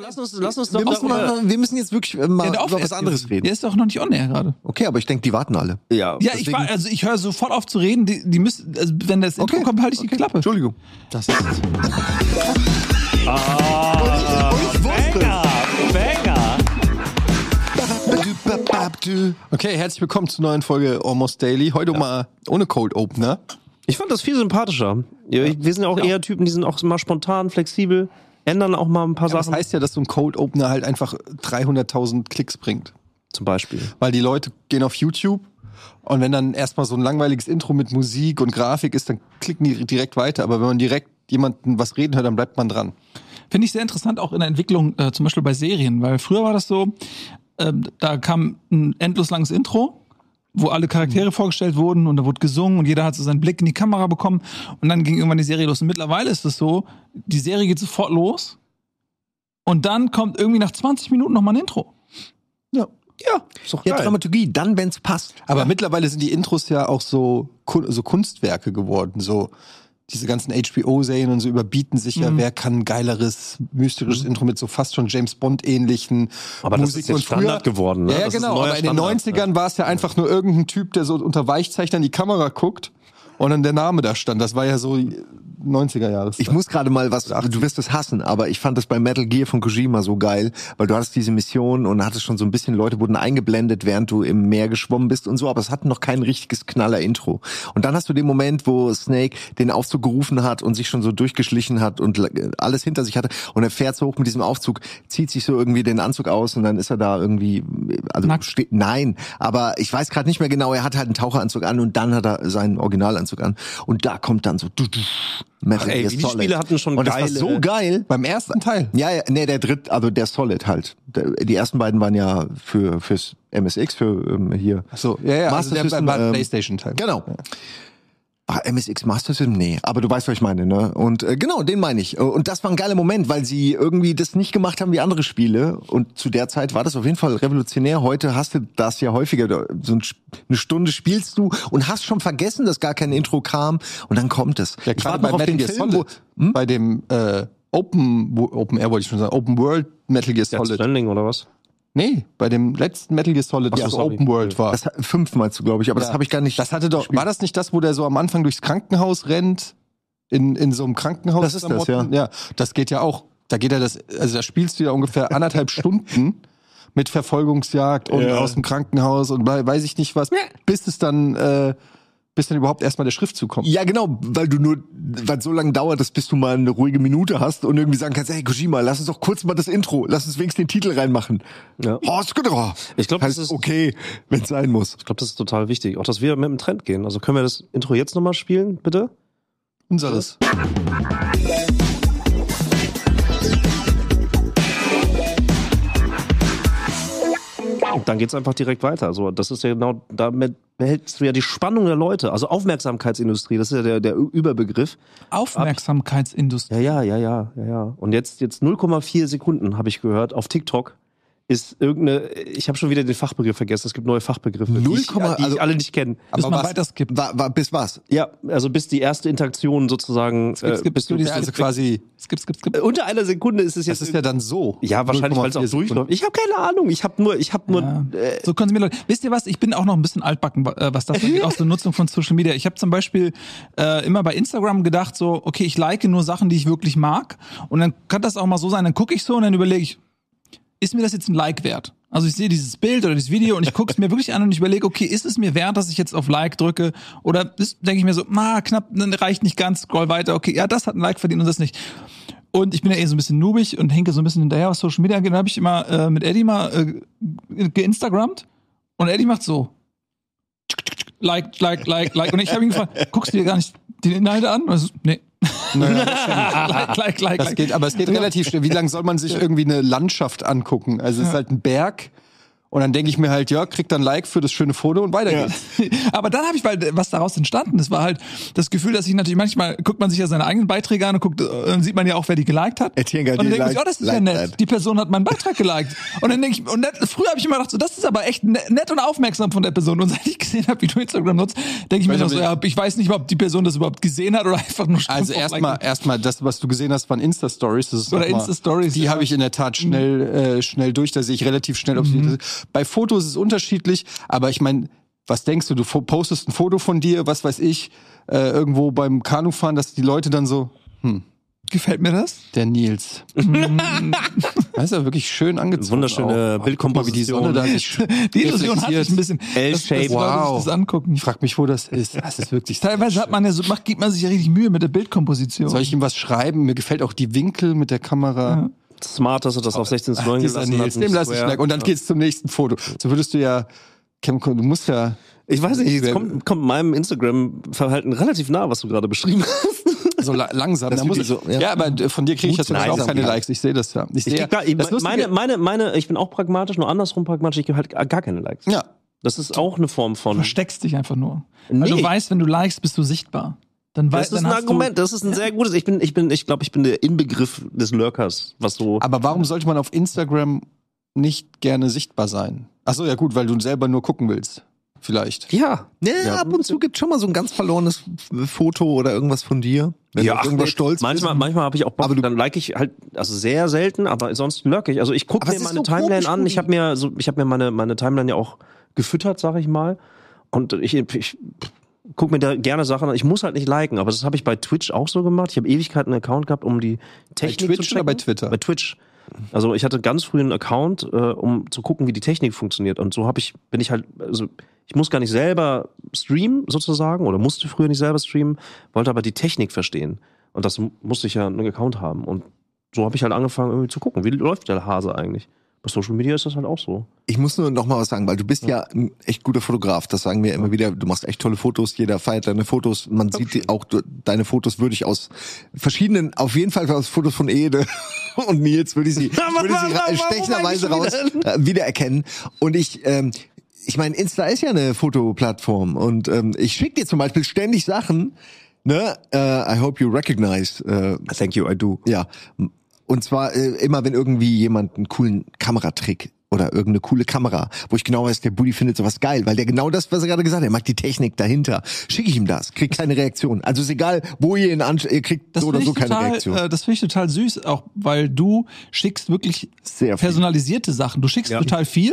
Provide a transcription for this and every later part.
Lass uns, lass uns Wir doch müssen, darüber- mal, wir müssen jetzt wirklich mal Ja, über was anderes reden. Der ist doch noch nicht on air gerade. Okay, aber ich denke, die warten alle. Ja, Ja, ich war, also ich höre sofort auf zu reden. Die, die müssen, also wenn das Intro Okay. kommt, halte ich die Klappe. Entschuldigung. Das ist Banger, Banger. Okay, herzlich willkommen zur neuen Folge Almost Daily. Heute mal ohne Cold Opener. Ich fand das viel sympathischer. Ja, Wir sind ja auch eher Typen, die sind auch mal spontan, flexibel, ändern auch mal ein paar Das Sachen. heißt ja, dass so ein Cold Opener halt einfach 300.000 Klicks bringt. Zum Beispiel. Weil die Leute gehen auf YouTube und wenn dann erstmal so ein langweiliges Intro mit Musik und Grafik ist, dann klicken die direkt weiter. Aber wenn man direkt jemanden was reden hört, dann bleibt man dran. Finde ich sehr interessant auch in der Entwicklung, äh, zum Beispiel bei Serien, weil früher war das so, ähm, da kam ein endlos langes Intro, wo alle Charaktere vorgestellt wurden und da wurde gesungen und jeder hat so seinen Blick in die Kamera bekommen und dann ging irgendwann die Serie los. Und mittlerweile ist es so, die Serie geht sofort los und dann kommt irgendwie nach 20 Minuten nochmal ein Intro. Ja. Ja, ist doch Ja, geil. Dramaturgie, dann, wenn's passt. Aber mittlerweile sind die Intros ja auch so, so Kunstwerke geworden. So diese ganzen HBO-Serien und so überbieten sich ja, wer kann geileres, mysterisches Intro mit so fast schon James Bond-ähnlichen Aber das Musik ist jetzt und früher- Standard geworden, ne? Ja, ja Das genau. Aber in den Standard, 90ern war es ja einfach nur irgendein Typ, der so unter Weichzeichner in die Kamera guckt und dann der Name da stand. Das war ja so 90er Jahre. Ich muss gerade mal was, du wirst es hassen, aber ich fand das bei Metal Gear von Kojima so geil, weil du hattest diese Mission und hattest schon so ein bisschen, Leute wurden eingeblendet, während du im Meer geschwommen bist und so, aber es hatten noch kein richtiges Knaller-Intro. Und dann hast du den Moment, wo Snake den Aufzug gerufen hat und sich schon so durchgeschlichen hat und alles hinter sich hatte und er fährt so hoch mit diesem Aufzug, zieht sich so irgendwie den Anzug aus und dann ist er da irgendwie, also steht, nein, aber ich weiß gerade nicht mehr genau, er hat halt einen Taucheranzug an und dann hat er seinen Originalanzug an und da kommt dann so du, du, Metal Ach, ey, Gear die Solid. Spiele hatten schon und das war geile- so geil. Beim ersten Teil. Ja, ja, nee, der dritte, also der Solid halt. Der, die ersten beiden waren ja für fürs MSX, für ähm, hier. So, ja, ja, also Master der System, war ähm, PlayStation-Teil. Genau. Ach, MSX Master System? Nee, aber du weißt, was ich meine, ne? Und äh, genau, den meine ich. Und das war ein geiler Moment, weil sie irgendwie das nicht gemacht haben wie andere Spiele. Und zu der Zeit war das auf jeden Fall revolutionär. Heute hast du das ja häufiger. So eine Stunde spielst du und hast schon vergessen, dass gar kein Intro kam. Und dann kommt es. Ja, Ich gerade warte bei noch auf Metal den Gear Film, Solid. wo, Bei dem äh, Open, wo- Open Air wollte ich schon sagen, Open World Metal Gear Death Solid. Stranding oder was? Nee, bei dem letzten Metal Gear Solid, so, das sorry. Open World war. das fünf meinst du, glaube ich, aber das Ja. habe ich gar nicht. Das hatte doch, war das nicht das, wo der so am Anfang durchs Krankenhaus rennt? In, in so einem Krankenhaus? Das ist das, ja. Ja, das geht ja auch. Da geht ja das, also da spielst du ja ungefähr anderthalb Stunden mit Verfolgungsjagd und Ja. aus dem Krankenhaus und wei- weiß ich nicht was, bis es dann, äh, bis dann überhaupt erstmal der Schriftzug kommt. Ja, genau, weil du nur, weil es so lange dauert, dass bis du mal eine ruhige Minute hast und irgendwie sagen kannst, hey Kojima, lass uns doch kurz mal das Intro, lass uns wenigstens den Titel reinmachen. Ja. Oh, ist gut, oh. Ich glaub, das heißt, ist- okay, wenn es sein muss. Ich glaube, das ist total wichtig. Auch, dass wir mit dem Trend gehen. Also können wir das Intro jetzt nochmal spielen, bitte? Unseres. Dann geht's einfach direkt weiter. Also das ist ja genau, damit behältst du ja die Spannung der Leute. Also Aufmerksamkeitsindustrie, das ist ja der, der Überbegriff. Aufmerksamkeitsindustrie. Ja, ja, ja, ja, ja, ja. Und jetzt, jetzt 0,4 Sekunden habe ich gehört auf TikTok ist irgendeine, ich habe schon wieder den Fachbegriff vergessen. Es gibt neue Fachbegriffe, die, 0, ich, die also- ich alle nicht kenne. Bis Aber man was- weiter skippt. War, war, bis was? Ja, also bis die erste Interaktion sozusagen. Skip, skip, bis du, skip, bis du- also quasi, Skip, skip, skip. Äh, unter einer Sekunde ist es jetzt. das ist ja dann so. ja, wahrscheinlich, weil es auch 0,4 Sekunden. durchläuft. Ich habe keine Ahnung. Ich habe nur, ich habe nur. Ja. Äh, So können Sie mir Leute. Wisst ihr was? Ich bin auch noch ein bisschen altbacken, äh, was das angeht, aus der Nutzung von Social Media. Ich habe zum Beispiel äh, immer bei Instagram gedacht, so, okay, ich like nur Sachen, die ich wirklich mag. Und dann kann das auch mal so sein, dann gucke ich so und dann überlege ich, ist mir das jetzt ein Like wert? Also ich sehe dieses Bild oder dieses Video und ich gucke es mir wirklich an und ich überlege, okay, ist es mir wert, dass ich jetzt auf Like drücke? Oder denke ich mir so, ma, knapp, dann reicht nicht ganz, scroll weiter, okay, ja, das hat ein Like verdient und das nicht. Und ich bin ja eh so ein bisschen noobig und henke so ein bisschen hinterher, was Social Media angeht. Dann habe ich immer äh, mit Eddie mal äh, geinstagrammt und Eddie macht so. Like, like, like, like. Und ich habe ihn gefragt, guckst du dir gar nicht die Inhalte an? Und so, nee. Like, like, like, Das like. geht, aber es geht relativ schnell. Wie lange soll man sich irgendwie eine Landschaft angucken? Also es ist halt ein Berg Und dann denke ich mir halt, ja, krieg dann Like für das schöne Foto und weiter geht's. Aber dann habe ich, weil was daraus entstanden ist, war halt das Gefühl, dass ich natürlich manchmal guckt man sich ja seine eigenen Beiträge an und guckt, äh, dann sieht man ja auch, wer die geliked hat. Etienne und dann denke ich, liked- oh, das ist ja liked nett. that. Die Person hat meinen Beitrag geliked. Und dann denke ich, und nett, früher habe ich immer gedacht, so, das ist aber echt ne- nett und aufmerksam von der Person. Und seit ich gesehen habe, wie du Instagram nutzt, denke ich mir noch so, ja, ich weiß nicht mal, ob die Person das überhaupt gesehen hat oder einfach nur Also erstmal, erstmal das, was du gesehen hast, waren Insta-Stories. Das Oder Insta-Stories, Die ja. habe ich in der Tat schnell, äh, schnell durch. Da sehe ich relativ schnell, ob sie Bei Fotos ist es unterschiedlich, aber ich meine, was denkst du? Du postest ein Foto von dir, was weiß ich, äh, irgendwo beim Kanufahren, dass die Leute dann so, Gefällt mir das? der Nils. das ist ja wirklich schön angezogen. Wunderschöne auch. Guck mal, wie die Sonne da sich Die Illusion hatte ich ein bisschen. L-Shape. Wow. sich das angucken. Ich frag mich, wo das ist. Das ist wirklich Teilweise hat man ja so, macht, gibt man sich ja richtig Mühe mit der Bildkomposition. Soll ich ihm was schreiben? Mir gefällt auch die Winkel mit der Kamera. Smart, dass er das auf 16 zu 9 Dieser gelassen Nils, hat. dem lass ich schnacken. Und dann geht's zum nächsten Foto. So würdest du ja, Chemco, du musst ja, Ich weiß nicht, es kommt, kommt meinem Instagram-Verhalten relativ nah, was du gerade beschrieben hast. so la langsam. Da ist muss ich, so, ja. ja. aber von dir kriege ich jetzt auch keine ja. Likes. Ich sehe das ja. Ich Ich, sehe, krieg gar, ich, das meine, meine, meine, ich bin auch pragmatisch, nur andersrum pragmatisch, ich gebe halt gar keine Likes. ja. Das ist auch eine Form Du von. versteckst dich einfach nur. Nee. Weil du weißt, wenn du likest, bist du sichtbar. Dann Das weißt ist dann ein Argument, das ist ein sehr gutes. Ich bin, ich bin, ich glaube, ich bin der Inbegriff des Lurkers, was so. Aber warum sollte man auf Instagram nicht gerne sichtbar sein? Ach so, ja gut, weil du selber nur gucken willst. Vielleicht. ja. Ja, Ja. ab und zu gibt schon mal so ein ganz verlorenes Foto oder irgendwas von dir. Wenn du auf ach, irgendwas nee, stolz manchmal, bist. manchmal habe ich auch Bock, Aber du- dann like ich halt, also sehr selten, aber sonst lurke ich. Also ich gucke mir es meine so Timeline komisch, an. Ich habe mir so, ich habe mir meine meine Timeline ja auch gefüttert, sag ich mal. Und ich, ich guck mir da gerne Sachen an. Ich muss halt nicht liken, aber das habe ich bei Twitch auch so gemacht. Ich habe Ewigkeiten einen Account gehabt, um die Technik Twitch zu oder checken. bei Twitter? Bei Twitch. Also ich hatte ganz früh einen Account, äh, um zu gucken, wie die Technik funktioniert. Und so habe ich, bin ich halt, also ich muss gar nicht selber streamen sozusagen oder musste früher nicht selber streamen, wollte aber die Technik verstehen. Und das mu- musste ich ja einen Account haben. Und so habe ich halt angefangen irgendwie zu gucken, wie läuft der Hase eigentlich. Bei Social Media ist das halt auch so. Ich muss nur noch mal was sagen, weil du bist ja ein echt guter Fotograf. Das sagen wir immer wieder. Du machst echt tolle Fotos. Jeder feiert deine Fotos. Man sieht die, auch du- deine Fotos würde ich aus verschiedenen, auf jeden Fall aus Fotos von Ede und Nils würde ich sie, würde sie stechenderweise raus äh, wiedererkennen. Und ich, ähm, ich meine, Insta ist ja eine Fotoplattform und ähm, ich schicke dir zum Beispiel ständig Sachen. Ne? Äh, I hope you recognize. Äh, Thank you, I do. ja. Und zwar äh, immer, wenn irgendwie jemand einen coolen Kameratrick oder irgendeine coole Kamera, wo ich genau weiß, der Buddy findet sowas geil, weil der genau das, was er gerade gesagt hat, er mag die Technik dahinter. Schicke ich ihm das, kriegt keine Reaktion. Also ist egal, wo ihr ihn anschaut, ihr kriegt Das so oder so ich keine total, Reaktion. Äh, das finde ich total süß, auch weil du schickst wirklich Sehr viel. personalisierte Sachen. Du schickst total viel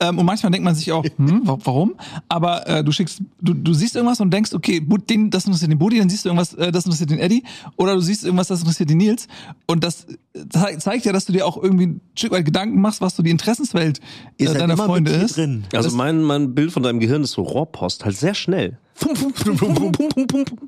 ähm, und manchmal denkt man sich auch, hm, wa- warum? Aber äh, du schickst, du, du siehst irgendwas und denkst, okay, Bu- den, das interessiert den Buddy, dann siehst du irgendwas, äh, das interessiert den Eddie oder du siehst irgendwas, das interessiert den Nils und das zei- zeigt ja, dass du dir auch irgendwie ein Stück weit Gedanken machst, was so die Interessenswelt Ihr äh, seid deiner immer Freunde ist. drin. Also mein, mein Bild von deinem Gehirn ist so Rohrpost, halt sehr schnell. Pum, pum, pum, pum, pum, pum, pum, pum, pum.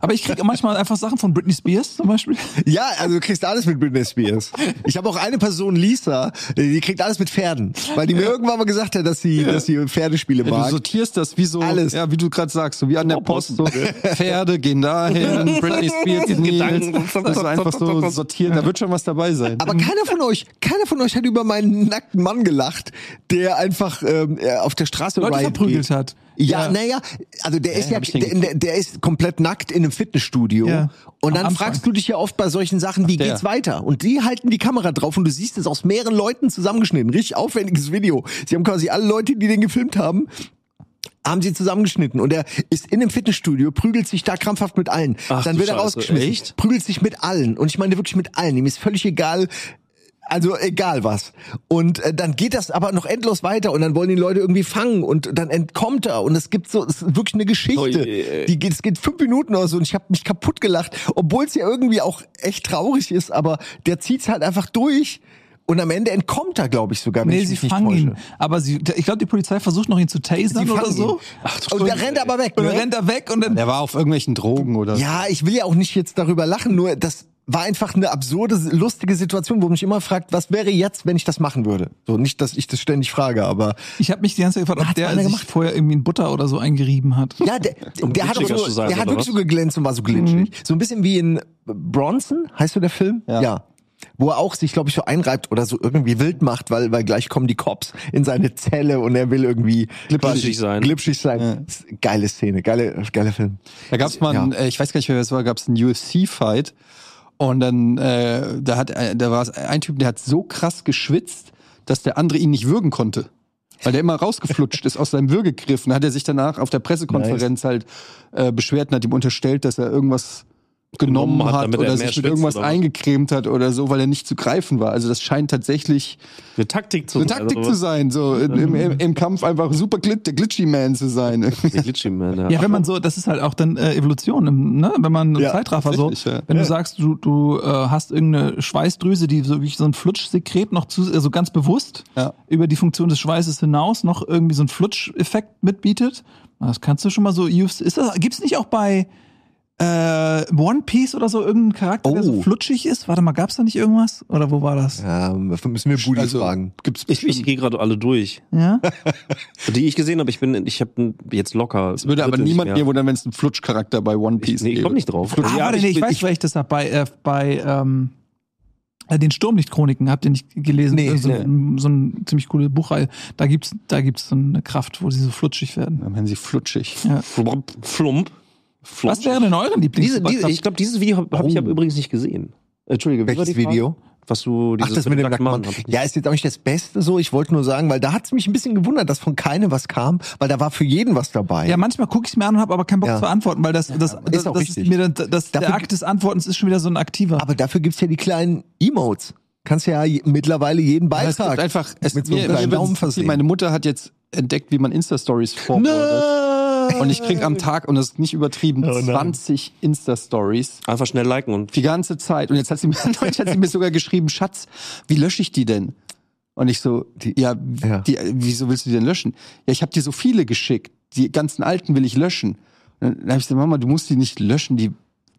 Aber ich kriege manchmal einfach Sachen von Britney Spears zum Beispiel. Ja, also du kriegst alles mit Britney Spears. Ich habe auch eine Person, Lisa, die kriegt alles mit Pferden, weil die mir irgendwann mal gesagt hat, dass sie, dass sie Pferdespiele Ja, du mag. sortierst das wie so, Alles. ja, wie du gerade sagst, so wie an der Post, so Pferde gehen dahin, Britney Spears, Nils, Gedanken. das ist einfach so sortieren, da wird schon was dabei sein. Aber keiner von euch, keiner von euch hat über meinen nackten Mann gelacht, der einfach ähm, äh, auf der Straße Leute verprügelt geht. hat. Ja, Ja. naja, also der ist ja, der, der, der ist komplett nackt in einem Fitnessstudio. Ja. Und dann fragst du dich ja oft bei solchen Sachen, wie der. geht's weiter? Und die halten die Kamera drauf und du siehst es aus mehreren Leuten zusammengeschnitten. Richtig aufwendiges Video. Sie haben quasi alle Leute, die den gefilmt haben, haben sie zusammengeschnitten und er ist in einem Fitnessstudio, prügelt sich da krampfhaft mit allen. Ach dann wird er Scheiße, rausgeschmissen, echt? prügelt sich mit allen und ich meine wirklich mit allen. Ihm ist völlig egal, also egal was. Und äh, dann geht das aber noch endlos weiter und dann wollen die Leute irgendwie fangen und dann entkommt er und es gibt so, es ist wirklich eine Geschichte. Oh je. die geht, es geht fünf Minuten oder so und ich habe mich kaputt gelacht, obwohl es ja irgendwie auch echt traurig ist, aber der zieht's halt einfach durch. Und am Ende entkommt er, glaube ich, sogar. Wenn Nee, ich sie fangen ihn. Aber sie, ich glaube, die Polizei versucht noch ihn zu tasern Sie oder so. Ach, und der rennt aber weg. Und dann ne? rennt er weg und dann. Der war auf irgendwelchen Drogen oder Ja, ich will ja auch nicht jetzt darüber lachen, nur das war einfach eine absurde, lustige Situation, wo man mich immer fragt, was wäre jetzt, wenn ich das machen würde? So, nicht, dass ich das ständig frage, aber Ich habe mich die ganze Zeit gefragt, ob der einer sich gemacht? vorher irgendwie in Butter oder so eingerieben hat. ja, der, Um der hat, auch glitschiger so, sein, der hat wirklich was? so geglänzt und war so glitschig. So ein bisschen wie in Bronson, heißt du der Film? Ja. ja. wo er auch sich, glaube ich, so einreibt oder so irgendwie wild macht, weil, weil gleich kommen die Cops in seine Zelle und er will irgendwie Glitschig sein. Glitschig sein. Geile Szene, geile, geile Film. Da gab's mal, einen, äh, ich weiß gar nicht, wer das war, gab's einen UFC-Fight. Und dann, äh, da hat, äh, da war ein Typ, der hat so krass geschwitzt, dass der andere ihn nicht würgen konnte. Weil der immer rausgeflutscht ist aus seinem Würgegriff. Und hat er sich danach auf der Pressekonferenz halt äh, beschwert und hat ihm unterstellt, dass er irgendwas genommen hat, hat, er oder sich mit irgendwas oder eingecremt hat oder so, weil er nicht zu greifen war. Also das scheint tatsächlich Eine Taktik zu eine sein. Taktik also zu sein, so im, im, im Kampf einfach super glit, der Glitchy Man zu sein. Der Glitchy Man, ja. Ja, wenn man so, das ist halt auch dann äh, Evolution, im, ne? wenn man Ja, Zeitraffer so, ja. wenn du sagst, du, du äh, hast irgendeine Schweißdrüse, die so wie so ein Flutschsekret noch zu, also ganz bewusst Ja. über die Funktion des Schweißes hinaus noch irgendwie so einen Flutscheffekt mitbietet, das kannst du schon mal so, use- ist das, gibt's nicht auch bei äh, One Piece oder so irgendeinen Charakter, der so Oh. flutschig ist? Warte mal, gab's da nicht irgendwas? Oder wo war das? Ja, müssen wir Budi Also, fragen. Gibt's Ich, ich gehe gerade alle durch. Ja? Die ich gesehen habe, ich bin, ich habe jetzt locker. Es würde aber niemand mehr. wundern, wenn es einen Flutschcharakter bei One Piece Ich, nee, ich komme nicht drauf. Ah, warte, nee, ich, weiß, weil ich das hab bei, äh, bei ähm, äh, den Sturmlichtchroniken, habt ihr nicht gelesen? Nee, so, nee. ein, so eine ziemlich coole Buchreihe. Da gibt's, da gibt's so eine Kraft, wo sie so flutschig werden. Dann werden sie flutschig. Flump. Flump. Flump. Was wäre denn euren Lieblings Diese, diese, ich glaube, dieses Video habe hab ich Oh. aber übrigens nicht gesehen. Entschuldige, Welches? Video? Was du Ach, dieses das mit dem nackten nackten Mann. hab ich nicht- Ja, ist jetzt auch nicht das Beste so. Ich wollte nur sagen, weil da hat's mich ein bisschen gewundert, dass von keinem was kam, weil da war für jeden was dabei. Ja, manchmal gucke ich es mir an und habe aber keinen Bock Ja. zu antworten, weil das, das, das, auch das richtig. mir dann, das, Dafür der Akt des Antwortens ist schon wieder so ein aktiver. Aber dafür gibt's ja die kleinen Emotes. Kannst ja mittlerweile jeden es Beitrag. gibt einfach, es, mit so einem mir, Daumen versehen. Meine Mutter hat jetzt entdeckt, wie man Insta-Stories vorbereitet. Und ich krieg am Tag, und das ist nicht übertrieben, Oh nein. 20 Insta-Stories. Einfach schnell liken und Die ganze Zeit. Und jetzt hat sie mir, neulich hat sie mir sogar geschrieben, Schatz, wie lösche ich die denn? Und ich so, ja, Ja. Die, wieso willst du die denn löschen? Ja, ich habe dir so viele geschickt. Die ganzen alten will ich löschen. Und dann habe ich gesagt, Mama, du musst die nicht löschen, die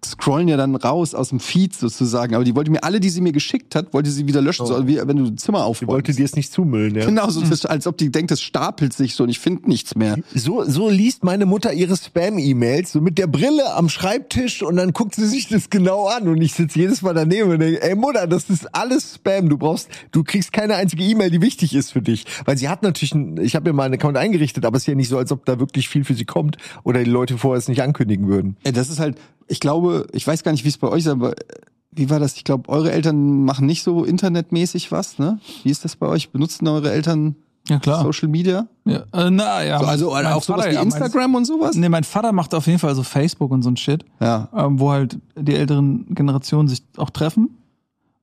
scrollen ja dann raus aus dem Feed sozusagen. Aber die wollte mir alle, die sie mir geschickt hat, wollte sie wieder löschen, so wie wenn du ein Zimmer aufräumst. wollte dir es nicht zumüllen, ja. Genau, so, das, als ob die denkt, das stapelt sich so und ich finde nichts mehr. So, so liest meine Mutter ihre Spam-E-Mails, so mit der Brille am Schreibtisch und dann guckt sie sich das genau an und ich sitze jedes Mal daneben und denke, ey Mutter, das ist alles Spam, du brauchst, du kriegst keine einzige E-Mail, die wichtig ist für dich. Weil sie hat natürlich, ein, ich habe mir mal einen Account eingerichtet, aber es ist ja nicht so, als ob da wirklich viel für sie kommt oder die Leute vorher es nicht ankündigen würden. Ey, das ist halt, ich glaube, ich weiß gar nicht, wie es bei euch ist, aber äh, wie war das? Ich glaube, eure Eltern machen nicht so internetmäßig was, ne? Wie ist das bei euch? Benutzen eure Eltern ja, klar. Social Media? Ja, äh, na, ja. So, also mein auch sowas Vater, wie ja, mein- Instagram und sowas? Nee, mein Vater macht auf jeden Fall so Facebook und so ein Shit, Ja. ähm, wo halt die älteren Generationen sich auch treffen.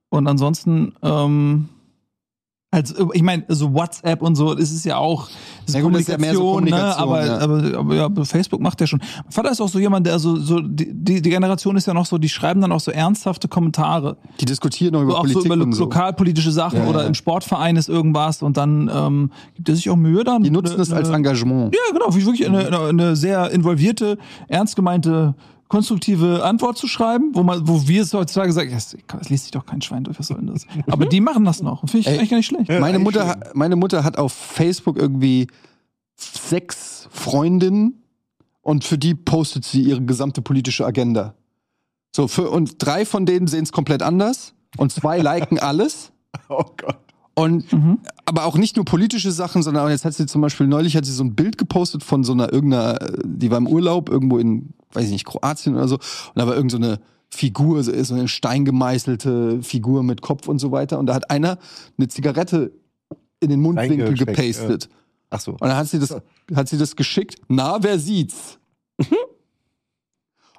Und ansonsten, ähm, also ich meine, so WhatsApp und so, das ist ja auch das Ja, gut, das ist ja mehr so Kommunikation, ne? aber, ja. aber, aber, ja, Facebook macht ja schon. Mein Vater ist auch so jemand, der so, so die, die Generation ist ja noch so, die schreiben dann auch so ernsthafte Kommentare. Die diskutieren noch über So auch Politik so über und so. lokalpolitische Sachen Ja, oder im Sportverein ist irgendwas und dann ähm, gibt er sich auch Mühe dann. Die nutzen eine- es als Engagement. ja, genau, wie wirklich eine, eine, eine sehr involvierte, ernst gemeinte, konstruktive Antwort zu schreiben, wo man, wo wir es heutzutage sagen, das, das liest sich doch kein Schwein durch, was soll denn das? Aber die machen das noch. Finde ich Ey, eigentlich gar nicht schlecht. Ja, Meine Mutter, meine Mutter hat auf Facebook irgendwie sechs Freundinnen und für die postet sie ihre gesamte politische Agenda. So, für, und drei von denen sehen es komplett anders und zwei liken alles. Oh Gott. Und aber auch nicht nur politische Sachen, sondern auch jetzt hat sie zum Beispiel neulich hat sie so ein Bild gepostet von so einer irgendeiner, die war im Urlaub irgendwo in, weiß ich nicht, Kroatien oder so, und da war irgend so eine Figur, so so eine steingemeißelte Figur mit Kopf und so weiter. Und da hat einer eine Zigarette in den Mundwinkel gepastet. Ach so. Und dann hat sie das, hat sie das geschickt. Na, wer sieht's?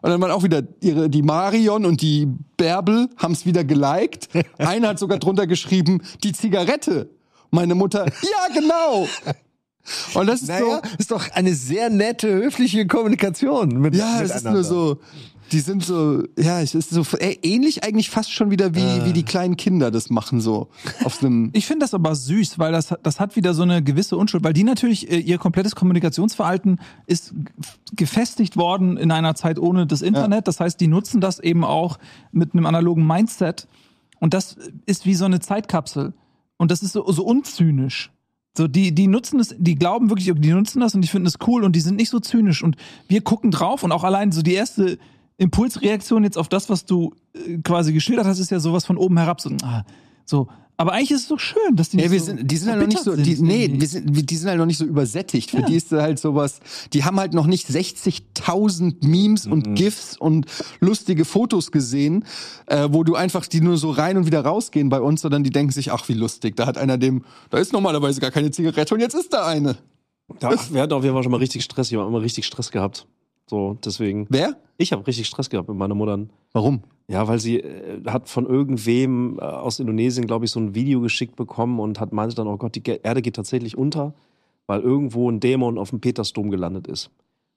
Und dann waren auch wieder ihre, die Marion und die Bärbel haben es wieder geliked. Einer hat sogar drunter geschrieben, die Zigarette. Meine Mutter, ja, genau. Und das ist Naja, ist doch eine sehr nette, höfliche Kommunikation. Mit, so, ja, es ist nur so, die sind so, ja, es ist so ey, ähnlich eigentlich fast schon wieder wie, wie die kleinen Kinder das machen, so auf einem. Ich finde das aber süß, weil das, das hat wieder so eine gewisse Unschuld, weil die natürlich, äh, ihr komplettes Kommunikationsverhalten ist gefestigt worden in einer Zeit ohne das Internet. Das heißt, die nutzen das eben auch mit einem analogen Mindset. Und das ist wie so eine Zeitkapsel. Und das ist so, so unzynisch. So, die, die nutzen es, die glauben wirklich, die nutzen das und die finden es cool und die sind nicht so zynisch. Und wir gucken drauf und auch allein so die erste Impulsreaktion jetzt auf das, was du äh, quasi geschildert hast, ist ja sowas von oben herab. So, ah, so. Aber eigentlich ist es doch schön, dass die Ja, nicht wir so sind, die sind halt noch nicht so, die, sind nee, wir sind, die sind halt noch nicht so übersättigt. Für Ja. die ist halt sowas, die haben halt noch nicht 60.000 Memes Mhm. und GIFs und lustige Fotos gesehen, äh, wo du einfach die nur so rein und wieder rausgehen bei uns, sondern die denken sich, ach, wie lustig, da hat einer dem, da ist normalerweise gar keine Zigarette und jetzt ist da eine. Ja, wir hatten auf jeden Fall schon mal richtig Stress. Ich habe immer richtig Stress gehabt. So, deswegen. Wer? Ich habe richtig Stress gehabt mit meiner Mutter. Warum? Ja, weil sie äh, hat von irgendwem äh, aus Indonesien, glaube ich, so ein Video geschickt bekommen und hat meinte dann, oh Gott, die Erde geht tatsächlich unter, weil irgendwo ein Dämon auf dem Petersdom gelandet ist.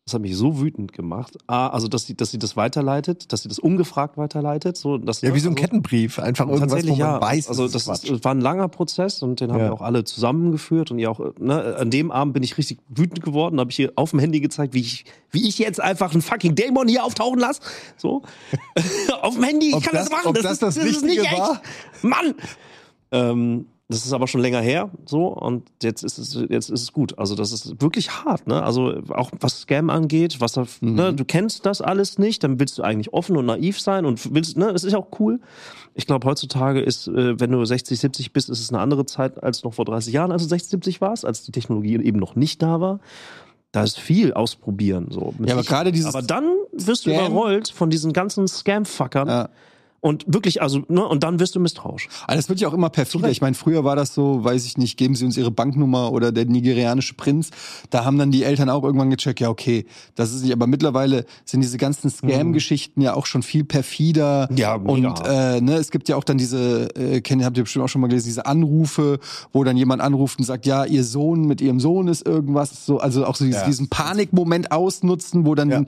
Das hat mich so wütend gemacht. A, also, dass sie, dass sie das weiterleitet, dass sie das ungefragt weiterleitet. So, dass, Ja, wie so ein also, Kettenbrief. Einfach irgendwas, wo Tatsächlich man ja. weiß, also das ist das war ein langer Prozess und den haben Ja. wir auch alle zusammengeführt und ihr auch, ne, an dem Abend bin ich richtig wütend geworden, habe ich hier auf dem Handy gezeigt, wie ich, wie ich jetzt einfach einen fucking Dämon hier auftauchen lasse. So. auf dem Handy, ich Ob kann das, das- machen. ob das, das ist, das das ist nicht Richtige echt. war? Mann! Ähm, das ist aber schon länger her, so, und jetzt ist es, jetzt ist es gut. Also, das ist wirklich hart, ne? Also, auch was Scam angeht, was da, ne, du kennst das alles nicht, dann willst du eigentlich offen und naiv sein und willst, ne, es ist auch cool. Ich glaube, heutzutage ist, äh, wenn du 60, 70 bist, ist es eine andere Zeit als noch vor 30 Jahren, als du 60, 70 warst, als die Technologie eben noch nicht da war. Da ist viel ausprobieren, so. Ja, aber gerade dieses Aber dann wirst du Scam- überrollt von diesen ganzen Scam-Fuckern. Ja. Und wirklich, also, ne, und dann wirst du misstrauisch. Aber das wird ja auch immer perfider. Ich meine, früher war das so, weiß ich nicht, geben Sie uns Ihre Banknummer oder der nigerianische Prinz. Da haben dann die Eltern auch irgendwann gecheckt, ja, okay, das ist nicht. Aber mittlerweile sind diese ganzen Scam-Geschichten ja auch schon viel perfider. Ja, mega. Und äh, ne, es gibt ja auch dann diese, äh, kennt, habt ihr bestimmt auch schon mal gelesen, diese Anrufe, wo dann jemand anruft und sagt, ja, Ihr Sohn mit Ihrem Sohn ist irgendwas. So, also auch so Ja. diesen Panikmoment ausnutzen, wo dann, Ja.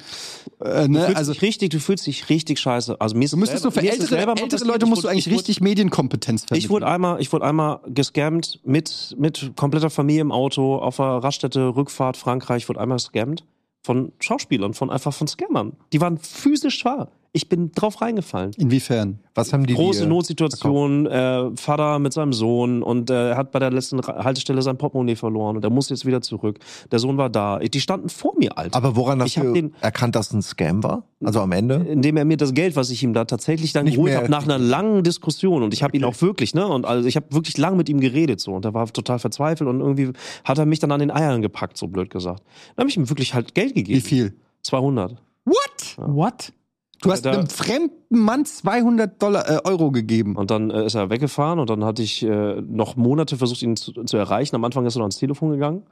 äh, ne, also richtig, du fühlst dich richtig scheiße. Also mir ist du müsstest so für ältere, ältere. Leute Ich musst du wurde- eigentlich ich wurde- richtig Medienkompetenz vermitteln. Ich wurde einmal, ich wurde einmal gescammt mit, mit kompletter Familie im Auto auf der Raststätte, Rückfahrt, Frankreich, wurde einmal gescammt von Schauspielern, von einfach von Scammern. Die waren physisch wahr. Ich bin drauf reingefallen. Inwiefern? Was haben die Große dir Notsituation, äh, Vater mit seinem Sohn und äh, er hat bei der letzten Haltestelle sein Portemonnaie verloren und er muss jetzt wieder zurück. Der Sohn war da. Die standen vor mir, Alter. Aber woran hast Ich du den- erkannt, dass es ein Scam war? Also am Ende? indem er mir das Geld, was ich ihm da tatsächlich dann Nicht geholt habe, nach einer langen Diskussion und ich habe ihn auch wirklich, ne, und also ich habe wirklich lang mit ihm geredet so und er war total verzweifelt und irgendwie hat er mich dann an den Eiern gepackt, so blöd gesagt. Dann habe ich ihm wirklich halt Geld gegeben. Wie viel? 200. What? What? Du hast Da- einem fremden Mann 200 Dollar, äh, Euro gegeben. Und dann äh, ist er weggefahren und dann hatte ich äh, noch Monate versucht, ihn zu, zu erreichen. Am Anfang ist er noch ans Telefon gegangen.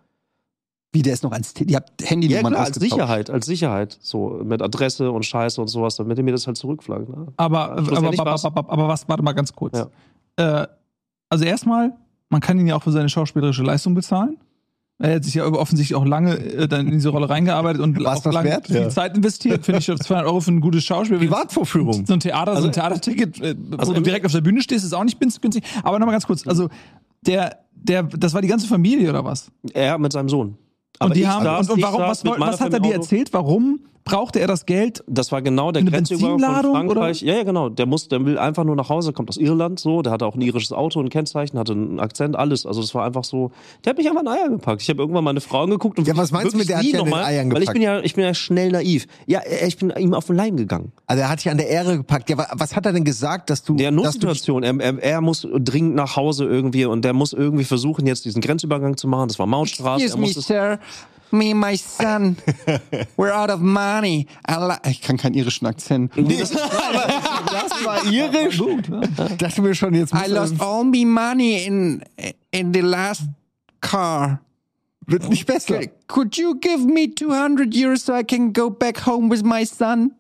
Wie, der ist noch ans Te Ihr habt Handynummern als ausgetauscht. Sicherheit, als Sicherheit. So mit Adresse und Scheiße und sowas, damit er mir das halt zurückflaggt. Ne? Aber, aber, aber, aber was, warte mal ganz kurz. Ja. Äh, also erstmal, man kann ihn ja auch für seine schauspielerische Leistung bezahlen. Er hat sich ja offensichtlich auch lange äh, dann in diese Rolle reingearbeitet und War's auch das lange wert? viel Ja. Zeit investiert. Finde ich 200 Euro für ein gutes Schauspiel. Privatvorführung. So ein Theater, so Also- ein Theaterticket, äh, wo also du im- direkt auf der Bühne stehst, ist auch nicht günstig. Aber nochmal ganz kurz, also der, der, das war die ganze Familie oder was? Er mit seinem Sohn. und die haben, saß- und, und warum, was, was hat er dir erzählt? Warum brauchte er das Geld? Das war genau der Grenzübergang von Frankreich. Ja, ja, genau. Der muss, der will einfach nur nach Hause, kommt aus Irland, so. Der hatte auch ein irisches Auto, ein Kennzeichen, hatte einen Akzent, alles. Also das war einfach so. Der hat mich einfach in Eier gepackt. Ich habe irgendwann meine Frau angeguckt und Ja, was meinst du mit, der hat an den nochmal, Eiern Weil ich gepackt? bin ja, ich bin ja schnell naiv. Ja, ich bin ihm auf den Leim gegangen. Also er hat dich an der Ehre gepackt. Ja, wa- was hat er denn gesagt, dass du... Der dass du dich- Notsituation, er, er, er muss dringend nach Hause irgendwie und der muss irgendwie versuchen, jetzt diesen Grenzübergang zu machen. Das war Mautstraße. Er muss das, sir. Me and my son, we're out of money. Ich kann keinen irischen Akzent. Das war irisch. Gut. Ich dachte mir schon, jetzt I lost all me money in in the last car. wird nicht besser. Could you give me 200 euros so I can go back home with my son?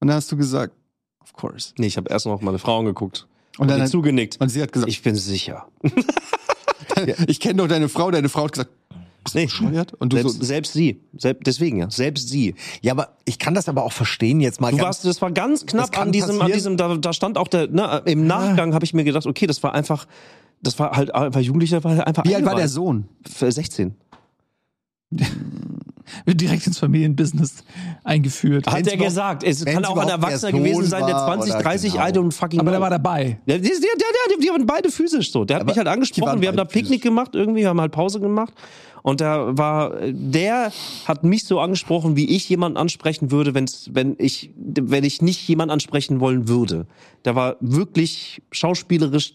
Und dann hast du gesagt, of course. nee, ich habe erst noch auf meine Frau angeguckt. Und dann hat- zugenickt. Und sie hat gesagt, Ich bin sicher. ich kenne doch deine Frau. Deine Frau hat gesagt, bist nee, bescheuert? Und du selbst, so, selbst sie. Selb, deswegen ja. Selbst sie. Ja, aber ich kann das aber auch verstehen jetzt mal. Du warst, das war ganz knapp an diesem, an diesem, da, da stand auch der, ne, äh, im Nachgang ja. habe ich mir gedacht, okay, das war einfach, das war halt einfach Jugendlicher, war halt einfach. Wie alt war der Sohn? 16. wird direkt ins Familienbusiness eingeführt. Hat er gesagt. Es kann auch ein Erwachsener gewesen sein, der 20, 30 genau. alt und fucking. Aber der war dabei. Der, der, der, der, die waren beide physisch so. Der hat mich halt angesprochen. Wir haben da Picknick gemacht irgendwie, haben halt Pause gemacht. Und da war, der hat mich so angesprochen, wie ich jemanden ansprechen würde, wenn's, wenn ich, wenn ich nicht jemanden ansprechen wollen würde. Der war wirklich schauspielerisch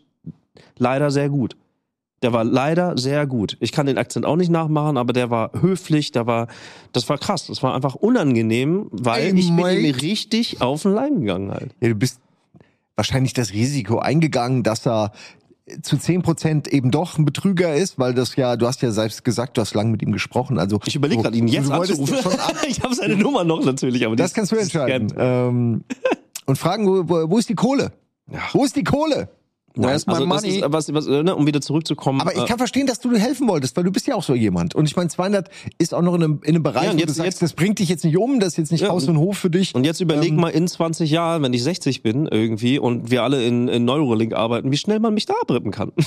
leider sehr gut. Der war leider sehr gut. Ich kann den Akzent auch nicht nachmachen, aber der war höflich, der war, das war krass. Das war einfach unangenehm, weil Ey, ich bin Mike. ihm richtig auf den Leim gegangen halt. Ja, du bist wahrscheinlich das Risiko eingegangen, dass er zu 10% eben doch ein Betrüger ist, weil das ja, du hast ja selbst gesagt, du hast lange mit ihm gesprochen. Also Ich überlege gerade, ihn jetzt anzurufen. ich habe seine Nummer noch natürlich, aber Das kannst du entscheiden. Ähm, und fragen, wo, wo, wo ist die Kohle? Wo ist die Kohle? Where's my also money? ist, was, was, ne, um wieder zurückzukommen. Aber ich äh, kann verstehen, dass du dir helfen wolltest, weil du bist ja auch so jemand. Und ich meine, 200 ist auch noch in einem, in einem Bereich, Ja, und wo jetzt- du sagst, jetzt- das bringt dich jetzt nicht um, das ist jetzt nicht Ja, Haus und Hof für dich. und jetzt überleg Ähm, mal in 20 Jahren, wenn ich 60 bin irgendwie und wir alle in, in Neuralink arbeiten, wie schnell man mich da abrippen kann.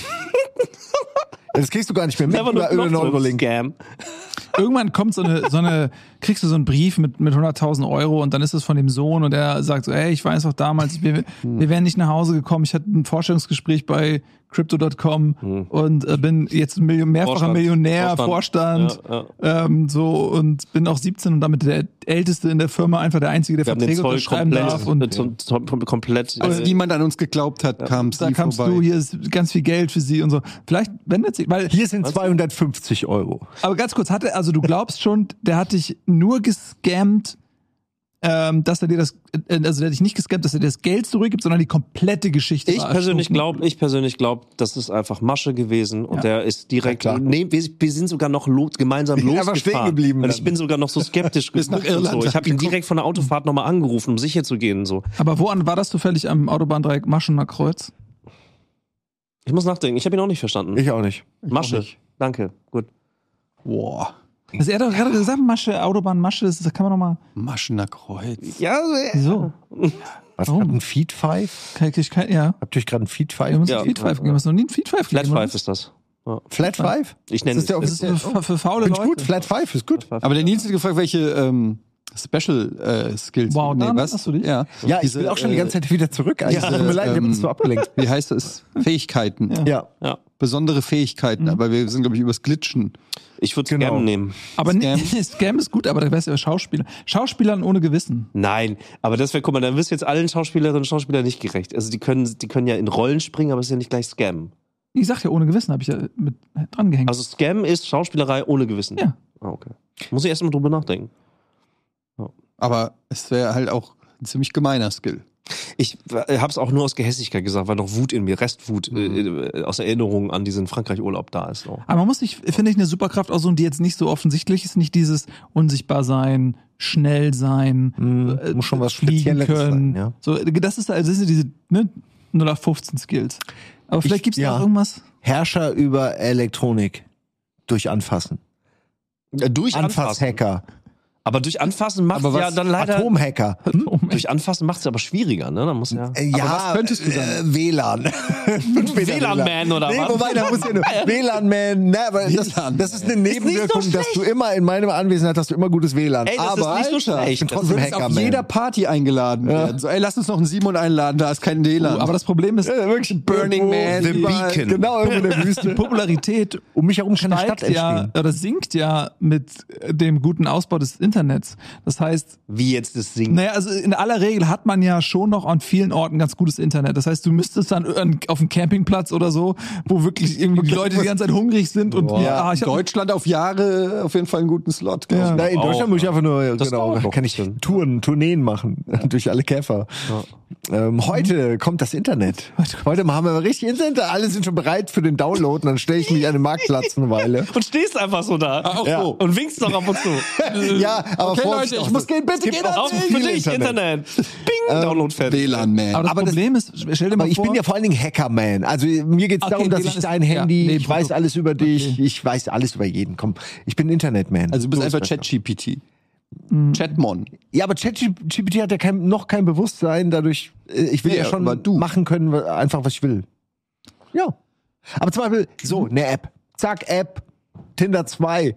Das kriegst du gar nicht mehr mit über, über Neurolink. Scam. Irgendwann kommt so eine, so eine, kriegst du so einen Brief mit, mit 100.000 Euro und dann ist es von dem Sohn und der sagt so, ey, ich weiß doch damals, wir, wir wären nicht nach Hause gekommen, ich hatte ein Vorstellungsgespräch bei Crypto.com und äh, bin jetzt ein Million, mehrfacher Vorstand. Millionär, Vorstand, Ja, ja. Ähm, so und bin auch 17 und damit der Älteste in der Firma, einfach der Einzige, der Wir Verträge unterschreiben komplett, darf und zum, komplett Als äh, niemand an uns geglaubt hat, kam da sie kamst vorbei. du, hier ist ganz viel Geld für sie und so. Vielleicht wendet sich, weil Hier sind 250 Euro. Aber ganz kurz, hatte, also du glaubst schon, der hat dich nur gescammt, ähm, dass er dir das, äh, also der hat dich nicht gescammt, dass er dir das Geld zurückgibt, sondern die komplette Geschichte. Ich persönlich glaube, ich persönlich glaube, das ist einfach Masche gewesen und Ja. der ist direkt. Ja, nee, wir, wir sind sogar noch lo gemeinsam Ja, losgefahren. aber stehen geblieben Weil ich bin sogar noch so skeptisch Bis nach Irland So. Ich habe ihn direkt von der Autofahrt nochmal angerufen, um sicher zu gehen. So. Aber woan war das zufällig am Autobahndreieck Maschener Kreuz? Ich muss nachdenken. Ich habe ihn auch nicht verstanden. Ich auch nicht. Masche. nicht. Danke. Gut. Boah, Also er hat doch gerade gesagt, Masche, Autobahn Masche, das, das kann man doch mal. Maschener Kreuz. Ja, Wieso? Was Warum? hat ein Feed Five? Kann, ich, kann, ja. Habt ihr euch gerade ein Feed Wir Five? müssen Ja. Feed Five geben. Hast du noch nie ein Feed Five Flat gegeben? Five ist das. Ja. Flat Five? Ich nenne Das ist der es. Das ist offizielle- für, für faule Leute. gut, Flat Five ist gut. Aber der Nils hat gefragt, welche ähm, Special äh, Skills. Wow, da hast du dich? Ja, Ja, ich Diese, will auch schon die äh, ganze Zeit wieder zurück. Eigentlich. Ja, Tut mir leid, ich hab ähm, uns so abgelenkt. Wie heißt das? Fähigkeiten. Ja. Ja. Besondere Fähigkeiten, aber wir sind, glaube ich, übers Glitschen. Ich würde Genau. Scam nehmen. Aber Scam. Scam. Ist gut, aber da wärst du ja Schauspieler. Schauspielern ohne Gewissen. Nein, aber das wäre, guck mal, dann wirst du jetzt allen Schauspielerinnen und Schauspielern nicht gerecht. Also die können, die können ja in Rollen springen, aber es ist ja nicht gleich Scam. Ich sag ja ohne Gewissen, habe ich ja mit dran gehängt. Also Scam ist Schauspielerei ohne Gewissen. Ja. Ah, okay. Muss ich erst mal drüber nachdenken. Aber es wäre halt auch ein ziemlich gemeiner Skill. Ich äh, habe es auch nur aus Gehässigkeit gesagt, weil noch Wut in mir, Restwut Mhm. äh, aus Erinnerung an diesen Frankreich-Urlaub da ist. So. Aber man muss sich, finde ich, eine Superkraft aussuchen, die jetzt nicht so offensichtlich ist. Nicht dieses unsichtbar sein, schnell sein, Mhm, äh, muss schon was fliegen können. sein, ja. So, das ist also das sind diese ne, 0815 Skills. Aber vielleicht Ich- gibt's ja. da auch irgendwas. Herrscher über Elektronik. Durch Anfassen. Äh, durch Anfassen. Anfasshacker. Aber durch Anfassen macht Aber ja was- dann leider. Atomhacker. Hm? Oh, Durch Anfassen macht es aber schwieriger, ne? Da muss ja. Äh, Ja, was könntest du dann? Äh, WLAN. WLAN-Man oder nee, was? wobei, da muss ja nur WLAN-Man. Na, aber das, WLAN. das ist eine nicht so Nebenwirkung, dass du immer in meinem Anwesenheit hast du immer gutes WLAN. Ey, das ist aber nicht so schlecht. Ich bin trotzdem Würdest auf Hackerman. jeder Party eingeladen werden. So, ey, lass uns noch einen Simon einladen, da ist kein WLAN. Aber das Problem ist, Ja, wirklich Burning Man, The. Beacon. Genau, irgendwo in der die Wüste. Popularität Um mich herum steigt ja, oder sinkt ja mit dem guten Ausbau des Internets. Das heißt, Wie jetzt das Singen. Naja, also in aller Regel hat man ja schon noch an vielen Orten ganz gutes Internet. Das heißt, du müsstest dann an- auf dem Campingplatz oder so, wo wirklich irgendwie die Leute die ganze Zeit hungrig sind und ja, ah, ich hab, Deutschland auf Jahre auf jeden Fall einen guten Slot. ich. Ja. Na, in Auch, Deutschland muss ich einfach nur, Das genau, noch kann ich. Touren, Tourneen machen durch alle Käfer. Ähm, heute kommt das Internet. Heute haben wir richtig Internet, alle sind schon bereit für den Download und dann stelle ich mich an den Marktplatz eine Weile. Und stehst einfach so da. auch Ja. so. Und winkst doch ab und zu. ja, aber Okay, Leute, ich auch muss gehen, bitte geht auch Auf zu für dich, Internet. Bing, Download fertig. WLAN-Man. aber das aber das- Problem ist, stell dir mal Aber ich vor, bin ja vor allen Dingen Hackerman. Also mir geht's Okay, darum, dass WLAN ich ist- dein ja, Handy, nee, ich weiß alles über dich, Okay. ich weiß alles über jeden. Komm, ich bin Internetman. Also du bist einfach. ChatGPT. Chatmon. Ja, aber ChatGPT hat ja kein, noch kein Bewusstsein, dadurch, äh, ich will Nee, ja schon machen können, einfach was ich will. Ja. Aber zum Beispiel, so, eine App. Zack, App, Tinder 2.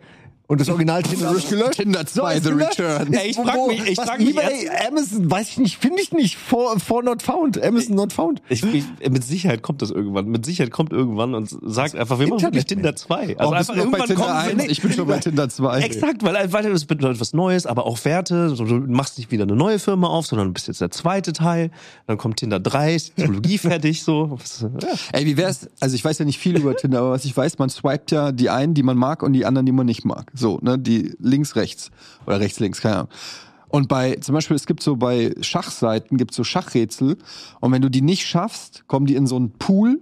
Und das Original Tinder ist gelöscht. Tinder 2, The Return. Ey, ich frag mich- ich frag mich eBay, Amazon, weiß ich nicht, finde ich nicht. For, for not found. Amazon not found. Ich, ich, mit Sicherheit kommt das irgendwann. Mit Sicherheit kommt irgendwann und sagt einfach, wir machen wirklich. Tinder 2. Also Also einfach noch bei irgendwann Tinder kommt 1? Ich bin schon bei Tinder 2. Exakt, weil, weil das bedeutet was Neues, aber auch Werte. So, Du machst nicht wieder eine neue Firma auf, sondern du bist jetzt der zweite Teil. Dann kommt Tinder 3, ist die Technologie fertig, so. Ja. Ey, wie wär's? Also ich weiß ja nicht viel über Tinder, aber was ich weiß, man swipet ja die einen, die man mag und die anderen, die man nicht mag. So, ne, die links, rechts oder rechts, links, keine Ahnung. Und bei, zum Beispiel, es gibt so bei Schachseiten, gibt so Schachrätsel und wenn du die nicht schaffst, kommen die in so einen Pool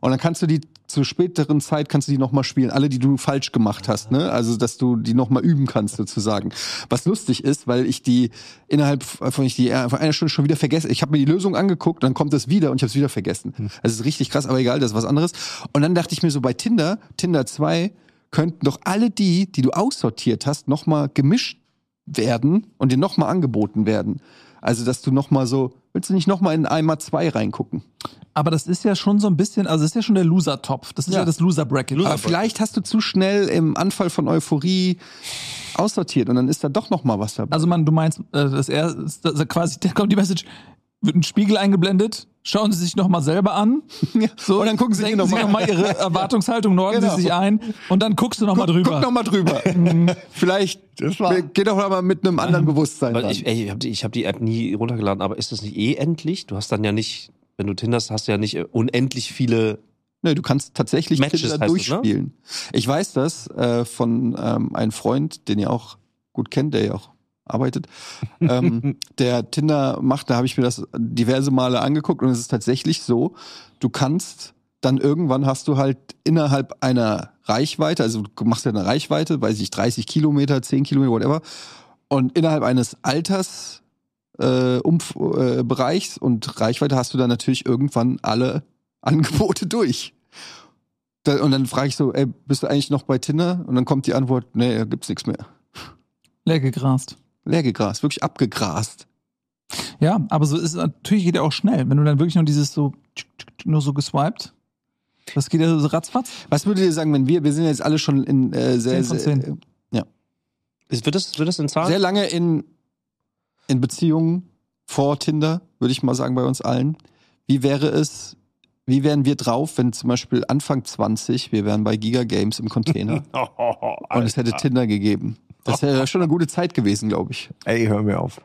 und dann kannst du die zu späteren Zeit kannst du die nochmal spielen, alle, die du falsch gemacht hast, ne? Also, dass du die nochmal üben kannst, sozusagen. Was lustig ist, weil ich die innerhalb von ich die äh, von einer Stunde schon wieder vergesse. Ich habe mir die Lösung angeguckt, dann kommt das wieder und ich habe es wieder vergessen. Hm. Also, es ist richtig krass, aber egal, das ist was anderes. Und dann dachte ich mir so bei Tinder, Tinder 2, könnten doch alle die, die du aussortiert hast, nochmal gemischt werden und dir nochmal angeboten werden. Also, dass du nochmal so, willst du nicht nochmal in einmal zwei reingucken? Aber das ist ja schon so ein bisschen, also das ist ja schon der Loser-Topf. Das ist ja, Ja. das Loser-Bracket. Aber vielleicht hast du zu schnell im Anfall von Euphorie aussortiert und dann ist da doch noch mal was dabei. Also man, du meinst, äh, das er ist das quasi, da kommt die Message, wird ein Spiegel eingeblendet, schauen Sie sich noch mal selber an. So, Und dann gucken Sie denken noch Sie mal. noch mal Ihre Erwartungshaltung, norden Genau. Sie sich ein und dann guckst du noch mal drüber. Guck noch mal drüber. Vielleicht geht doch mal mit einem anderen Bewusstsein Weil ich, ey, ich habe die, hab die App nie runtergeladen, aber ist das nicht eh endlich? Du hast dann ja nicht, wenn du Tinderst, hast du ja nicht äh, unendlich viele. Nee, du kannst tatsächlich Matches Tinder heißt es, ne? durchspielen. Ich weiß das äh, von ähm, einem Freund, den ihr auch gut kennt, der ja auch arbeitet. ähm, der Tinder macht, da habe ich mir das diverse Male angeguckt und es ist tatsächlich so, du kannst dann irgendwann hast du halt innerhalb einer Reichweite, also du machst ja eine Reichweite, weiß ich, 30 Kilometer, 10 Kilometer, whatever, und innerhalb eines Alters äh, Umf äh, Bereichs und Reichweite hast du dann natürlich irgendwann alle Angebote durch. Da, und dann frage ich so, ey, bist du eigentlich noch bei Tinder? Und dann kommt die Antwort, nee, da gibt's nichts mehr. Leer gegrast. Leer gegrast, wirklich abgegrast. Ja, aber so ist es natürlich geht ja auch schnell, wenn du dann wirklich nur dieses so nur so geswiped. Das geht ja so ratzfatz. Was würdet ihr sagen, wenn wir, wir sind jetzt alle schon in äh, sehr, 10 von sehr, 10. Ist, wird, das, wird das in Zahlen? sehr lange in, in Beziehungen vor Tinder, würde ich mal sagen, bei uns allen. Wie wäre es, wie wären wir drauf, wenn zum Beispiel Anfang 20, wir wären bei Giga Games im Container und es hätte Tinder gegeben? Das wäre schon eine gute Zeit gewesen, glaube ich. Ey, hör mir auf.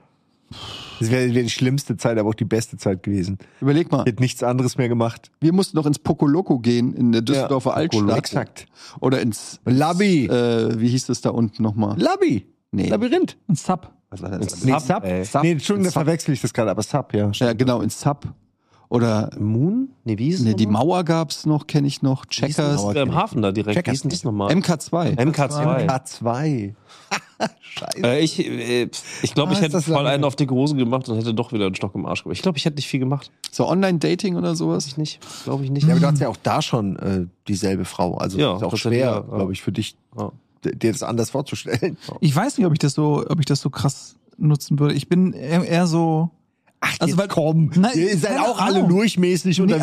Das wäre wär die schlimmste Zeit, aber auch die beste Zeit gewesen. Überleg mal. Ich hätte nichts anderes mehr gemacht. Wir mussten noch ins Pokoloko gehen in der Düsseldorfer Ja, Altstadt. Pokolo, exakt. Oder ins, Labi. äh, wie hieß das da unten nochmal? Labi. Nee. Labyrinth. Ein Sub. Was war das? Nee, Sub. Sub. Nee, Entschuldigung, da verwechsel ich das gerade, aber Sub, ja. Ja, genau, ins Sub. Oder Moon? Nee, wie hieß es nee, die? Mauer gab's noch, kenne ich noch. Wie Checkers. Äh, Im Hafen da direkt. Checkers. Wie hieß das nochmal? MK2. MK2. K2. Scheiße. Äh, ich äh, ich glaube, ich Ah, ist hätte das voll einen auf dicke Hose gemacht und hätte doch wieder einen Stock im Arsch gemacht. Ich glaube, ich hätte nicht viel gemacht. So Online-Dating oder Weiß sowas? ich nicht. Glaube ich nicht. Ja, aber du hast ja auch da schon äh, dieselbe Frau. Also Ja, ist auch schwer, ja, glaube ich, für dich, Ja. dir das anders vorzustellen. Ich weiß nicht, ob ich das so, ob ich das so krass nutzen würde. Ich bin eher, eher so. Ach, Also, jetzt weil- komm. Nein, Ihr seid auch alle Nee, unterwegs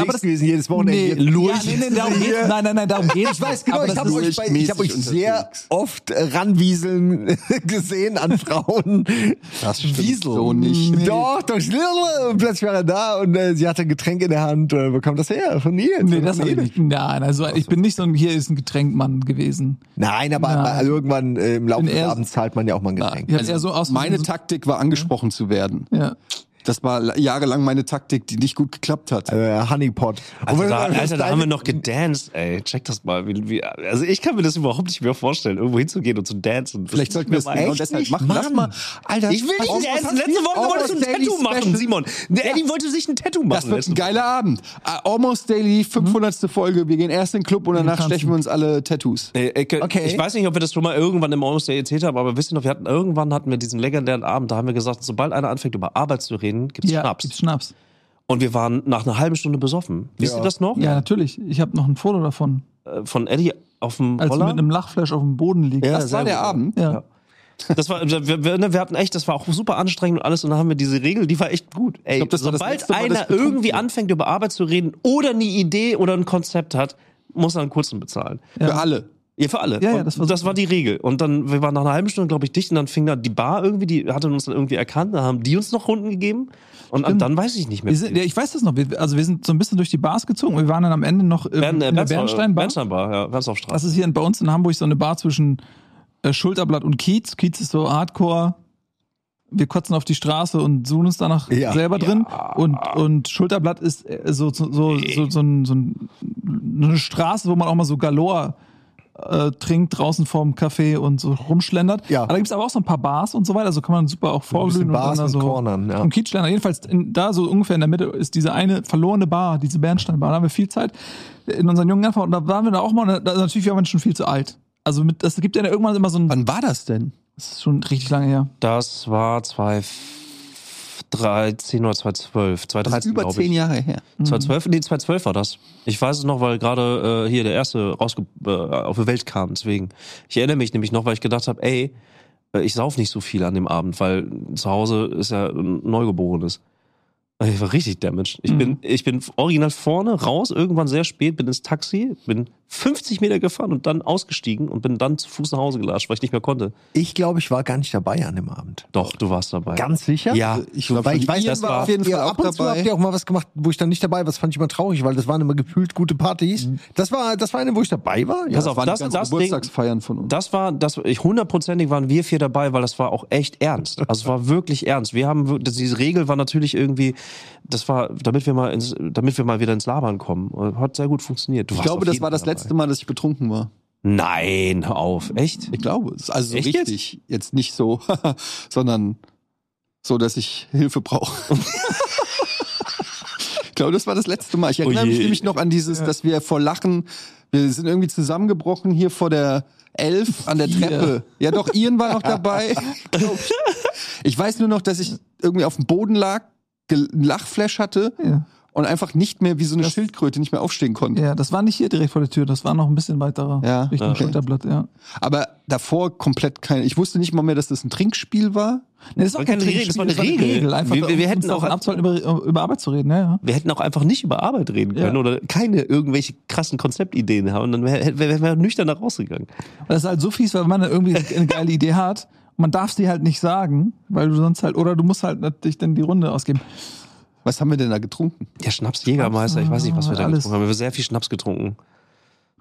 aber das- gewesen, jedes Wochenende. Nee, Durch. ja, nee, nee, darum geht's. Nein, nein, nein, darum geht's. Ich weiß genau, Aber ich habe euch, bei, ich hab euch sehr oft ranwieseln gesehen an Frauen. Das stimmt Wiesel. so nicht. Doch, doch, und plötzlich war er da und äh, sie hatte ein Getränk in der Hand. Äh, wo kam das her? Von Nils? Nee, das Nils? nicht. Nein, also ich bin nicht so ein, hier ist ein Getränkmann gewesen. Nein, aber Nein. also irgendwann äh, im Laufe des Abends zahlt man ja auch mal ein Getränk. Ich hab's eher so aus Meine so, Taktik war angesprochen zu werden. ja. Das war la- jahrelang meine Taktik, die nicht gut geklappt hat. Äh, Honeypot. Also da, Alter, da haben wir noch gedanced, ey. Check das mal. Wie, wie, also ich kann mir das überhaupt nicht mehr vorstellen, irgendwo hinzugehen und zu dancen. Das Vielleicht sollten mir wir es mal- genau deshalb nicht? machen. Lass mal, Alter. Ich will nicht dancen. Letzte? Woche wolltest du ein Daily Tattoo machen, Special. Simon. Der Eddie wollte sich ein Tattoo machen. Das wird ein geiler Abend. Uh, Almost Daily, 500. Folge. Wir gehen erst in den Club und danach stechen wir uns alle Tattoos. Äh, äh, Okay. Ich weiß nicht, ob wir das schon mal irgendwann im Almost Day erzählt haben, aber wisst ihr noch, wir hatten irgendwann hatten wir diesen legendären Abend, da haben wir gesagt, sobald einer anfängt über Arbeit zu reden, gibt's Ja, Schnaps. gibt's Schnaps. Und wir waren nach einer halben Stunde besoffen. Wisst Ja. ihr das noch? Ja, natürlich. Ich habe noch ein Foto davon, Äh, Von Eddie auf dem als Roller. mit einem Lachflash auf dem Boden liegst. Ja, Das war der gut. Abend. ja. Das war, wir, wir, ne, wir hatten echt, das war auch super anstrengend und alles. Und dann haben wir diese Regel, die war echt gut. Ey, glaub, das war das sobald einer irgendwie anfängt, über Arbeit zu reden oder eine Idee oder ein Konzept hat, muss er einen kurzen bezahlen. Für alle. Ja, für alle. Ja, ja, das war das war die Regel. Und dann, wir waren nach einer halben Stunde, glaube ich, dicht und dann fing da die Bar irgendwie, die hatte uns dann irgendwie erkannt, da haben die uns noch Runden gegeben. Und Stimmt. dann weiß ich nicht mehr. Sind, ja, ich weiß das noch. Wir, also wir sind so ein bisschen durch die Bars gezogen. und Wir waren dann am Ende noch ähm, Bern, äh, in der Bernstein- Bernsteinbar. Bernsteinbar, ja, Bernsteinstraße. Das ist hier in- bei uns in Hamburg so eine Bar zwischen äh, Schulterblatt und Kiez. Kiez ist so Hardcore. Wir kotzen auf die Straße und suchen uns danach Ja. selber drin. Und, und Schulterblatt ist äh, so, so, so, so, so, ein, so ein, eine Straße, wo man auch mal so Galore äh, trinkt draußen vorm Café und so rumschlendert. Ja. Da gibt's aber auch so ein paar Bars und so weiter. Also kann man super auch vorglühen und Bars dann da und so Cornern, ja. und Kiezschlender. Jedenfalls in, da so ungefähr in der Mitte ist diese eine verlorene Bar, diese Bernsteinbar. Da haben wir viel Zeit in unseren jungen Jahren. Und da waren wir da auch mal. Und da, natürlich waren wir schon viel zu alt. Also mit, das gibt ja irgendwann immer so ein. Wann war das denn? Das ist schon richtig lange her. Das war 2013 oder 2012. Das ist 2013, über zehn. Jahre her. 2012? Nee, 2012 war das. Ich weiß es noch, weil gerade äh, hier der erste rausge äh, auf die Welt kam. Deswegen. Ich erinnere mich nämlich noch, weil ich gedacht habe, ey, äh, ich sauf nicht so viel an dem Abend, weil zu Hause ist ja ein Neugeborenes. Ich war richtig damaged. Ich, Mhm. bin, ich bin original vorne raus, irgendwann sehr spät, bin ins Taxi, bin 50 Meter gefahren und dann ausgestiegen und bin dann zu Fuß nach Hause gelatscht, weil ich nicht mehr konnte. Ich glaube, ich war gar nicht dabei an dem Abend. Doch, du warst dabei. Ganz sicher? Ja. Ich glaube, Weil ich weiß, das war auf jeden Fall Ja, auch ab und zu habt ihr auch mal was gemacht, wo ich dann nicht dabei war. Das fand ich immer traurig, weil das waren immer gefühlt gute Partys. Das war, das war eine, wo ich dabei war. Ja. Pass auf, waren das, die ganzen das Ding, Geburtstagsfeiern von uns. das war, das, ich hundertprozentig waren wir vier dabei, weil das war auch echt ernst. Also es war wirklich ernst. Wir haben, diese Regel war natürlich irgendwie, das war, damit wir mal ins, damit wir mal wieder ins Labern kommen. Hat sehr gut funktioniert. Du ich glaube, das war das dabei. Letzte Mal, dass ich betrunken war. Nein, hör auf. Echt? Ich glaube es. Also so Echt richtig. Jetzt? nicht so, sondern so, dass ich Hilfe brauche. ich glaube, das war das letzte Mal. Ich erinnere Oh mich nämlich noch an dieses, dass wir vor Lachen, wir sind irgendwie zusammengebrochen hier vor der Elf an der. Treppe. Ja, doch, Ian war noch dabei. ich. weiß nur noch, dass ich irgendwie auf dem Boden lag, einen Lachflash hatte Ja. Und einfach nicht mehr wie so eine Das- Schildkröte nicht mehr aufstehen konnte. ja, das war nicht hier direkt vor der Tür. Das war noch ein bisschen weiter Ja, Richtung okay. Schulterblatt. Ja. Aber davor komplett kein. Ich wusste nicht mal mehr, dass das ein Trinkspiel war. Nee, das war keine Regel, das war eine Regel. Einfach, Wir- wir- wir hätten auch- abzuhalten, über, über Arbeit zu reden. Ja, ja. Wir hätten auch einfach nicht über Arbeit reden können Ja. oder keine irgendwelche krassen Konzeptideen haben. Dann wären wär, wär, wär nüchtern da rausgegangen. Das ist halt so fies, weil man dann irgendwie eine geile Idee hat und man darf sie halt nicht sagen, weil du sonst halt, oder du musst halt natürlich dann die Runde ausgeben. Was haben wir denn da getrunken? Ja, Schnaps, Jägermeister, ich weiß nicht, was wir da Alles. getrunken haben. Wir haben sehr viel Schnaps getrunken.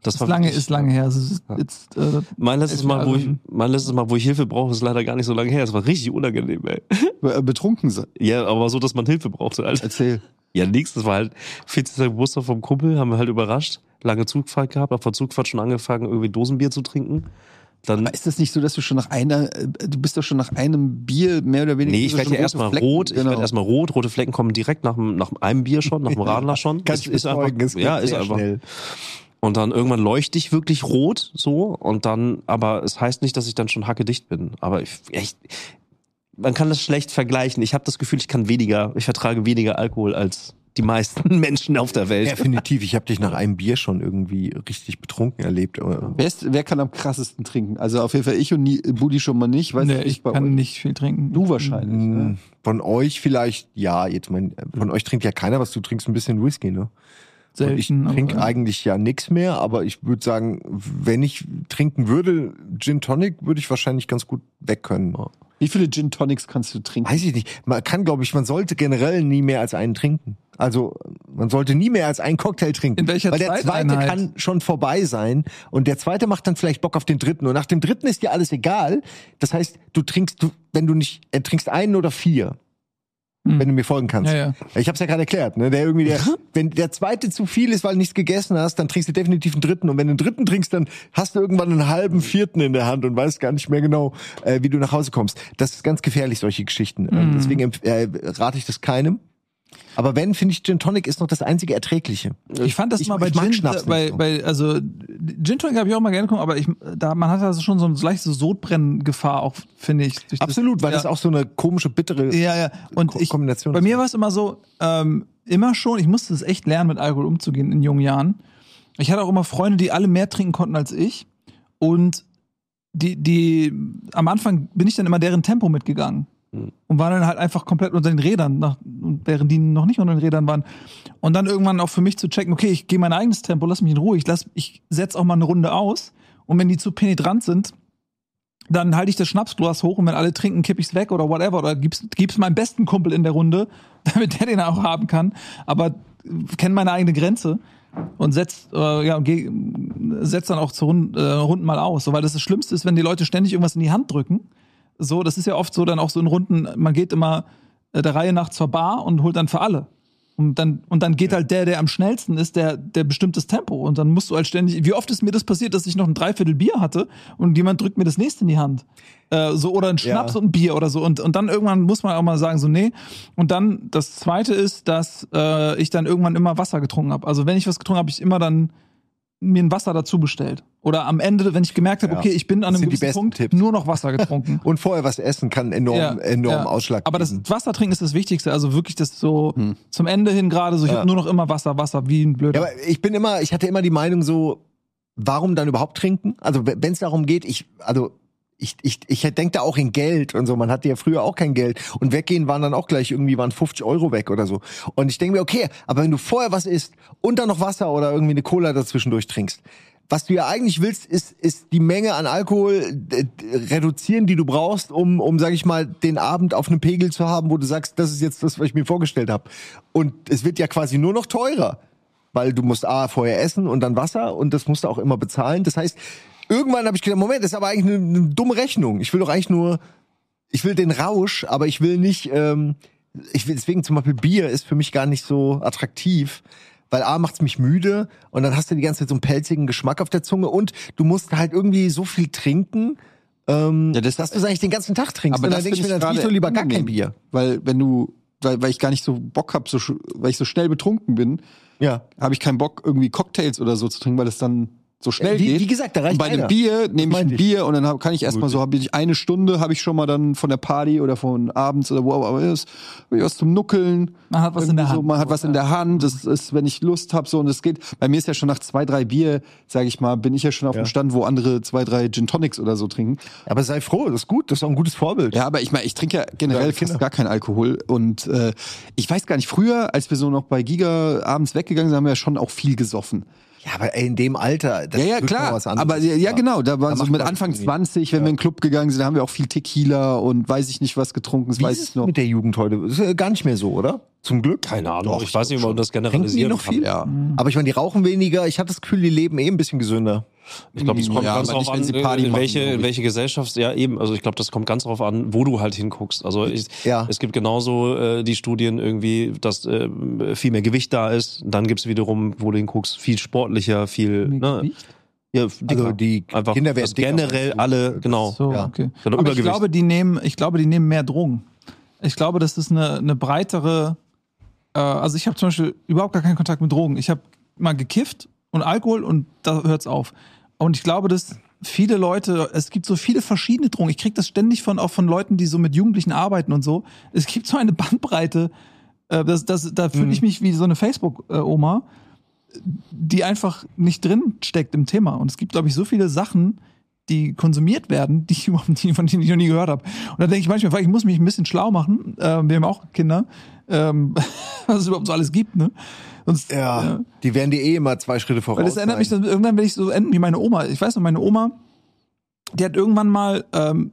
Das Ist lange, ist lange her. Also jetzt, äh, Mein letztes Mal, wo ich, Jahre. mein letztes Mal, wo ich Hilfe brauche, ist leider gar nicht so lange her. Es war richtig unangenehm, ey. Äh, Betrunken sein. Ja, aber so, dass man Hilfe brauchte, Alter. Erzähl. Ja, nix. Das war halt 40. Geburtstag vom Kumpel, haben wir halt überrascht. Lange Zugfahrt gehabt, auf der Zugfahrt schon angefangen, irgendwie Dosenbier zu trinken. Dann, Aber ist das nicht so, dass du schon nach einer, äh, du bist doch schon nach einem Bier mehr oder weniger. nee, ich werde ja erstmal rot. Ich Genau. werde erstmal rot. Rote Flecken kommen direkt nach, nach einem Bier schon, nach dem Radler schon. Kannst ist, ist einfach, es ja, ist einfach. schnell. Und dann irgendwann leuchte ich wirklich rot, so. Und dann, aber es heißt nicht, dass ich dann schon hackedicht bin. Aber ich, echt, man kann das schlecht vergleichen. Ich habe das Gefühl, ich kann weniger, ich vertrage weniger Alkohol als die meisten Menschen auf der Welt. Definitiv. Ich habe dich nach einem Bier schon irgendwie richtig betrunken erlebt. Wer, ist, wer kann am krassesten trinken? Also auf jeden Fall ich und Nie- Budi schon mal nicht. Weiß nee, nicht, ich bei kann euch. nicht viel trinken. Du wahrscheinlich. Mm, Ne? Von euch vielleicht, ja, jetzt mein, von euch trinkt ja keiner was, du trinkst ein bisschen Whisky, ne? Und ich Selten. trinke eigentlich ja nichts mehr, aber ich würde sagen, wenn ich trinken würde, Gin Tonic würde ich wahrscheinlich ganz gut weg können. Wie viele Gin Tonics kannst du trinken? Weiß ich nicht. Man kann, glaube ich, man sollte generell nie mehr als einen trinken. Also man sollte nie mehr als einen Cocktail trinken. In welcher Weil der zweite kann schon vorbei sein und der zweite macht dann vielleicht Bock auf den dritten. Und nach dem dritten ist dir alles egal. Das heißt, du trinkst, du, wenn du nicht, äh, trinkst einen oder vier, Hm. wenn du mir folgen kannst. Ja, ja. Ich habe es ja gerade erklärt, ne? Der irgendwie der, wenn der zweite zu viel ist, weil du nichts gegessen hast, dann trinkst du definitiv einen dritten. Und wenn du einen dritten trinkst, dann hast du irgendwann einen halben vierten in der Hand und weißt gar nicht mehr genau, äh, wie du nach Hause kommst. Das ist ganz gefährlich, solche Geschichten. Mhm. Deswegen äh, rate ich das keinem. Aber wenn, finde ich, Gin Tonic ist noch das einzige Erträgliche. Ich fand das Ich- mal bei Gin, bei, bei, also Gin Tonic habe ich auch mal gerne geguckt, aber ich, da man hat also schon so eine leichte Sodbrenngefahr auch, finde ich. durch das- Absolut, weil ja. das auch so eine komische, bittere Ja, ja. Und Ko- ich, Kombination bei mir war es immer so, ähm, immer schon, ich musste es echt lernen, mit Alkohol umzugehen in jungen Jahren. Ich hatte auch immer Freunde, die alle mehr trinken konnten als ich. Und die, die, am Anfang bin ich dann immer deren Tempo mitgegangen. Und war dann halt einfach komplett unter den Rädern, nach, während die noch nicht unter den Rädern waren. Und dann irgendwann auch für mich zu checken, okay, ich gehe mein eigenes Tempo, lass mich in Ruhe, ich, ich setz auch mal eine Runde aus. Und wenn die zu penetrant sind, dann halte ich das Schnapsglas hoch und wenn alle trinken, kipp ich's weg oder whatever oder gib's, gib's meinem besten Kumpel in der Runde, damit der den auch haben kann. Aber kenn meine eigene Grenze und setz, äh, ja, geh, setz dann auch zu Runden, äh, Runden mal aus. So, weil das das Schlimmste ist, wenn die Leute ständig irgendwas in die Hand drücken. So, das ist ja oft so dann auch so in Runden, man geht immer äh, der Reihe nach zur Bar und holt dann für alle. Und dann, und dann geht halt der, der am schnellsten ist, der, der bestimmt das Tempo. Und dann musst du halt ständig. Wie oft ist mir das passiert, dass ich noch ein Dreiviertel Bier hatte und jemand drückt mir das nächste in die Hand? Äh, so, oder ein Schnaps Ja. und ein Bier oder so. Und, und dann irgendwann muss man auch mal sagen, so, nee. Und dann das zweite ist, dass äh, ich dann irgendwann immer Wasser getrunken habe. Also wenn ich was getrunken habe, ich immer dann mir ein Wasser dazu bestellt. Oder am Ende, wenn ich gemerkt habe, Ja. okay, ich bin an einem gewissen besten Punkt, Tipps. nur noch Wasser getrunken. Und vorher was essen kann enorm, enorm ja. Ausschlag Aber das. Wasser trinken ist das Wichtigste. Also wirklich das so zum Ende hin gerade so, ich Ja. hab nur noch immer Wasser, Wasser, wie ein blöder. Ja, aber ich bin immer, ich hatte immer die Meinung so, warum dann überhaupt trinken? Also wenn es darum geht, ich, also ich, ich, ich denke da auch in Geld und so. Man hatte ja früher auch kein Geld und weggehen waren dann auch gleich irgendwie waren 50 Euro weg oder so. Und ich denke mir, okay, aber wenn du vorher was isst und dann noch Wasser oder irgendwie eine Cola dazwischendurch trinkst, was du ja eigentlich willst, ist, ist die Menge an Alkohol reduzieren, die du brauchst, um, um, sag ich mal, den Abend auf einem Pegel zu haben, wo du sagst, das ist jetzt das, was ich mir vorgestellt habe. Und es wird ja quasi nur noch teurer weil du musst A, vorher essen und dann Wasser und das musst du auch immer bezahlen. Das heißt, irgendwann habe ich gedacht, Moment, das ist aber eigentlich eine, eine dumme Rechnung. Ich will doch eigentlich nur, ich will den Rausch, aber ich will nicht, ähm, ich will deswegen zum Beispiel Bier ist für mich gar nicht so attraktiv. Weil A macht's mich müde und dann hast du die ganze Zeit so einen pelzigen Geschmack auf der Zunge und du musst halt irgendwie so viel trinken, ähm, Ja, das- dass du es eigentlich den ganzen Tag trinkst. Aber und das dann denke ich mir, dann trinkst du lieber gar kein. Bier. Weil wenn du, weil, weil ich gar nicht so Bock hab, so, weil ich so schnell betrunken bin, Ja. habe ich keinen Bock, irgendwie Cocktails oder so zu trinken, weil es dann so schnell Wie- geht. wie gesagt, da reicht und bei einer. dem Bier nehme ich ein ich. Bier und dann hab, kann ich erstmal so, habe ich eine Stunde, habe ich schon mal dann von der Party oder von abends oder wo auch immer ist, hab ich was zum Nuckeln. Man hat was in der Irgendwie So, Hand. man hat was in der Hand. Das ist, wenn ich Lust habe, so und es geht. Bei mir ist ja schon nach zwei, drei Bier, sage ich mal, bin ich ja schon auf Ja. dem Stand, wo andere zwei, drei Gin Tonics oder so trinken. Aber sei froh, das ist gut, das ist auch ein gutes Vorbild. Ja, aber ich meine, ich trinke ja generell fast Kinder. gar keinen Alkohol und äh, ich weiß gar nicht, früher, als wir so noch bei Giga abends weggegangen sind, haben wir ja schon auch viel gesoffen. Ja, aber ey, in dem Alter, das ja, ja, klar. was anderes. Aber ja, ja, genau, da waren Da so mit Anfang irgendwie. 20, wenn wir in den Club gegangen sind, da haben wir auch viel Tequila und weiß ich nicht was getrunken, das Wie weiß ist ich es noch. mit der Jugend heute? Ist ja gar nicht mehr so, oder? Zum Glück. Keine Ahnung. Doch, ich weiß nicht, ob man das Trinken die generalisieren noch kann. viel? Ja. Aber ich meine, die rauchen weniger. Ich hatte das Gefühl, die leben eh ein bisschen gesünder. Ich glaube, es kommt Ja, ganz drauf an, sie Party in welche, in welche Gesellschaft, ja eben, also ich glaube, das kommt ganz drauf an, wo du halt hinguckst. Also ich, Ja. es gibt genauso äh, die Studien irgendwie, dass äh, viel mehr Gewicht da ist. Dann gibt's wiederum, wo du hinguckst, viel sportlicher, viel, ne, Gewicht? ja, dicker. Also die Einfach, Kinder werden dass dicker, generell alle, genau. So, Ja. okay. Aber ich glaube, die nehmen, ich glaube, die nehmen mehr Drogen. Ich glaube, das ist eine, eine breitere. Äh, also ich habe zum Beispiel überhaupt gar keinen Kontakt mit Drogen. Ich habe mal gekifft und Alkohol und da hört's auf. Und ich glaube, dass viele Leute, es gibt so viele verschiedene Drogen. Ich krieg das ständig von auch von Leuten, die so mit Jugendlichen arbeiten und so. Es gibt so eine Bandbreite. Äh, das, das, da fühle ich mich wie so eine Facebook-Oma die einfach nicht drin steckt im Thema. Und es gibt, glaube ich, so viele Sachen, die konsumiert werden, die ich überhaupt nie, von denen ich noch nie gehört habe. Und da denke ich manchmal, ich muss mich ein bisschen schlau machen. Ähm, wir haben auch Kinder, ähm, was es überhaupt so alles gibt. Ne? Sonst, Ja, äh, die werden dir eh immer zwei Schritte voraus. weil das erinnert mich, dann, irgendwann werde ich so enden wie meine Oma. Ich weiß noch, meine Oma, die hat irgendwann mal, ähm,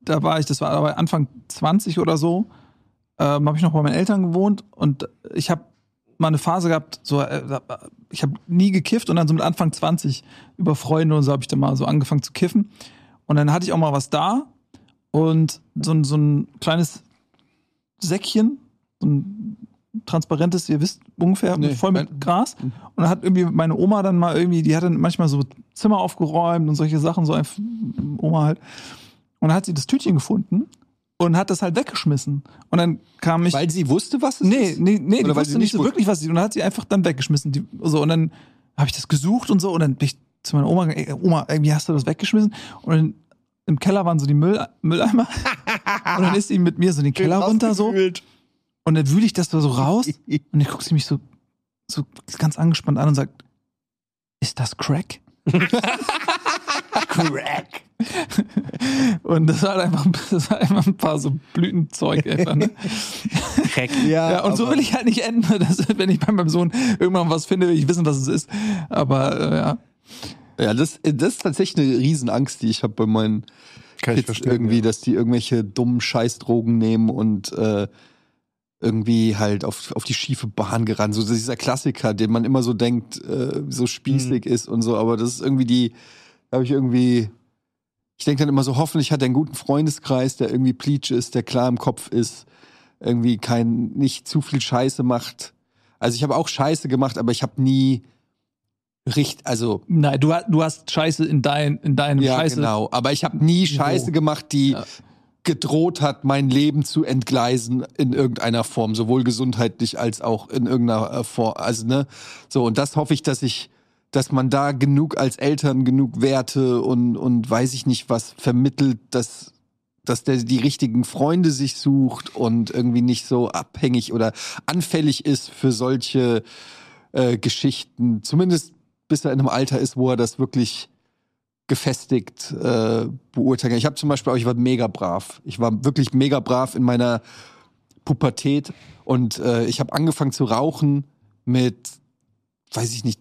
da war ich, das war aber Anfang 20 oder so, ähm, habe ich noch bei meinen Eltern gewohnt und ich habe mal eine Phase gehabt, so, äh, ich habe nie gekifft und dann so mit Anfang 20 über Freunde und so habe ich dann mal so angefangen zu kiffen. Und dann hatte ich auch mal was da und so, ein- so ein kleines Säckchen, so ein transparentes, ihr wisst ungefähr, Nee, voll mit Gras. Und dann hat irgendwie meine Oma dann mal irgendwie, die hat dann manchmal so Zimmer aufgeräumt und solche Sachen, so einfach Oma halt. Und dann hat sie das Tütchen gefunden und hat das halt weggeschmissen. Und dann kam ich. Weil sie wusste, was es Nee, ist? nee, nee, die Oder weil wusste nicht so wusste? wirklich, was sie. Und dann hat sie einfach dann weggeschmissen. Die, so, und dann habe ich das gesucht und so. Und dann bin ich zu meiner Oma gegangen, ey, Oma, irgendwie hast du das weggeschmissen? Und dann im Keller waren so die Müll, Mülleimer. und dann ist sie mit mir so den Keller runter so. Und dann wühle ich das da so raus. Und dann guckt sie mich so, so ganz angespannt an und sagt, ist das Crack? Crack. Und das war halt einfach, das war einfach ein paar so Blütenzeug. Einfach, ne? Crack. Ja, Ja, und so will ich halt nicht enden, dass, wenn ich bei meinem Sohn irgendwann was finde, will ich wissen, was es ist. Aber äh, ja. Ja, das, das ist tatsächlich eine Riesenangst, die ich habe bei meinen Kann ich Kids verstehen, irgendwie, ja. dass die irgendwelche dummen Scheißdrogen nehmen und äh, irgendwie halt auf, auf die schiefe Bahn gerannt. So dieser Klassiker, den man immer so denkt, äh, so spießig Mhm. ist und so, aber das ist irgendwie die, da habe ich irgendwie, ich denke dann immer so, hoffentlich hat er einen guten Freundeskreis, der irgendwie pleatsch ist, der klar im Kopf ist, irgendwie kein, nicht zu viel Scheiße macht. Also ich habe auch Scheiße gemacht, aber ich habe nie richtig, also Nein, du, hast- du hast Scheiße in, dein, in deinem ja, Scheiße. genau. Aber ich habe nie Scheiße gemacht, die Ja. Gedroht hat, mein Leben zu entgleisen in irgendeiner Form, sowohl gesundheitlich als auch in irgendeiner äh, Form. Also ne, so und das hoffe ich, dass ich, dass man da genug als Eltern genug Werte und und weiß ich nicht was vermittelt, dass dass der die richtigen Freunde sich sucht und irgendwie nicht so abhängig oder anfällig ist für solche äh, Geschichten. Zumindest bis er in einem Alter ist, wo er das wirklich gefestigt äh, beurteilen. Ich habe zum Beispiel auch, ich war mega brav. Ich war wirklich mega brav in meiner Pubertät und äh, ich habe angefangen zu rauchen mit, weiß ich nicht,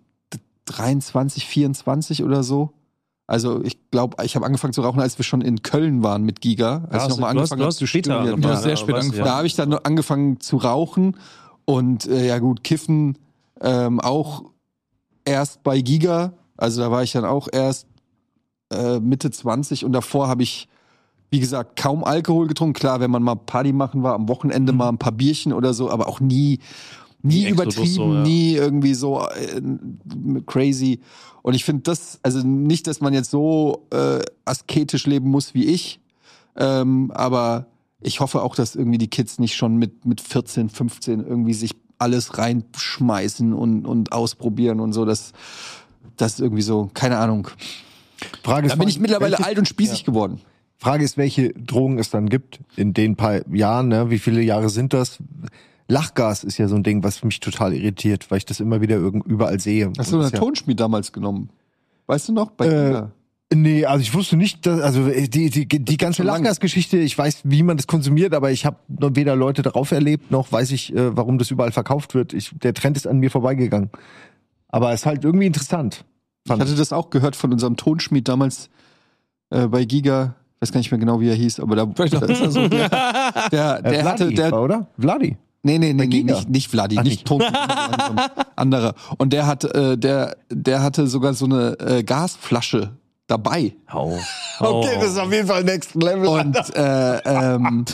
23, 24 oder so. Also ich glaube, ich habe angefangen zu rauchen, als wir schon in Köln waren mit Giga, als ich hast- nochmal angefangen du habe zu später studieren. Ja, sehr ja, spät angefangen. Da habe ich dann angefangen zu rauchen und äh, ja gut, kiffen ähm, auch erst bei Giga. Also da war ich dann auch erst äh, Mitte 20 und davor habe ich, wie gesagt, kaum Alkohol getrunken. Klar, wenn man mal Party machen war, am Wochenende mal ein paar Bierchen oder so, aber auch nie, nie Exodus übertrieben, so, ja. nie irgendwie so äh, crazy. Und ich finde das, also nicht, dass man jetzt so äh, asketisch leben muss wie ich, ähm, aber ich hoffe auch, dass irgendwie die Kids nicht schon mit, mit 14, 15 irgendwie sich alles reinschmeißen und, und ausprobieren und so. Das, das ist irgendwie so, keine Ahnung. Frage ist, Da bin ich mittlerweile welche, alt und spießig geworden. Frage ist, welche Drogen es dann gibt in den paar Jahren. Ne? Wie viele Jahre sind das? Lachgas ist ja so ein Ding, was mich total irritiert, weil ich das immer wieder überall sehe. Hast du Und eine das ja- Tonschmied damals genommen? Weißt du noch? Bei Äh? Nee, also ich wusste nicht, dass, also die, die, die ganze. Lachgasgeschichte, ich weiß, wie man das konsumiert, aber ich habe weder Leute darauf erlebt, noch weiß ich, äh, warum das überall verkauft wird. Ich, der Trend ist an mir vorbeigegangen. Aber es ist halt irgendwie interessant. Ich hatte das auch gehört von unserem Tonschmied damals äh, bei Giga. Ich weiß gar nicht mehr genau, wie er hieß, aber da Vielleicht auch besser so. der, der, Äh, der hatte, Vladi, der, oder? Vladi. Nee, nee, nee, nee nicht, nicht Vladi, Ach, nicht nicht. Ton, anderer. Und der hat, äh, der, der hatte sogar so eine äh, Gasflasche dabei. Hau. Okay, das ist auf jeden Fall Next Level. Und äh, ähm,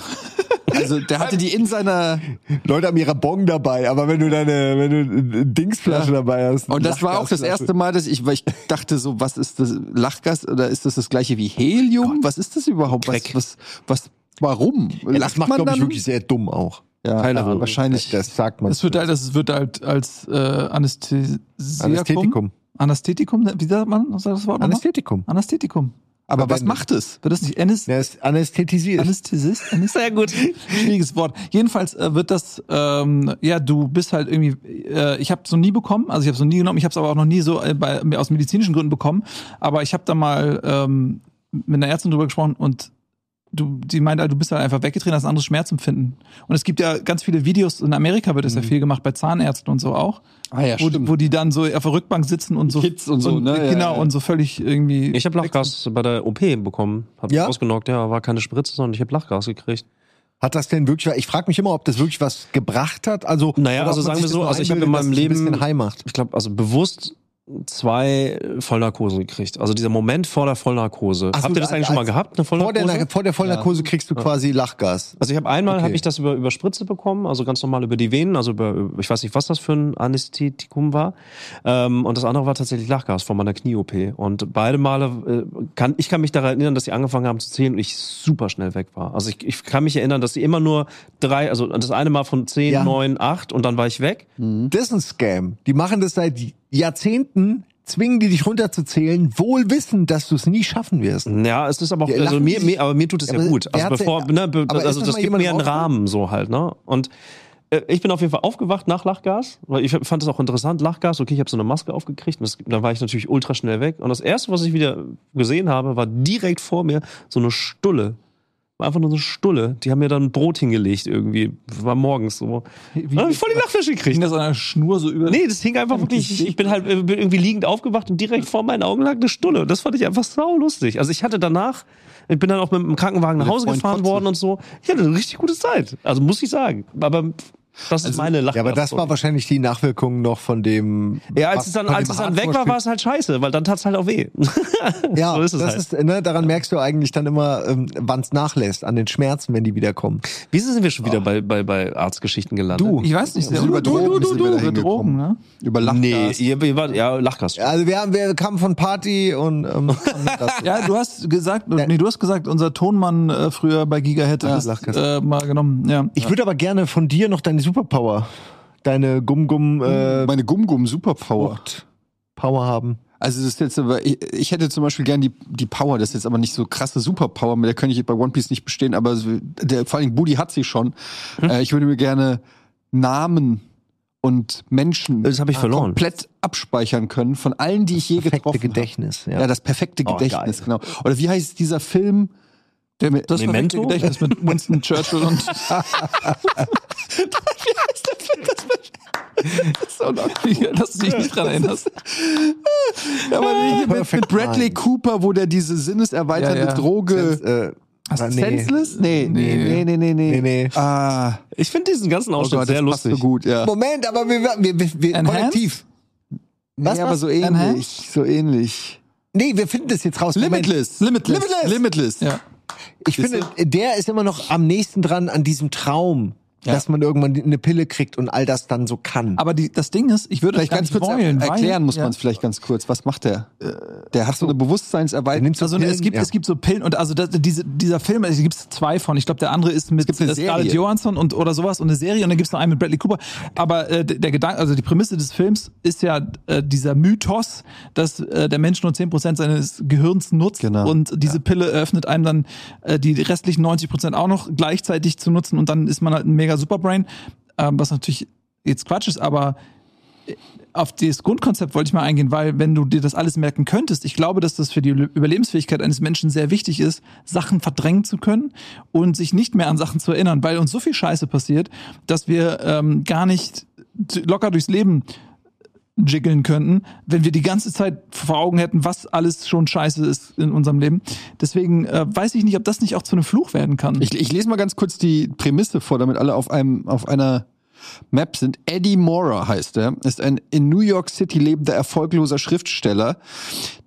also der hatte die in seiner Leute haben ihre Bong dabei, aber wenn du deine, wenn du eine Dingsflasche Ja. dabei hast. und das war auch das erste Mal, dass ich, weil ich dachte so, was ist das Lachgas oder ist das das gleiche wie Helium? Was ist das überhaupt? Was, was, was, warum? Ja, das macht, glaube ich, wirklich sehr dumm auch. ja, Keine Ahnung. wahrscheinlich. Das sagt man. Es wird halt, das wird halt als äh, Anästhesiakum. Anästhetikum. Anästhetikum, wie sagt man was sagt das Wort nochmal? Anästhetikum. Anästhetikum. aber aber was macht es? Wird das nicht Anäs Der ist anästhesiert. Anästhesist? Anästhesist? Sehr gut. Schwieriges Wort. Jedenfalls äh, wird das, ähm, ja, du bist halt irgendwie, äh, ich habe es noch nie bekommen, also ich habe es noch nie genommen, ich habe es aber auch noch nie so äh, bei, aus medizinischen Gründen bekommen, aber ich habe da mal ähm, mit einer Ärztin drüber gesprochen und du, die meinte, halt, du bist halt einfach weggetreten, hast ein anderes Schmerzempfinden. Und es gibt ja ganz viele Videos, in Amerika wird das ja viel gemacht, bei Zahnärzten und so auch, Ah ja, wo, wo die dann so auf der Rückbank sitzen und so. Kids und so, ne? Ja, Genau, ja. und so völlig irgendwie. Ich habe Lachgas bei der OP bekommen. Hab Ja? ausgenockt, ja, war keine Spritze, sondern ich habe Lachgas gekriegt. Hat das denn wirklich, ich frage mich immer, ob das wirklich was gebracht hat. Also, Naja, also sagen wir so, also ich habe in meinem Leben-. Ich glaube, also bewusst zwei Vollnarkosen gekriegt. Also dieser Moment vor der Vollnarkose. Ach Habt ihr das eigentlich schon mal gehabt, eine Vor Vollnarkose? der, vor der Vollnarkose kriegst du quasi Lachgas. Also ich habe einmal Okay. habe ich das über über Spritze bekommen, also ganz normal über die Venen, also über ich weiß nicht, was das für ein Anästhetikum war. Ähm, und das andere war tatsächlich Lachgas von meiner Knie-OP. Und beide Male äh, kann ich kann mich daran erinnern, dass sie angefangen haben zu zählen und ich super schnell weg war. Also ich, ich kann mich erinnern, dass sie immer nur drei, also das eine Mal von zehn, Ja. neun, acht und dann war ich weg. Das ist ein Scam. Die machen das seit Jahrzehnten, zwingen die dich runterzuzählen, wohl wissend, dass du es nie schaffen wirst. Ja, es ist aber auch, Ja, also mir, mir, aber mir tut es Ja, ja, gut. Also bevor, denn- ne, be, also das das gibt mir einen Rahmen so halt, ne? Und äh, ich bin auf jeden Fall aufgewacht nach Lachgas, weil ich fand es auch interessant, Lachgas, okay, ich habe so eine Maske aufgekriegt und das, dann war ich natürlich ultra schnell weg. Und das erste, was ich wieder gesehen habe, war direkt vor mir so eine Stulle. War einfach nur so eine Stulle. Die haben mir dann Brot hingelegt irgendwie. War morgens so. Wie- Dann hab ich voll die Lachflasche gekriegt. Ging das an einer Schnur so über? Nee, das hing einfach wirklich. Ich, bin halt äh, bin irgendwie liegend aufgewacht und direkt vor meinen Augen lag eine Stulle. Das fand ich einfach sau lustig. Also ich hatte danach, ich bin dann auch mit dem Krankenwagen nach Hause gefahren worden und so. Ich hatte eine richtig gute Zeit. Also muss ich sagen. Aber das ist meine Lach. Ja, aber das war wahrscheinlich die Nachwirkung noch von dem. Ja, als was- es dann, als es dann weg war, war es halt scheiße, weil dann tat's halt auch weh. Ja, so ist es das halt. ist, ne, daran merkst du eigentlich dann immer, ähm, wann es nachlässt, an den Schmerzen, wenn die wiederkommen. Wieso sind wir schon wieder bei, bei, bei Arztgeschichten gelandet? Du. Ich weiß nicht. Also über Drogen sind wir da über hingekommen. Drogen, ne? Über Lachgas. Nee, ihr, ihr wart, ja, Lachgast. Also wir, haben, wir kamen von Party und ähm, das, Ja, du hast gesagt, nee, du hast gesagt, unser Tonmann äh, früher bei Giga hätte das äh, mal genommen. Ja. ich würde aber gerne von dir noch deine Superpower, deine Gum-Gum äh, Meine Gum-Gum Superpower. Power haben. Also das ist jetzt aber, ich, ich hätte zum Beispiel gern die, die Power, das ist jetzt aber nicht so krasse Superpower, mit der könnte ich bei One Piece nicht bestehen, aber der, vor allem Budi hat sie schon. Äh, ich würde mir gerne Namen und Menschen Das habe ich verloren. komplett abspeichern können von allen, die ich je Perfekte getroffen habe. Gedächtnis. Ja. Ja, das perfekte Oh, Gedächtnis, geil. genau. Oder wie heißt dieser Film? Der mit, Das Memento? Gedächtnis mit Winston Churchill und so noch, dass du dich nicht dran erinnerst. ja, aber nee, mit, Bradley. Cooper, wo der diese sinneserweiternde Ja, ja. Droge. äh, nee. Senseless? Nee, nee, nee, nee, nee. Nee, nee. Ah, Ich finde diesen ganzen oh Ausschnitt Gott, sehr das passt lustig. so gut, ja. Moment, aber wir, wir, wir, wir Enhanced? kollektiv. Was, nee, aber was? so Enhanced? ähnlich, so ähnlich. Nee, wir finden das jetzt raus. Limitless. Limitless. Limitless. Limitless. Ja. Ich finde, der ist immer noch am nächsten dran an diesem Traum, dass man irgendwann eine Pille kriegt und all das dann so kann. Aber die, das Ding ist, ich würde Vielleicht ganz kurz wollen, erklären muss ja. man es vielleicht ganz kurz. Was macht der? Der hat so eine Bewusstseinserweiterung. Also ne, es Pillen? gibt Ja. es gibt so Pillen und also das, diese, dieser Film, also gibt es zwei von. Ich glaube, der andere ist mit äh, Scarlett. Johansson und oder sowas und eine Serie und dann gibt es noch einen mit Bradley Cooper. Aber äh, der der Gedanke, also die Prämisse des Films ist ja äh, dieser Mythos, dass äh, der Mensch nur 10% seines Gehirns nutzt Genau. und diese Pille eröffnet einem dann äh, die restlichen 90% auch noch gleichzeitig zu nutzen und dann ist man halt ein mega Superbrain, ähm, was natürlich jetzt Quatsch ist, aber auf das Grundkonzept wollte ich mal eingehen, weil wenn du dir das alles merken könntest, ich glaube, dass das für die Überlebensfähigkeit eines Menschen sehr wichtig ist, Sachen verdrängen zu können und sich nicht mehr an Sachen zu erinnern, weil uns so viel Scheiße passiert, dass wir ähm, gar nicht locker durchs Leben jiggeln könnten, wenn wir die ganze Zeit vor Augen hätten, was alles schon scheiße ist in unserem Leben. Deswegen äh, weiß ich nicht, ob das nicht auch zu einem Fluch werden kann. Ich, ich lese mal ganz kurz die Prämisse vor, damit alle auf einem auf einer Map sind. Eddie Mora heißt er, ist ein in New York City lebender erfolgloser Schriftsteller,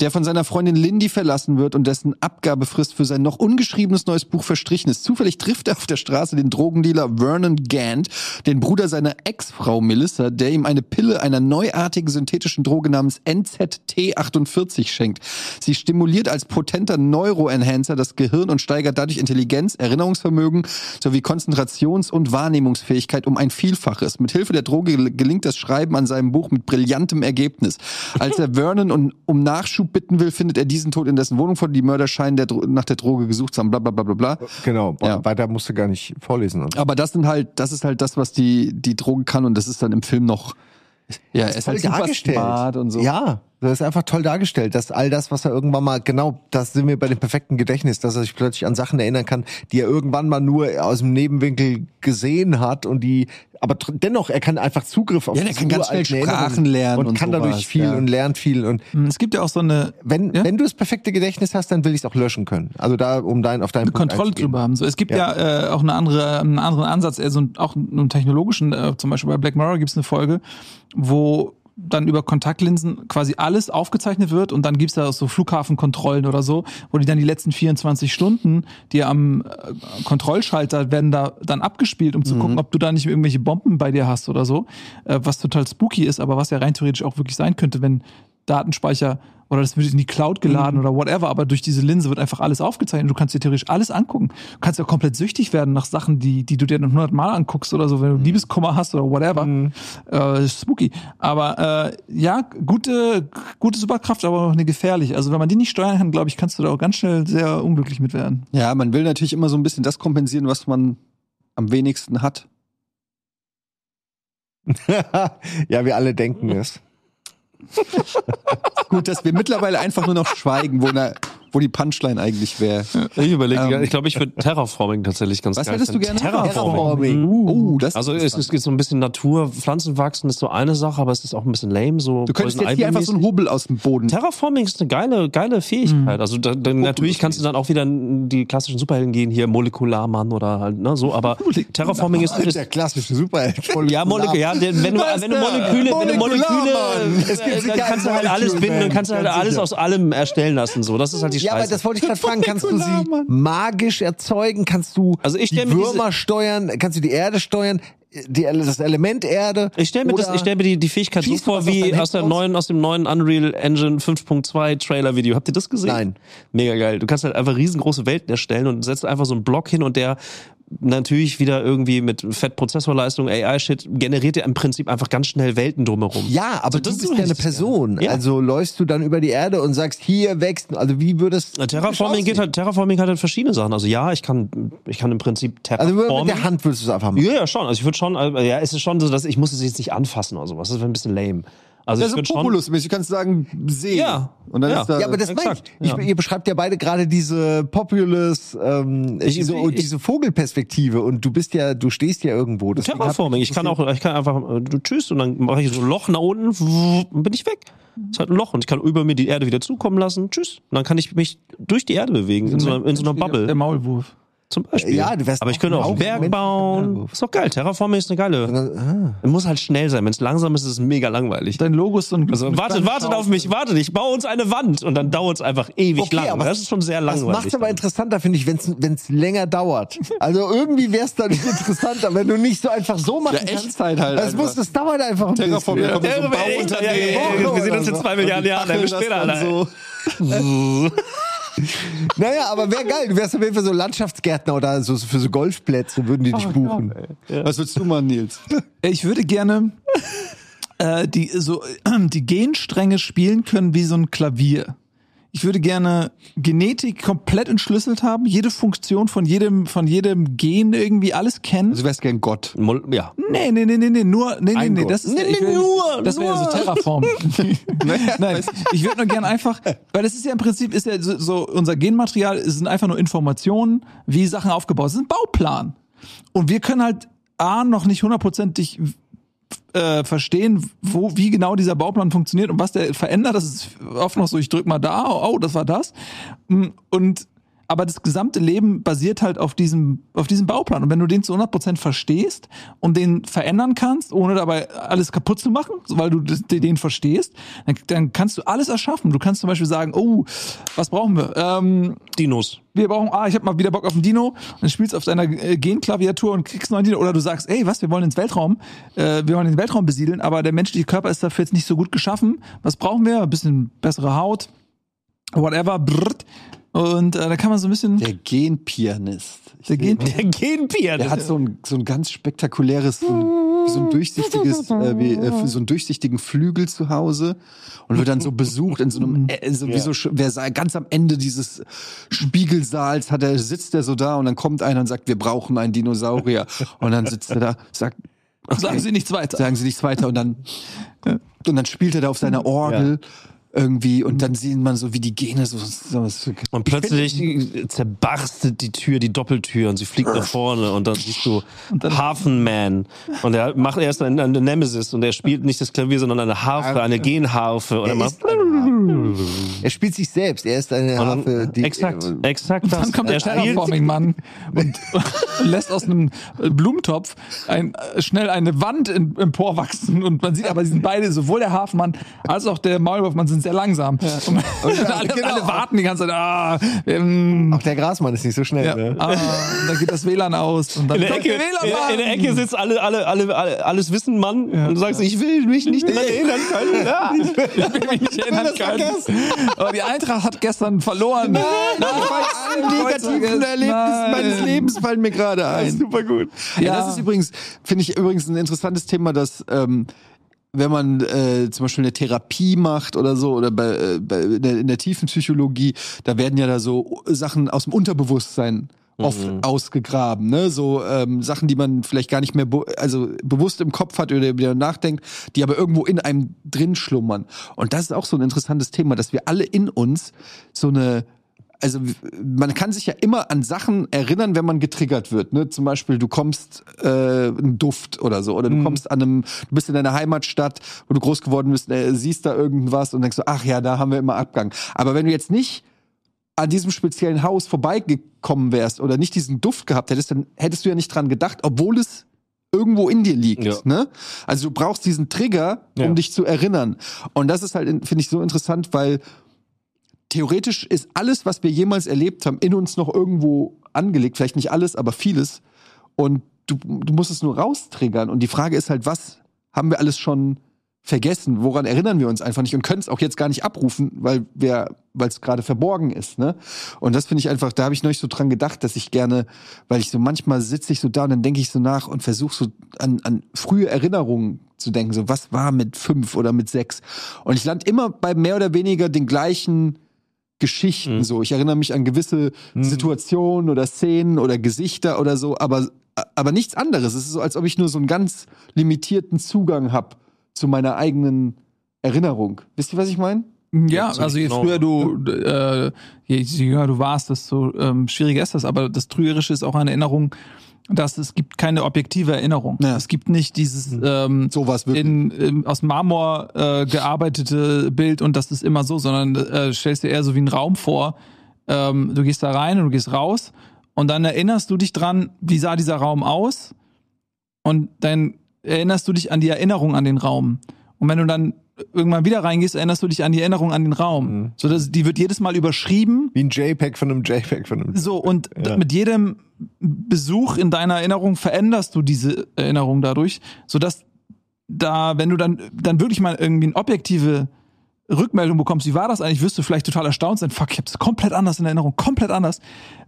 der von seiner Freundin Lindy verlassen wird und dessen Abgabefrist für sein noch ungeschriebenes neues Buch verstrichen ist. Zufällig trifft er auf der Straße den Drogendealer Vernon Gant, den Bruder seiner Ex-Frau Melissa, der ihm eine Pille einer neuartigen synthetischen Droge namens NZT48 schenkt. Sie stimuliert als potenter Neuroenhancer das Gehirn und steigert dadurch Intelligenz, Erinnerungsvermögen sowie Konzentrations- und Wahrnehmungsfähigkeit um ein Vielfaches. Mit Hilfe der Droge gel- gelingt das Schreiben an seinem Buch mit brillantem Ergebnis. Als er Vernon um, um Nachschub bitten will, findet er diesen Tod in dessen Wohnung vor. Die Mörder scheinen der, nach der Droge gesucht zu haben, bla bla bla bla bla. Genau, Ja. weiter musst du gar nicht vorlesen. Und Aber das sind halt, das ist halt das, was die, die Droge kann und das ist dann im Film noch, ja, er ist halt super smart und so. Ja, das ist einfach toll dargestellt, dass all das, was er irgendwann mal, genau, das sind wir bei dem perfekten Gedächtnis, dass er sich plötzlich an Sachen erinnern kann, die er irgendwann mal nur aus dem Nebenwinkel gesehen hat und die, aber dennoch, er kann einfach Zugriff auf Ja, der kann ganz schnell Sprachen lernen und, und kann sowas, dadurch viel ja. und lernt viel und es gibt ja auch so eine wenn, Ja? wenn du das perfekte Gedächtnis hast, dann will ich es auch löschen können. Also da, um dein, auf deinen Punkt Kontrolle drüber haben. So, es gibt ja, äh, auch eine andere, einen anderen Ansatz, also auch einen technologischen, äh, zum Beispiel bei Black Mirror gibt es eine Folge, wo dann über Kontaktlinsen quasi alles aufgezeichnet wird und dann gibt's da so Flughafenkontrollen oder so, wo die dann die letzten 24 Stunden, die am äh, Kontrollschalter werden da dann abgespielt, um zu gucken, ob du da nicht irgendwelche Bomben bei dir hast oder so, äh, was total spooky ist, aber was ja rein theoretisch auch wirklich sein könnte, wenn Datenspeicher oder das wird in die Cloud geladen oder whatever, aber durch diese Linse wird einfach alles aufgezeichnet. Du kannst dir theoretisch alles angucken. Du kannst ja komplett süchtig werden nach Sachen, die, die du dir dann hundertmal anguckst oder so, wenn du Liebeskummer hast oder whatever. Äh, spooky. Aber äh, ja, gute, gute Superkraft, aber auch eine gefährlich. Also wenn man die nicht steuern kann, glaube ich, kannst du da auch ganz schnell sehr unglücklich mit werden. Ja, man will natürlich immer so ein bisschen das kompensieren, was man am wenigsten hat. ja, wir alle denken es. Gut, dass wir mittlerweile einfach nur noch schweigen, wo, na, wo die Punchline eigentlich wäre. Ich überlege, Ähm, ich glaube, ich würde Terraforming tatsächlich ganz Was geil hättest du gerne? Terraforming. Oh, das Also ist es, geht so ein bisschen Natur, Pflanzen wachsen ist so eine Sache, aber es ist auch ein bisschen lame. So Du könntest jetzt hier einfach so einen. Hobel aus dem Boden. Terraforming ist eine geile, geile Fähigkeit. Also da, da, natürlich kannst du dann auch wieder in die klassischen Superhelden gehen, hier Molekularmann oder halt, ne, so, aber Terraforming ist, ist Der klassische Superheld. ja, Molekül, ja, wenn du, Was wenn du? Moleküle, wenn du Moleküle, äh, sicher dann kannst du halt alles binden und kannst halt alles aus allem erstellen lassen, so. Das ist halt die Ja, aber das wollte ich gerade fragen. Kannst du sie magisch erzeugen? Kannst du Also ich die Würmer steuern? Kannst du die Erde steuern? Die, das Element Erde? Ich stelle mir, das, ich stell mir die, die Fähigkeit so vor aus wie aus, raus? neuen, aus dem neuen Unreal Engine 5.2 Trailer Video. Habt ihr das gesehen? Nein. Mega geil. Du kannst halt einfach riesengroße Welten erstellen und setzt einfach so einen Block hin und der natürlich wieder irgendwie mit Fettprozessorleistung, AI-Shit, generiert dir im Prinzip einfach ganz schnell Welten drumherum. Ja, aber So, du das ist bist ja eine. Person. Ja. Also läufst du dann über die Erde und sagst, hier wächst, also wie würdest Na, Terraforming geht halt, Terraforming hat halt verschiedene Sachen. Also ja, ich kann, ich kann im Prinzip Also Terraformen. mit der Hand würdest du es einfach machen. Ja, ja, schon. Also ich würde schon, also, ja, es ist schon so, dass ich muss es jetzt nicht anfassen oder sowas. Das wäre ein bisschen lame. Also Ja, ich so. Populus-mäßig. Du kannst sagen, See. Ja. Und dann Ja. ist da. Ja, aber das meine exakt, ich. ja. ich. Ihr beschreibt ja beide gerade diese Populous, ähm, Ich- diese, ich- diese Vogelperspektive und du bist ja, du stehst ja irgendwo. Hab- Terraforming. Ich kann auch, ich kann einfach, äh, du tschüss und dann mache ich so ein Loch nach unten, und bin ich weg. ist halt ein Loch und ich kann über mir die Erde wieder zukommen lassen. Tschüss. Und dann kann ich mich durch die Erde bewegen, in so einer, in so einer Der Bubble. Maulwurf. Zum Beispiel. Ja, du wärst Aber ich auch könnte auch einen Berg Mensch- bauen. Ist doch geil. Terraforming ist eine geile. Es muss halt schnell sein. Wenn es langsam ist, ist es mega langweilig. Dein Logo ist so ein. Also wartet, wartet auf mich, wartet, ich baue uns eine Wand und dann dauert es einfach ewig Okay, lang. aber Das ist schon sehr Das langweilig. macht aber interessanter, finde ich, wenn es länger dauert. Also irgendwie wäre es dann nicht interessanter, wenn du nicht so einfach so machen Ja, kannst. Echtzeit halt Das, einfach. muss, das dauert einfach ein Terraform, bisschen. so ein Ja, echt, Bauunternehmen. ja, ja, ja, wir sehen uns in zwei Milliarden Jahren, bis das später, Alter. so. Naja, aber wäre geil. Du wärst auf jeden Fall so Landschaftsgärtner oder so für so Golfplätze, würden die dich buchen. Was willst du machen, Nils? Ich würde gerne äh, die so die Genstränge spielen können wie so ein Klavier. Ich würde gerne Genetik komplett entschlüsselt haben, jede Funktion von jedem von jedem Gen irgendwie alles kennen. Also, Du wärst gern Gott. Mol- Ja. Nee, nee, nee, nee, nee, nur, nee, nee, Ein nee, Gott. das ist, Nee, nee, will, nur, das wäre so nur. Terraform. Nein, ich würde nur gern einfach, weil das ist ja im Prinzip, ist ja so, so unser Genmaterial sind einfach nur Informationen, wie Sachen aufgebaut sind, ein Bauplan. Und wir können halt A, noch nicht hundertprozentig äh, verstehen, wo, wie genau dieser Bauplan funktioniert und was der verändert. Das ist oft noch so, ich drück mal da, oh, das war das. Mm, Und aber das gesamte Leben basiert halt auf diesem, auf diesem Bauplan. Und wenn du den zu 100% verstehst und den verändern kannst, ohne dabei alles kaputt zu machen, weil du den verstehst, dann, dann kannst du alles erschaffen. Du kannst zum Beispiel sagen, oh, was brauchen wir? Ähm, Dinos. wir brauchen, ah, ich habe mal wieder Bock auf einen Dino und dann spielst du auf deiner Genklaviatur und kriegst einen neuen Dino. Oder du sagst, ey, was, wir wollen ins Weltraum, äh, wir wollen den Weltraum besiedeln, aber der menschliche Körper ist dafür jetzt nicht so gut geschaffen. Was brauchen wir? Ein bisschen bessere Haut, whatever, brrrt. Und äh, da kann man so ein bisschen... Der Genpianist. Ich Der Gen- Der Genpier. Der hat so ein, so ein ganz spektakuläres, so ein, so ein durchsichtiges, äh, wie, äh, so einen durchsichtigen Flügel zu Hause und wird dann so besucht in so einem, äh, so, wie so, wer sa- ganz am Ende dieses Spiegelsaals hat er, sitzt er so da und dann kommt einer und sagt, wir brauchen einen Dinosaurier. Und dann sitzt er da, sagt, Sagen Sie nichts weiter. sagen Sie nichts weiter und dann, und dann spielt er da auf seiner Orgel. Irgendwie, und dann sieht man so, wie die Gene so, so, so Und plötzlich zerbarstet die Tür, die Doppeltür und sie fliegt nach vorne und dann siehst du Hafenman und er macht erst eine, eine Nemesis und er spielt nicht das Klavier, sondern eine Harfe, eine Genharfe und er macht er spielt sich selbst. Er ist eine Harfe. dann, Die, exakt, exakt. Dann kommt der er Terraforming-Mann und, und lässt aus einem Blumentopf ein, schnell eine Wand emporwachsen. Und man sieht aber, sie sind beide, sowohl der Hafenmann als auch der Maulwurfmann, sind sehr langsam. Und, alle, genau. alle warten die ganze Zeit. Ah, ähm, Auch der Grasmann ist nicht so schnell. ja, Ne? ah, und dann geht das WLAN aus. Und dann in der, Ecke, der in, WLAN in der Ecke sitzt alle, alle, alle, alle alles wissen Mann und du sagst, ich will mich nicht daran erinnern können. Ja. Ich will mich nicht erinnern können. Aber die Eintracht hat gestern verloren. Nein, alle negativen Erlebnisse meines Lebens fallen mir gerade ein. Super gut. Ja. Ja. Das ist übrigens, finde ich übrigens ein interessantes Thema, dass ähm, wenn man äh, zum Beispiel eine Therapie macht oder so oder bei, äh, bei in, der, in der tiefen Psychologie, da werden ja da so Sachen aus dem Unterbewusstsein oft ausgegraben, ne? So ähm, Sachen, die man vielleicht gar nicht mehr be also bewusst im Kopf hat oder wieder nachdenkt, die aber irgendwo in einem drin schlummern. Und das ist auch so ein interessantes Thema, dass wir alle in uns so eine also man kann sich ja immer an Sachen erinnern, wenn man getriggert wird. Ne? Zum Beispiel, du kommst äh, ein Duft oder so, oder du kommst an einem, du bist in deiner Heimatstadt, wo du groß geworden bist, äh, siehst da irgendwas und denkst so, ach ja, da haben wir immer Abgang. Aber wenn du jetzt nicht an diesem speziellen Haus vorbeigekommen wärst oder nicht diesen Duft gehabt hättest, dann hättest du ja nicht dran gedacht, obwohl es irgendwo in dir liegt. Ja. Ne? Also du brauchst diesen Trigger, um Ja. dich zu erinnern. Und das ist halt, finde ich, so interessant, weil theoretisch ist alles, was wir jemals erlebt haben, in uns noch irgendwo angelegt. Vielleicht nicht alles, aber vieles. Und du, du musst es nur raustriggern. Und die Frage ist halt, was haben wir alles schon vergessen? Woran erinnern wir uns einfach nicht und können es auch jetzt gar nicht abrufen, weil es gerade verborgen ist. Ne? Und das finde ich einfach, da habe ich neulich so dran gedacht, dass ich gerne, weil ich so manchmal sitze ich so da und dann denke ich so nach und versuche so an, an frühe Erinnerungen zu denken, so was war mit fünf oder mit sechs. Und ich lande immer bei mehr oder weniger den gleichen Geschichten so. Ich erinnere mich an gewisse Situationen oder Szenen oder Gesichter oder so, aber, aber nichts anderes. Es ist so, als ob ich nur so einen ganz limitierten Zugang habe zu meiner eigenen Erinnerung. Wisst ihr, was ich meine? Ja, so also je genau. früher du, äh, je, je jünger du warst, desto ähm, schwieriger ist das. Aber das Trügerische ist auch eine Erinnerung, dass es gibt keine objektive Erinnerung. Ja. Es gibt nicht dieses ähm, Sowas in, in, aus Marmor äh, gearbeitete Bild und das ist immer so, sondern äh, stellst dir eher so wie einen Raum vor. Ähm, du gehst da rein und du gehst raus und dann erinnerst du dich dran, wie sah dieser Raum aus und dann erinnerst du dich an die Erinnerung an den Raum. Und wenn du dann irgendwann wieder reingehst, erinnerst du dich an die Erinnerung an den Raum. So dass die wird jedes Mal überschrieben. Wie ein JPEG von einem JPEG von einem. So und d- mit jedem Besuch in deiner Erinnerung veränderst du diese Erinnerung dadurch, so dass da, wenn du dann dann wirklich mal irgendwie eine objektive Rückmeldung bekommst, wie war das eigentlich, wirst du vielleicht total erstaunt sein. Fuck, ich hab's komplett anders in Erinnerung, komplett anders.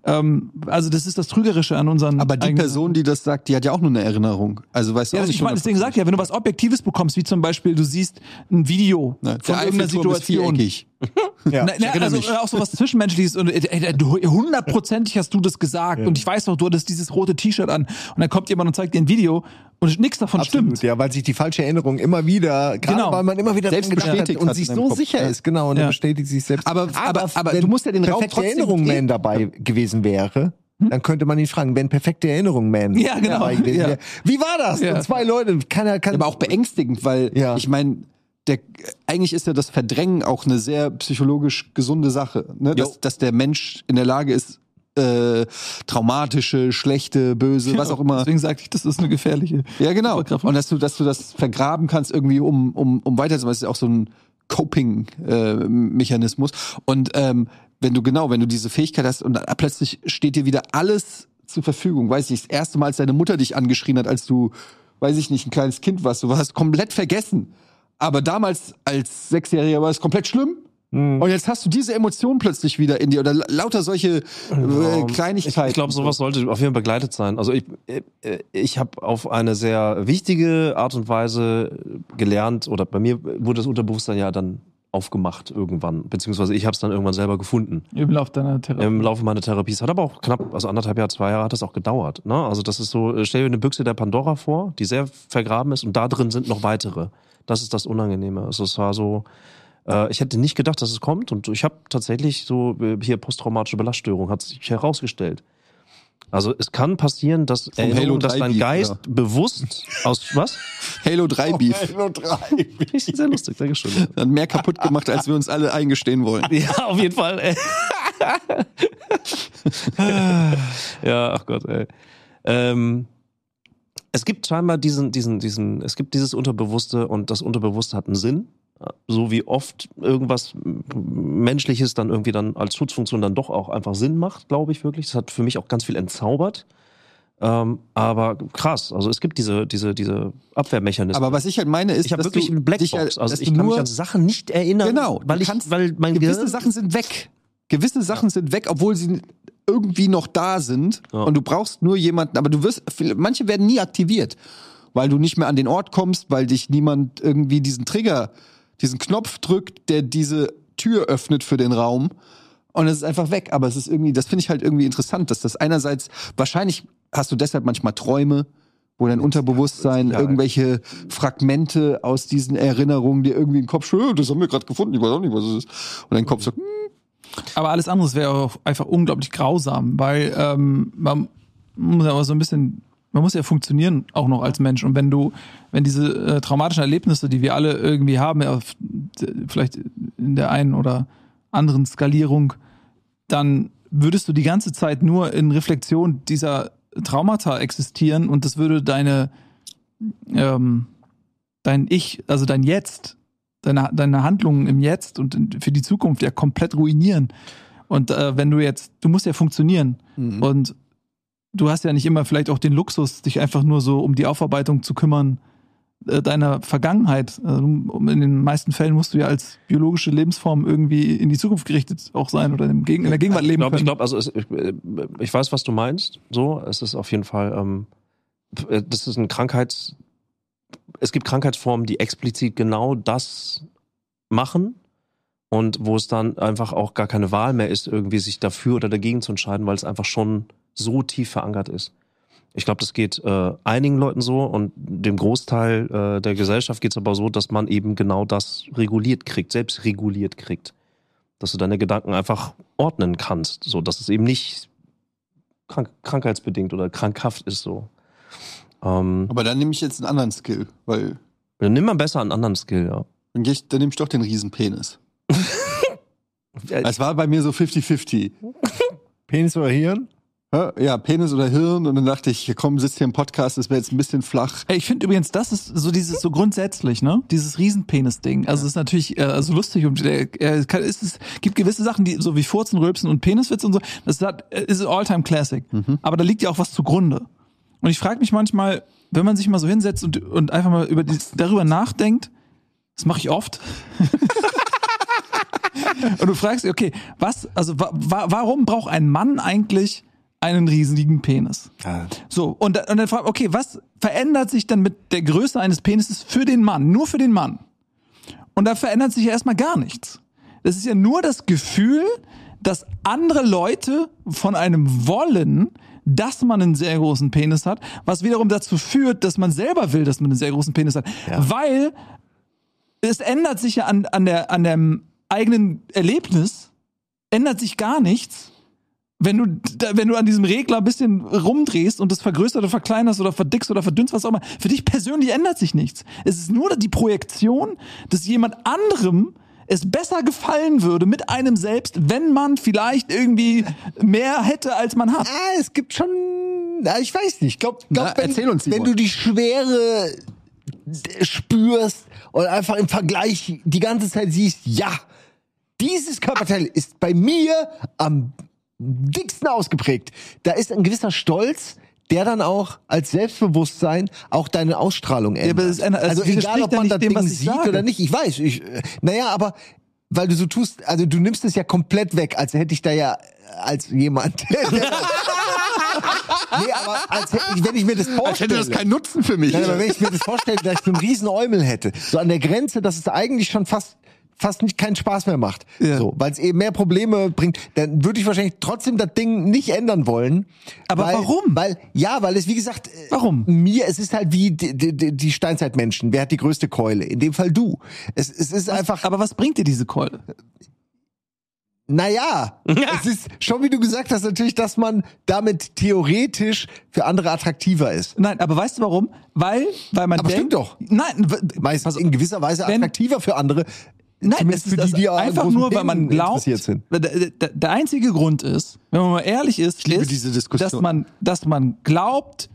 Ähm, also das ist das Trügerische an unseren. Aber die Person, die das sagt, die hat ja auch nur eine Erinnerung. Also weißt du ja, auch nicht ich meine, deswegen sag ich ja, wenn du was Objektives bekommst, wie zum Beispiel, du siehst ein Video Ne, von irgendeiner Situation. viereckig. Ja. Na, na, also äh, auch so was Zwischenmenschliches und äh, ey, du- hundertprozentig hast du das gesagt und ich weiß noch, du hattest dieses rote T-Shirt an und dann kommt jemand und zeigt dir ein Video und nichts davon Absolut, stimmt. ja, weil sich die falsche Erinnerung immer wieder, gerade Genau. weil man immer wieder Selbst bestätigt hat und sich so Kopf, sicher ja. ist, genau, und Ja. dann bestätigt sich selbst. Aber- aber- aber wenn du musst ja den Raum perfekte trotzdem Erinnerung Man dabei gewesen wäre, dann könnte man ihn fragen, wenn perfekte Erinnerung Man Ja, genau. dabei gewesen Ja. wäre. Wie war das? Ja. Und zwei Leute, keiner kann. aber auch beängstigend, weil Ja. ich meine, der eigentlich ist ja das Verdrängen auch eine sehr psychologisch gesunde Sache, ne? dass, dass der Mensch in der Lage ist, äh, traumatische, schlechte, böse, was auch immer. Deswegen sage ich, das ist eine gefährliche. Ja, genau. Und dass du, dass du das vergraben kannst irgendwie, um, um, um weiterzumachen. Das ist ja auch so ein Coping-Mechanismus. und ähm, wenn du genau, wenn du diese Fähigkeit hast und dann plötzlich steht dir wieder alles zur Verfügung, weiß ich, das erste Mal, als deine Mutter dich angeschrien hat, als du, weiß ich nicht, ein kleines Kind warst, du hast komplett vergessen. Aber damals als Sechsjähriger war es komplett schlimm. Hm. Und jetzt hast du diese Emotion plötzlich wieder in dir oder la- lauter solche äh, Kleinigkeiten. Ich glaube, sowas sollte auf jeden Fall begleitet sein. Also ich, äh, ich habe auf eine sehr wichtige Art und Weise gelernt, oder bei mir wurde das Unterbewusstsein ja dann aufgemacht irgendwann, beziehungsweise ich habe es dann irgendwann selber gefunden Im Lauf deiner Therapie. im Laufe meiner Therapie. Es hat aber auch knapp, also anderthalb Jahre, zwei Jahre hat es auch gedauert. Ne? Also das ist so, äh, stell dir eine Büchse der Pandora vor, die sehr vergraben ist und da drin sind noch weitere. Das ist das Unangenehme. Also es war so, äh, ich hätte nicht gedacht, dass es kommt und ich habe tatsächlich so äh, hier posttraumatische Belaststörung hat sich herausgestellt. Also es kann passieren, dass Halo Erinnerung, dass 3 dein Beef, Geist oder? bewusst aus was? Halo 3 Beef. Halo 3. Sehr lustig, Dankeschön. Hat mehr kaputt gemacht, als wir uns alle eingestehen wollen. Ja, auf jeden Fall. ey. ja, ach Gott, ey. Ähm, es gibt scheinbar diesen, diesen, diesen, es gibt dieses Unterbewusste und das Unterbewusste hat einen Sinn. So wie oft irgendwas Menschliches dann irgendwie dann als Schutzfunktion dann doch auch einfach Sinn macht, glaube ich wirklich. Das hat für mich auch ganz viel entzaubert. Ähm, aber krass, also es gibt diese, diese, diese Abwehrmechanismen. Aber was ich halt meine ist, ich habe wirklich eine dich Blackbox. ja- Also dass ich kann mich an Sachen nicht erinnern, genau, weil ich, weil mein gewisse Sachen sind weg. Gewisse Sachen sind weg, obwohl sie irgendwie noch da sind. Ja. Und du brauchst nur jemanden, aber du wirst, manche werden nie aktiviert, weil du nicht mehr an den Ort kommst, weil dich niemand irgendwie diesen Trigger, diesen Knopf drückt, der diese Tür öffnet für den Raum. Und es ist einfach weg. Aber es ist irgendwie, das finde ich halt irgendwie interessant, dass das einerseits, wahrscheinlich hast du deshalb manchmal Träume, wo dein Unterbewusstsein Ja. irgendwelche Fragmente aus diesen Erinnerungen dir irgendwie in den Kopf schwört, das haben wir gerade gefunden, ich weiß auch nicht, was es ist. Und dein Kopf sagt, hm, Aber alles andere wäre auch einfach unglaublich grausam, weil ähm, man muss aber so ein bisschen, man muss ja funktionieren auch noch als Mensch. Und wenn du, wenn diese äh, traumatischen Erlebnisse, die wir alle irgendwie haben, auf, vielleicht in der einen oder anderen Skalierung, dann würdest du die ganze Zeit nur in Reflexion dieser Traumata existieren und das würde deine, ähm, dein Ich, also dein Jetzt, deine, deine Handlungen im Jetzt und in, für die Zukunft ja komplett ruinieren. Und äh, wenn du jetzt, du musst ja funktionieren Mhm. und du hast ja nicht immer vielleicht auch den Luxus, dich einfach nur so um die Aufarbeitung zu kümmern äh, deiner Vergangenheit. Also, in den meisten Fällen musst du ja als biologische Lebensform irgendwie in die Zukunft gerichtet auch sein oder im Gegen in der Gegenwart Ich leben glaube, ich, glaub, also es, ich, äh, ich weiß, was du meinst. So, es ist auf jeden Fall, ähm, äh, das ist ein Krankheits, es gibt Krankheitsformen, die explizit genau das machen und wo es dann einfach auch gar keine Wahl mehr ist, irgendwie sich dafür oder dagegen zu entscheiden, weil es einfach schon so tief verankert ist. Ich glaube, das geht äh, einigen Leuten so und dem Großteil äh, der Gesellschaft geht es aber so, dass man eben genau das reguliert kriegt, selbst reguliert kriegt. Dass du deine Gedanken einfach ordnen kannst, so dass es eben nicht krank krankheitsbedingt oder krankhaft ist so. Ähm, Aber dann nehme ich jetzt einen anderen Skill, weil dann nimm mal besser einen anderen Skill, ja. dann, geh ich, dann nehme ich doch den Riesenpenis. Es war bei mir so 50-50. Penis oder Hirn? Ja, Ja, Penis oder Hirn. Und dann dachte ich, komm, sitzt hier im Podcast, das wäre jetzt ein bisschen flach. Ey, ich finde übrigens, das ist so dieses so grundsätzlich, ne? Dieses Riesenpenis-Ding. Also es ist natürlich äh, also lustig und äh, äh, ist es gibt gewisse Sachen, die so wie Furzen, Rülpsen und Peniswitz und so. Das hat, äh, ist ein Alltime Classic. Aber da liegt ja auch was zugrunde. Und ich frage mich manchmal, wenn man sich mal so hinsetzt und, und einfach mal über die, darüber nachdenkt, das mache ich oft. und du fragst okay, was, also wa, wa, warum braucht ein Mann eigentlich einen riesigen Penis? So, und, und dann fragt, okay, was verändert sich dann mit der Größe eines Penises für den Mann? Nur für den Mann. Und da verändert sich ja erstmal gar nichts. Das ist ja nur das Gefühl, dass andere Leute von einem wollen, dass man einen sehr großen Penis hat, was wiederum dazu führt, dass man selber will, dass man einen sehr großen Penis hat. Weil es ändert sich ja an, an, der, an dem eigenen Erlebnis, ändert sich gar nichts, wenn du, wenn du an diesem Regler ein bisschen rumdrehst und das vergrößert oder verkleinerst oder verdickst oder verdünnst, was auch immer, für dich persönlich ändert sich nichts. Es ist nur die Projektion, dass jemand anderem es besser gefallen würde mit einem selbst, wenn man vielleicht irgendwie mehr hätte, als man hat. Ah, es gibt schon. Na, ich weiß nicht. Ich glaube, glaub, wenn, erzähl uns, Simon. wenn du die Schwere spürst und einfach im Vergleich die ganze Zeit siehst, ja, dieses Körperteil ist bei mir am dicksten ausgeprägt. Da ist ein gewisser Stolz, der dann auch als Selbstbewusstsein auch deine Ausstrahlung ändert. aber es ändert- es also egal, ob ja man das dem, Ding sieht sage. oder nicht. Ich weiß. Ich, äh, naja, aber weil du so tust, also du nimmst es ja komplett weg, als hätte ich da ja als jemand. nee, aber als hätte ich, wenn ich mir das vorstelle. Als hätte das keinen Nutzen für mich. Nein, aber wenn ich mir das vorstelle, dass ich so einen riesen Eumel hätte, so an der Grenze, dass es eigentlich schon fast fast nicht keinen Spaß mehr macht, Ja. so, weil es eben mehr Probleme bringt, dann würde ich wahrscheinlich trotzdem das Ding nicht ändern wollen. Aber weil, warum? Weil ja, weil es wie gesagt, äh, Warum? mir es ist halt wie die, die, die Steinzeitmenschen. Wer hat die größte Keule? In dem Fall du. Es, es ist einfach Aber was bringt dir diese Keule? naja, es ist schon, wie du gesagt hast, natürlich, dass man damit theoretisch für andere attraktiver ist. Nein, aber weißt du warum? Weil, weil man Aber denkt, stimmt doch. Nein, w- Meist pass auf. in gewisser Weise wenn- attraktiver für andere. Nein, zumindest es ist die, die einfach nur, weil man glaubt. Der, einzige Grund ist, wenn man mal ehrlich ist, ist, dass man, dass man glaubt,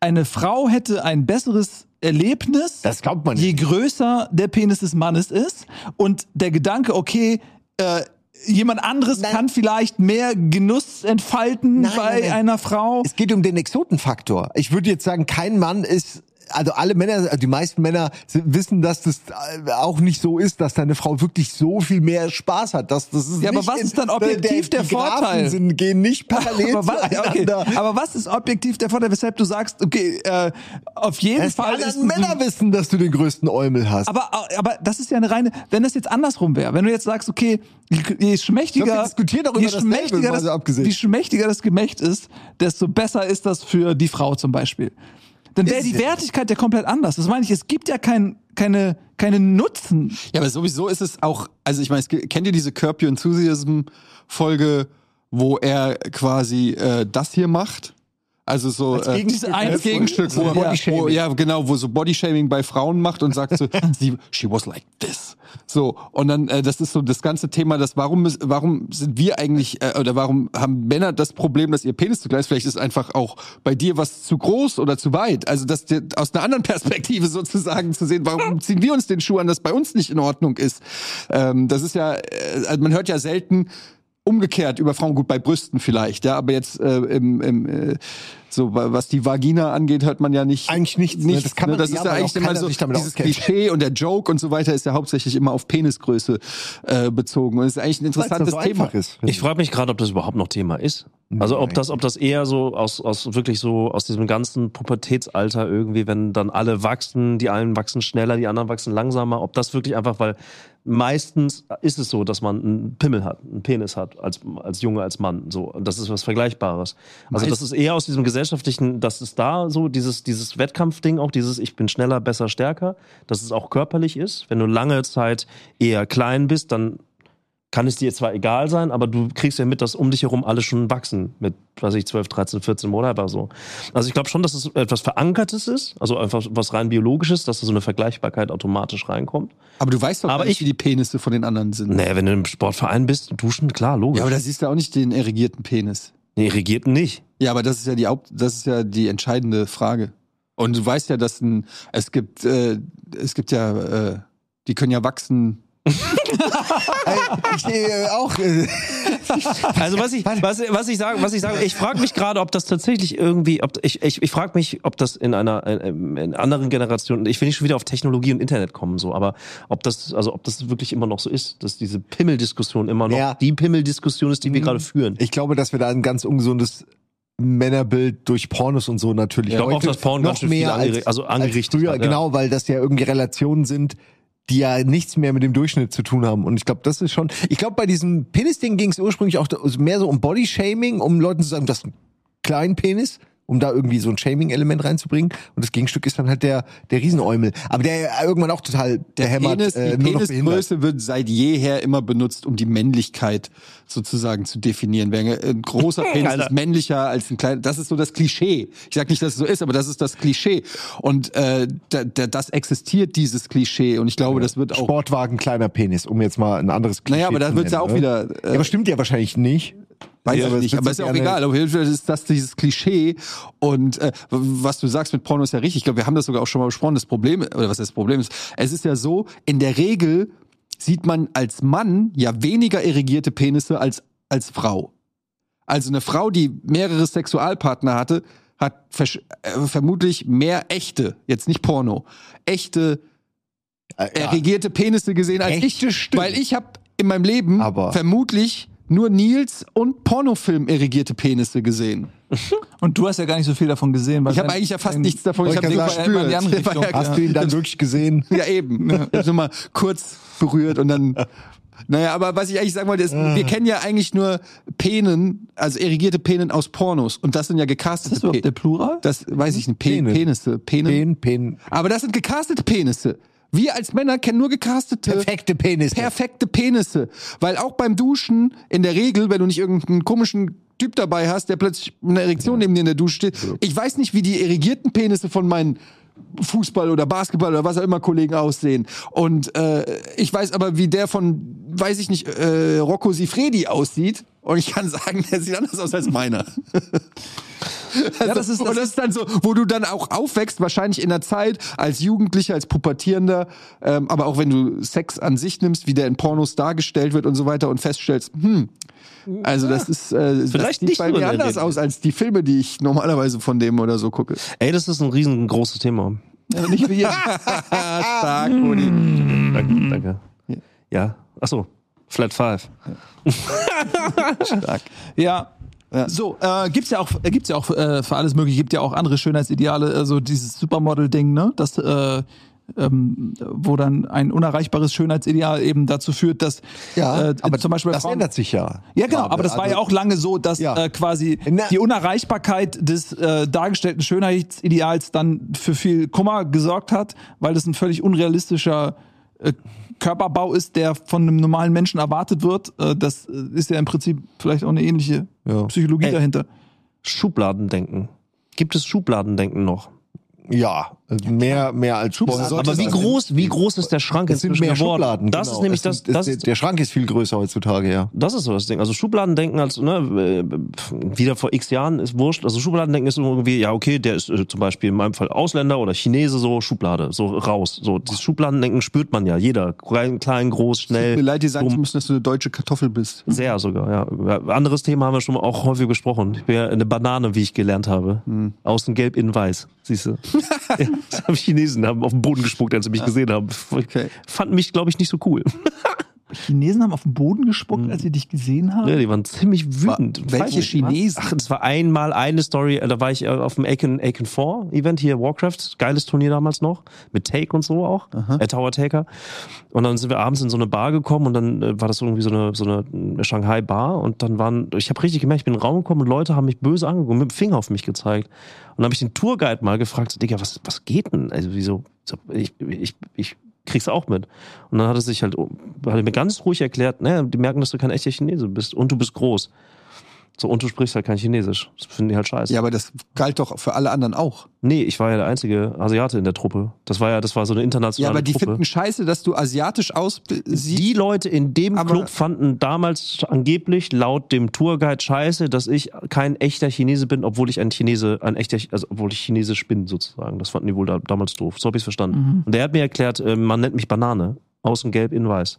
eine Frau hätte ein besseres Erlebnis, Das glaubt man je größer der Penis des Mannes ist und der Gedanke, okay, äh, jemand anderes Nein. kann vielleicht mehr Genuss entfalten Nein, bei nein. einer Frau. Es geht um den Exotenfaktor. Ich würde jetzt sagen, kein Mann ist also alle Männer, also die meisten Männer wissen, dass das äh, auch nicht so ist, dass deine Frau wirklich so viel mehr Spaß hat. Das, das ist Ja, aber was ist dann objektiv der die Graphen Vorteil? Sind, gehen nicht parallel aber, was, okay, zueinander. aber was ist objektiv der Vorteil, weshalb du sagst, okay, äh, auf jeden die Fall ist anderen Männer wissen, dass du den größten Eumel hast. Aber, aber das ist ja eine reine, wenn das jetzt andersrum wäre, wenn du jetzt sagst, okay, je, schmächtiger, glaub, wir diskutieren doch über je schmächtiger das, abgesehen. je schmächtiger das Gemächt ist, desto besser ist das für die Frau zum Beispiel. Dann wäre die Wertigkeit ja komplett anders. Das meine ich, es gibt ja kein, keine, keine Nutzen. Ja, aber sowieso ist es auch, also ich meine, kennt ihr diese Curb Your Enthusiasm Folge, wo er quasi äh, das hier macht? Also so Als äh, Gegenstück, als? Gegenstück, wo, Ja. wo, ja genau, wo so Bodyshaming bei Frauen macht und sagt so, sie, she was like this. So und dann äh, das ist so das ganze Thema, das warum warum sind wir eigentlich äh, oder warum haben Männer das Problem, dass ihr Penis zu klein ist? Vielleicht ist einfach auch bei dir was zu groß oder zu weit. Also das aus einer anderen Perspektive sozusagen zu sehen, warum ziehen wir uns den Schuh an, das bei uns nicht in Ordnung ist. Ähm, das ist ja, äh, also man hört ja selten umgekehrt über Frauen gut bei Brüsten vielleicht, ja, aber jetzt äh, im, im äh, so wa- was die Vagina angeht, hört man ja nicht Eigentlich nichts, ne? nichts, Das kann man- das ja, ist ja eigentlich immer so dieses. Klischee und der Joke und so weiter ist ja hauptsächlich immer auf Penisgröße äh, bezogen und es ist eigentlich ein interessantes so Thema. ist. Ich frage mich gerade, ob das überhaupt noch Thema ist. Also ob das, ob das eher so aus, aus wirklich so aus diesem ganzen Pubertätsalter irgendwie, wenn dann alle wachsen, die einen wachsen schneller, die anderen wachsen langsamer, ob das wirklich einfach, weil meistens ist es so, dass man einen Pimmel hat, einen Penis hat als, als Junge, als Mann. So, und das ist was Vergleichbares. Also das ist eher aus diesem gesellschaftlichen, das ist da so, dieses, dieses Wettkampfding auch, dieses Ich bin schneller, besser, stärker, dass es auch körperlich ist. Wenn du lange Zeit eher klein bist, dann kann es dir zwar egal sein, aber du kriegst ja mit, dass um dich herum alle schon wachsen mit, weiß ich, 12, 13, 14 Monaten oder so. Also ich glaube schon, dass es etwas Verankertes ist, also einfach was rein biologisches, dass da so eine Vergleichbarkeit automatisch reinkommt. Aber du weißt doch Aber nicht, ich- wie die Penisse von den anderen sind. Naja, wenn du im Sportverein bist, duschen, klar, logisch. Ja, aber da siehst du auch nicht den erregierten Penis. Nee, regierten nicht. Ja, aber das ist ja die Haupt, das ist ja die entscheidende Frage. Und du weißt ja, dass ein, es gibt, äh, es gibt ja, äh, die können ja wachsen. ich äh, auch. Äh, Also was ich, was, was ich sage, was ich sage, ich frage mich gerade, ob das tatsächlich irgendwie, ob ich, ich, ich frage mich, ob das in einer in anderen Generationen, ich will nicht schon wieder auf Technologie und Internet kommen, so, aber ob das, also ob das wirklich immer noch so ist, dass diese Pimmeldiskussion immer noch Ja. die Pimmeldiskussion ist, die wir Mhm. gerade führen. ich glaube, dass wir da ein ganz ungesundes Männerbild durch Pornos und so natürlich. Ich glaube auch, dass Porn noch ganz schön viel mehr angeri- als, also angerichtet als früher, hat, ja. genau, weil das ja irgendwie Relationen sind, die ja nichts mehr mit dem Durchschnitt zu tun haben. Und ich glaube, das ist schon. Ich glaube, bei diesem Penis-Ding ging es ursprünglich auch mehr so um Bodyshaming, um Leuten zu sagen, das ist ein kleinen Penis, um da irgendwie so ein Shaming-Element reinzubringen. Und das Gegenstück ist dann halt der der Riesenäumel, aber der irgendwann auch total der hämmert, Penis, äh, die nur noch behindert. Penisgröße wird seit jeher immer benutzt, um die Männlichkeit sozusagen zu definieren. Wäre Ein großer Penis ist männlicher als ein kleiner. Das ist so das Klischee. Ich sag nicht, dass es so ist, aber das ist das Klischee. Und äh, da, da, das existiert dieses Klischee. Und ich glaube, das wird auch. Sportwagen kleiner Penis, um jetzt mal ein anderes Klischee Naja, aber da zu wird's ja auch ne? wieder. Ja, Äh, aber stimmt ja wahrscheinlich nicht. Weiß Ja, ich aber nicht, aber ist ja auch egal. Auf jeden Fall ist das dieses Klischee. Und äh, was du sagst mit Porno ist ja richtig. Ich glaube, wir haben das sogar auch schon mal besprochen. Das Problem, oder was das Problem ist, es ist ja so, in der Regel sieht man als Mann ja weniger irrigierte Penisse als als Frau. Also eine Frau, die mehrere Sexualpartner hatte, hat äh, vermutlich mehr echte, jetzt nicht Porno, echte Äh, ja. erregierte Penisse gesehen als Echte ich. stimmt. Weil ich habe in meinem Leben Aber- vermutlich nur Nils und Pornofilm irrigierte Penisse gesehen. Und du hast ja gar nicht so viel davon gesehen. Weil Ich habe eigentlich ja fast nichts davon. Ich Wollte habe den ich die andere ja. Hast du ihn dann wirklich gesehen? ja eben. Ich habe nur mal kurz berührt und dann. Naja, aber was ich eigentlich sagen wollte, ist, wir kennen ja eigentlich nur Penen, also irrigierte Penen aus Pornos. Und das sind ja gecastete Ist das überhaupt der Pe- Plural? Das weiß ich nicht. Pen Penen. Penisse. Penen. Pen, Pen. Aber das sind gecastete Penisse. Wir als Männer kennen nur gecastete. Perfekte Penis. perfekte Penisse. Weil auch beim Duschen in der Regel, wenn du nicht irgendeinen komischen Typ dabei hast, der plötzlich mit einer Erektion neben dir in der Dusche steht. Ich weiß nicht, wie die irrigierten Penisse von meinen Fußball- oder Basketball- oder was auch immer Kollegen aussehen. Und äh, ich weiß aber, wie der von, weiß ich nicht, äh, Rocco Sifredi aussieht. Und ich kann sagen, der sieht anders aus als meiner. Also, das ist- das und das ist dann so, wo du dann auch aufwächst, wahrscheinlich in der Zeit als Jugendlicher, als Pubertierender, ähm, aber auch wenn du Sex an sich nimmst, wie der in Pornos dargestellt wird und so weiter und feststellst, hm, also das ist äh, das Vielleicht sieht nicht bei mir anders aus als die Filme, die ich normalerweise von dem oder so gucke. Ey, das ist ein riesengroßes Thema. Ja, nicht wie hier. Stark, Rudi. Danke, danke. Ja, ach so, Flat Five. Stark. Ja. So, äh, gibt's ja auch, äh, gibt's ja auch äh, für alles mögliche, gibt ja auch andere Schönheitsideale, also dieses Supermodel-Ding, ne? Das, äh, ähm, wo dann ein unerreichbares Schönheitsideal eben dazu führt, dass Ja, äh, aber zum Beispiel das Frauen- ändert sich ja. ja, genau, gerade. aber das war Also- ja auch lange so, dass Ja. äh, quasi Na- die Unerreichbarkeit des äh, dargestellten Schönheitsideals dann für viel Kummer gesorgt hat, weil das ein völlig unrealistischer äh, Körperbau ist, der von einem normalen Menschen erwartet wird. Äh, das äh, ist ja im Prinzip vielleicht auch eine ähnliche Ja. Psychologie Ey. dahinter. Schubladendenken. Gibt es Schubladendenken noch? Ja, mehr, mehr als Sport. Aber wie groß, wie groß ist der Schrank Es sind mehr geworden? Schubladen. Das genau. ist nämlich Es das, sind- das, es- der Schrank ist viel größer heutzutage, ja. das ist so das Ding. Also Schubladendenken als, ne, äh, wieder vor x Jahren ist wurscht. Also Schubladendenken ist irgendwie, ja, okay, der ist äh, zum Beispiel in meinem Fall Ausländer oder Chinese, so Schublade, so raus. So, dieses Schubladendenken spürt man ja. Jeder. Klein, klein groß, Tut mir schnell. leid, dir sagen zu müssen, dass du eine deutsche Kartoffel bist. Sehr sogar, ja. Anderes Thema haben wir schon mal auch häufig besprochen. Ich bin ja eine Banane, wie ich gelernt habe. Außen gelb, innen weiß. Siehst du? ja, das haben Chinesen haben auf den Boden gespuckt, als sie mich gesehen haben. Okay. Fanden mich, glaube ich, nicht so cool. Chinesen haben auf den Boden gespuckt, als sie dich gesehen haben. Ja, die waren ziemlich wütend. Welche Weiß nicht, Chinesen? Ach, das war einmal eine Story, äh, da war ich äh, auf dem Aiken, Aiken 4 Event hier, Warcraft, geiles Turnier damals noch, mit Take und so auch, äh, Tower Taker. Und dann sind wir abends in so eine Bar gekommen und dann äh, war das irgendwie so eine, so eine äh, Shanghai Bar und dann waren, ich habe richtig gemerkt, ich bin in den Raum gekommen und Leute haben mich böse angeguckt, mit dem Finger auf mich gezeigt. Und dann habe ich den Tourguide mal gefragt, so, Digga, was, was geht denn? Also wieso, so, ich, ich, ich krieg's auch mit. Und dann hat er sich halt, hat er mir ganz ruhig erklärt, naja, die merken, dass du kein echter Chinese bist und du bist groß. So, und du sprichst halt kein Chinesisch. Das finden die halt scheiße. Ja, aber das galt doch für alle anderen auch. Nee, ich war ja der einzige Asiate in der Truppe. Das war ja, das war so eine Ja, internationale aber die Truppe. finden scheiße, dass du asiatisch aussiehst. die Leute in dem Aber- Club fanden damals angeblich laut dem Tourguide scheiße, dass ich kein echter Chinese bin, obwohl ich ein Chinese, ein echter, also obwohl ich Chinesisch bin sozusagen. Das fanden die wohl da, damals doof. So habe ich verstanden. Und der hat mir erklärt, äh, man nennt mich Banane, außen gelb, innen weiß.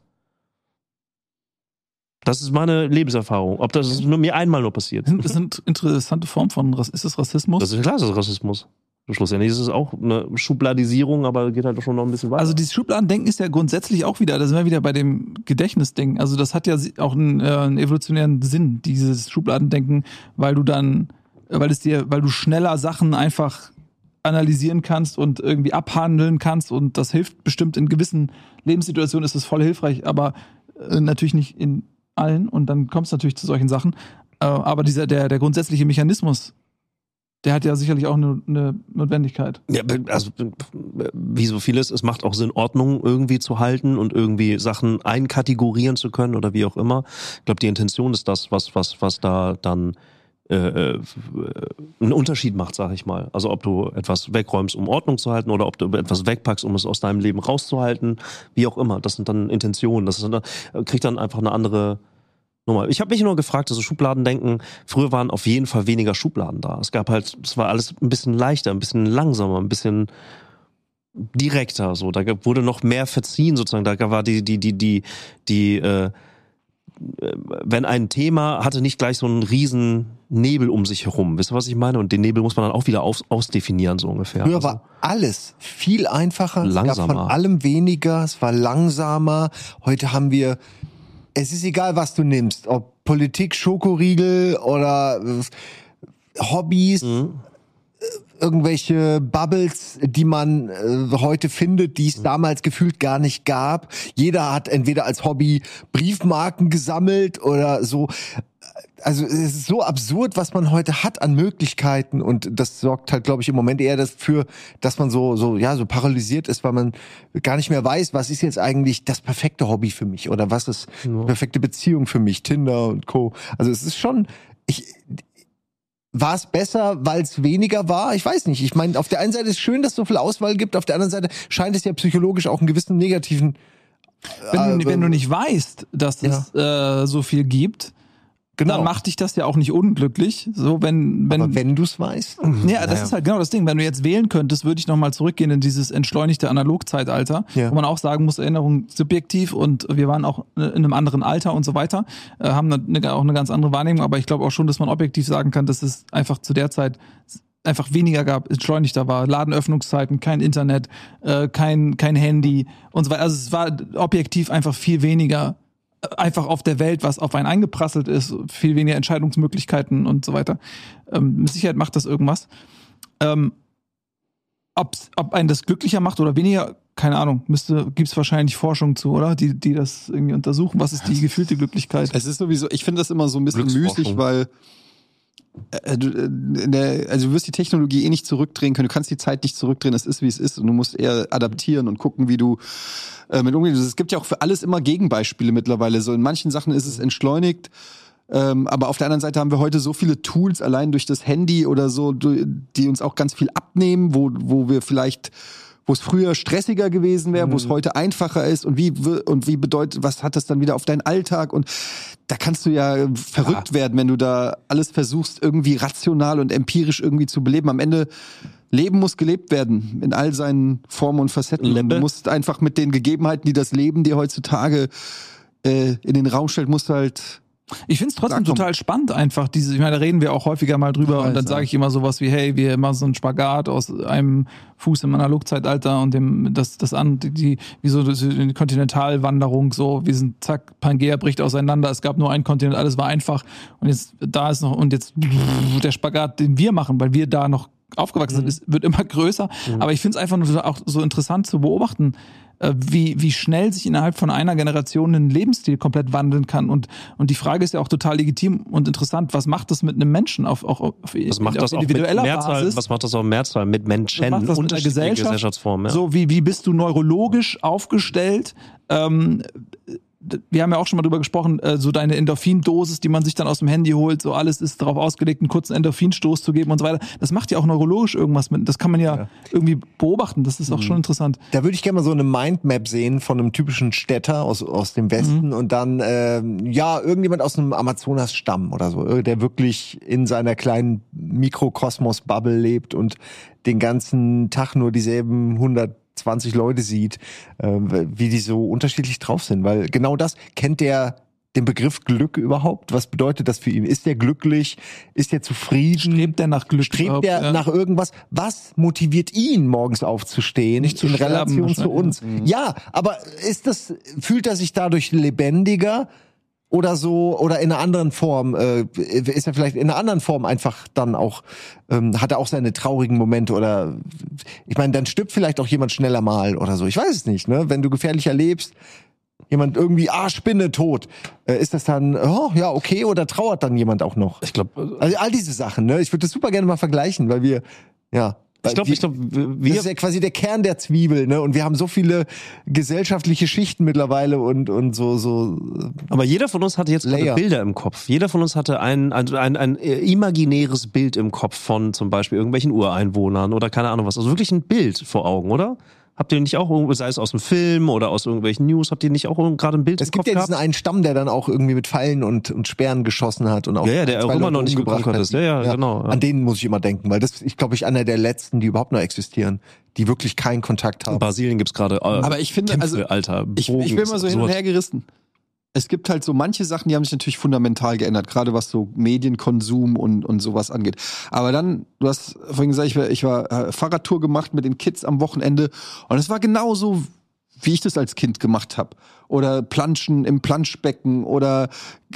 Das ist meine Lebenserfahrung. Ob das nur mir einmal nur passiert. Das sind interessante Formen von ist es Rassismus? Das ist klar, das ist Rassismus. Schlussendlich ist es auch eine Schubladisierung, aber geht halt schon noch ein bisschen weiter. Also dieses Schubladendenken ist ja grundsätzlich auch wieder, da sind wir wieder bei dem Gedächtnisding. Also das hat ja auch einen, äh, einen evolutionären Sinn, dieses Schubladendenken, weil du dann, weil es dir, weil du schneller Sachen einfach analysieren kannst und irgendwie abhandeln kannst und das hilft bestimmt in gewissen Lebenssituationen ist es voll hilfreich, aber äh, natürlich nicht in allen und dann kommt es natürlich zu solchen Sachen. Äh, aber dieser, der, der grundsätzliche Mechanismus, der hat ja sicherlich auch eine, eine Notwendigkeit. Ja, also wie so vieles, es macht auch Sinn, Ordnung irgendwie zu halten und irgendwie Sachen einkategorieren zu können oder wie auch immer. Ich glaube, die Intention ist das, was, was, was da dann einen Unterschied macht, sag ich mal. Also ob du etwas wegräumst, um Ordnung zu halten, oder ob du etwas wegpackst, um es aus deinem Leben rauszuhalten, wie auch immer. Das sind dann Intentionen. Das dann, kriegt dann einfach eine andere Nummer. Ich habe mich nur gefragt, also Schubladendenken, früher waren auf jeden Fall weniger Schubladen da. Es gab halt, es war alles ein bisschen leichter, ein bisschen langsamer, ein bisschen direkter, so. Da wurde noch mehr verziehen, sozusagen. Da war die, die, die, die, die, äh, wenn ein Thema hatte nicht gleich so einen riesen Nebel um sich herum. Wisst ihr, was ich meine? Und den Nebel muss man dann auch wieder aus, ausdefinieren, so ungefähr. Früher Also- war alles viel einfacher, es gab Langsamer. von allem weniger, es war langsamer. Heute haben wir, es ist egal, was du nimmst, ob Politik, Schokoriegel oder äh, Hobbys, Mhm. Irgendwelche Bubbles, die man äh, heute findet, die Mhm. es damals gefühlt gar nicht gab. Jeder hat entweder als Hobby Briefmarken gesammelt oder so. Also es ist so absurd, was man heute hat an Möglichkeiten und das sorgt halt, glaube ich, im Moment eher dafür, dass man so so ja so paralysiert ist, weil man gar nicht mehr weiß, was ist jetzt eigentlich das perfekte Hobby für mich oder was ist die perfekte Beziehung für mich, Tinder und Co. Also es ist schon ich war es besser, weil es weniger war? Ich weiß nicht. Ich meine, auf der einen Seite ist schön, dass es so viel Auswahl gibt, auf der anderen Seite scheint es ja psychologisch auch einen gewissen negativen. Wenn, du, äh, wenn du nicht weißt, dass es äh, so viel gibt, Genau. dann macht dich das ja auch nicht unglücklich. So, wenn, wenn, Aber wenn du es weißt. ja, das ist halt genau das Ding. Wenn du jetzt wählen könntest, würde ich nochmal zurückgehen in dieses entschleunigte Analogzeitalter, Ja. wo man auch sagen muss, Erinnerung subjektiv und wir waren auch in einem anderen Alter und so weiter, äh, haben eine, auch eine ganz andere Wahrnehmung, aber ich glaube auch schon, dass man objektiv sagen kann, dass es einfach zu der Zeit einfach weniger gab, entschleunigter war, Ladenöffnungszeiten, kein Internet, äh, kein, kein Handy und so weiter. Also es war objektiv einfach viel weniger äh, einfach auf der Welt, was auf einen eingeprasselt ist, viel weniger Entscheidungsmöglichkeiten und so weiter. Ähm, mit Sicherheit macht das irgendwas. Ähm, ob's, ob einen das glücklicher macht oder weniger, keine Ahnung, müsste, gibt's wahrscheinlich Forschung zu, oder? Die, die das irgendwie untersuchen. Was ist die gefühlte Glücklichkeit? Es ist sowieso, ich finde das immer so ein bisschen müßig, weil der, also du wirst die Technologie eh nicht zurückdrehen können, du kannst die Zeit nicht zurückdrehen, es ist wie es ist. Und du musst eher adaptieren und gucken, wie du äh, mit umgehst. Es gibt ja auch für alles immer Gegenbeispiele mittlerweile. So in manchen Sachen ist es entschleunigt, ähm, aber auf der anderen Seite haben wir heute so viele Tools allein durch das Handy oder so, die uns auch ganz viel abnehmen, wo, wo wir vielleicht wo es früher stressiger gewesen wäre, wo es heute einfacher ist und wie und wie bedeutet, was hat das dann wieder auf deinen Alltag und da kannst du ja verrückt werden, wenn du da alles versuchst irgendwie rational und empirisch irgendwie zu beleben. Am Ende Leben muss gelebt werden in all seinen Formen und Facetten. Und Lebe. du musst einfach mit den Gegebenheiten, die das Leben dir heutzutage äh, in den Raum stellt, musst du halt Ich finde es trotzdem total spannend einfach. Diese, ich meine, da reden wir auch häufiger mal drüber und dann sage ich immer sowas wie, hey, wir machen so einen Spagat aus einem Fuß im Analogzeitalter und dem das das an die, die wie so die Kontinentalwanderung so, wir sind zack, Pangea bricht auseinander. Es gab nur einen Kontinent, alles war einfach und jetzt da ist noch und jetzt der Spagat, den wir machen, weil wir da noch aufgewachsen sind, ist, wird immer größer. Aber ich finde es einfach nur auch so interessant zu beobachten, wie, wie schnell sich innerhalb von einer Generation ein Lebensstil komplett wandeln kann. Und, und die Frage ist ja auch total legitim und interessant, was macht das mit einem Menschen auf, auch auf, Was macht auf das auch mit individueller Mehrzahl, Basis? was macht das auch Mehrzahl, mit Menschen, unterschiedliche Gesellschaft? Gesellschaftsformen? Ja. So, wie, wie bist du neurologisch aufgestellt? Ähm, wir haben ja auch schon mal drüber gesprochen, äh, so deine Endorphindosis, die man sich dann aus dem Handy holt, so alles ist darauf ausgelegt, einen kurzen Endorphinstoß zu geben und so weiter. Das macht ja auch neurologisch irgendwas mit. Das kann man ja, irgendwie beobachten. Das ist auch schon interessant. Da würde ich gerne mal so eine Mindmap sehen von einem typischen Städter aus, aus dem Westen und dann, ähm, ja, irgendjemand aus einem Amazonas-Stamm oder so, der wirklich in seiner kleinen Mikrokosmos-Bubble lebt und den ganzen Tag nur dieselben 120 Leute sieht, äh, wie die so unterschiedlich drauf sind. Weil genau das kennt der den Begriff Glück überhaupt? Was bedeutet das für ihn? Ist er glücklich? Ist er zufrieden? Strebt der nach Glück? Strebt er Ja. nach irgendwas? Was motiviert ihn, morgens aufzustehen? Nicht zu in Relation zu uns. wahrscheinlich, Ja, aber ist das, fühlt er sich dadurch lebendiger? Oder so, oder in einer anderen Form, äh, ist er vielleicht in einer anderen Form einfach dann auch, ähm, hat er auch seine traurigen Momente oder, ich meine, dann stirbt vielleicht auch jemand schneller mal oder so. Ich weiß es nicht, ne? Wenn du gefährlicher lebst, jemand irgendwie, ah, Spinne tot, äh, ist das dann, oh, ja, okay, oder trauert dann jemand auch noch? Ich glaube, Also all diese Sachen, ne? Ich würde das super gerne mal vergleichen, weil wir, ja. Ich glaube, wir- ich glaube, das wir ist ja quasi der Kern der Zwiebel, ne? Und wir haben so viele gesellschaftliche Schichten mittlerweile und, und so, so. Aber jeder von uns hatte jetzt Layer. Bilder im Kopf. Jeder von uns hatte ein, ein, ein, ein imaginäres Bild im Kopf von zum Beispiel irgendwelchen Ureinwohnern oder keine Ahnung was. Also wirklich ein Bild vor Augen, oder? Habt ihr nicht auch irgendwo, sei es aus dem Film oder aus irgendwelchen News, habt ihr nicht auch gerade ein Bild Es im gibt Kopf ja diesen gehabt? einen Stamm, der dann auch irgendwie mit Pfeilen und, und Speeren geschossen hat und auch Ja, ja, der auch immer noch nicht gekonquert hat. ist. Ja, ja, genau, ja. An denen muss ich immer denken, weil das, ich glaube, ich einer der letzten, die überhaupt noch existieren, die wirklich keinen Kontakt haben. In Brasilien gibt's gerade äh, Aber ich finde, Kämpfe, also, Alter, Ich, Drogen, ich bin mal so hin und her gerissen. Es gibt halt so manche Sachen, die haben sich natürlich fundamental geändert, gerade was so Medienkonsum und, und sowas angeht. Aber dann, du hast vorhin gesagt, ich war, ich war äh, Fahrradtour gemacht mit den Kids am Wochenende und es war genauso, wie ich das als Kind gemacht habe. Oder Planschen im Planschbecken oder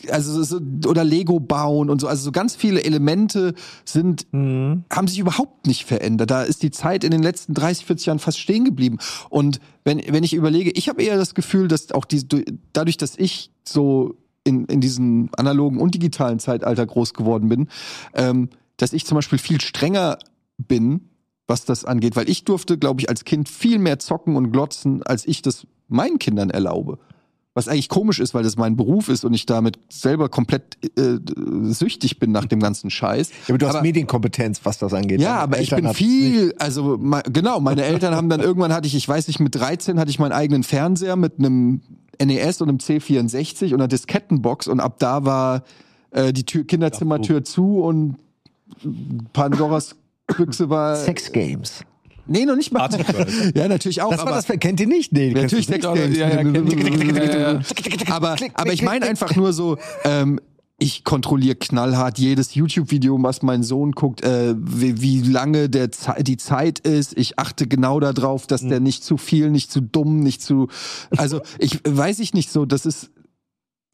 also so, oder Lego bauen und so. Also so ganz viele Elemente sind haben sich überhaupt nicht verändert. Da ist die Zeit in den letzten 30, 40 Jahren fast stehen geblieben. Und wenn, wenn ich überlege, ich habe eher das Gefühl, dass auch die, dadurch, dass ich so in, in diesem analogen und digitalen Zeitalter groß geworden bin, ähm, dass ich zum Beispiel viel strenger bin, was das angeht. Weil ich durfte, glaube ich, als Kind viel mehr zocken und glotzen, als ich das meinen Kindern erlaube. Was eigentlich komisch ist, weil das mein Beruf ist und ich damit selber komplett äh, süchtig bin nach dem ganzen Scheiß. Ja, aber du hast Aber- Medienkompetenz, was das angeht. ja, aber ich Eltern bin hatten's nicht. viel, also genau, meine Eltern haben dann irgendwann hatte ich, ich weiß nicht, mit 13 hatte ich meinen eigenen Fernseher mit einem NES und einem C64 und einer Diskettenbox und ab da war äh, die Tür, Kinderzimmertür zu und Pandoras Büchse war. Sex Games. Nee, noch nicht mal. ja, natürlich auch. Das war aber das, kennt ihr nicht? Nee, Natürlich? Sex Games. Ja, ja. Aber, aber ich meine einfach nur so, ähm, ich kontrolliere knallhart jedes YouTube-Video, was mein Sohn guckt, äh, wie, wie lange der Ze die Zeit ist. Ich achte genau darauf, dass der nicht zu viel, nicht zu dumm, nicht zu. Also ich weiß ich nicht so. Das ist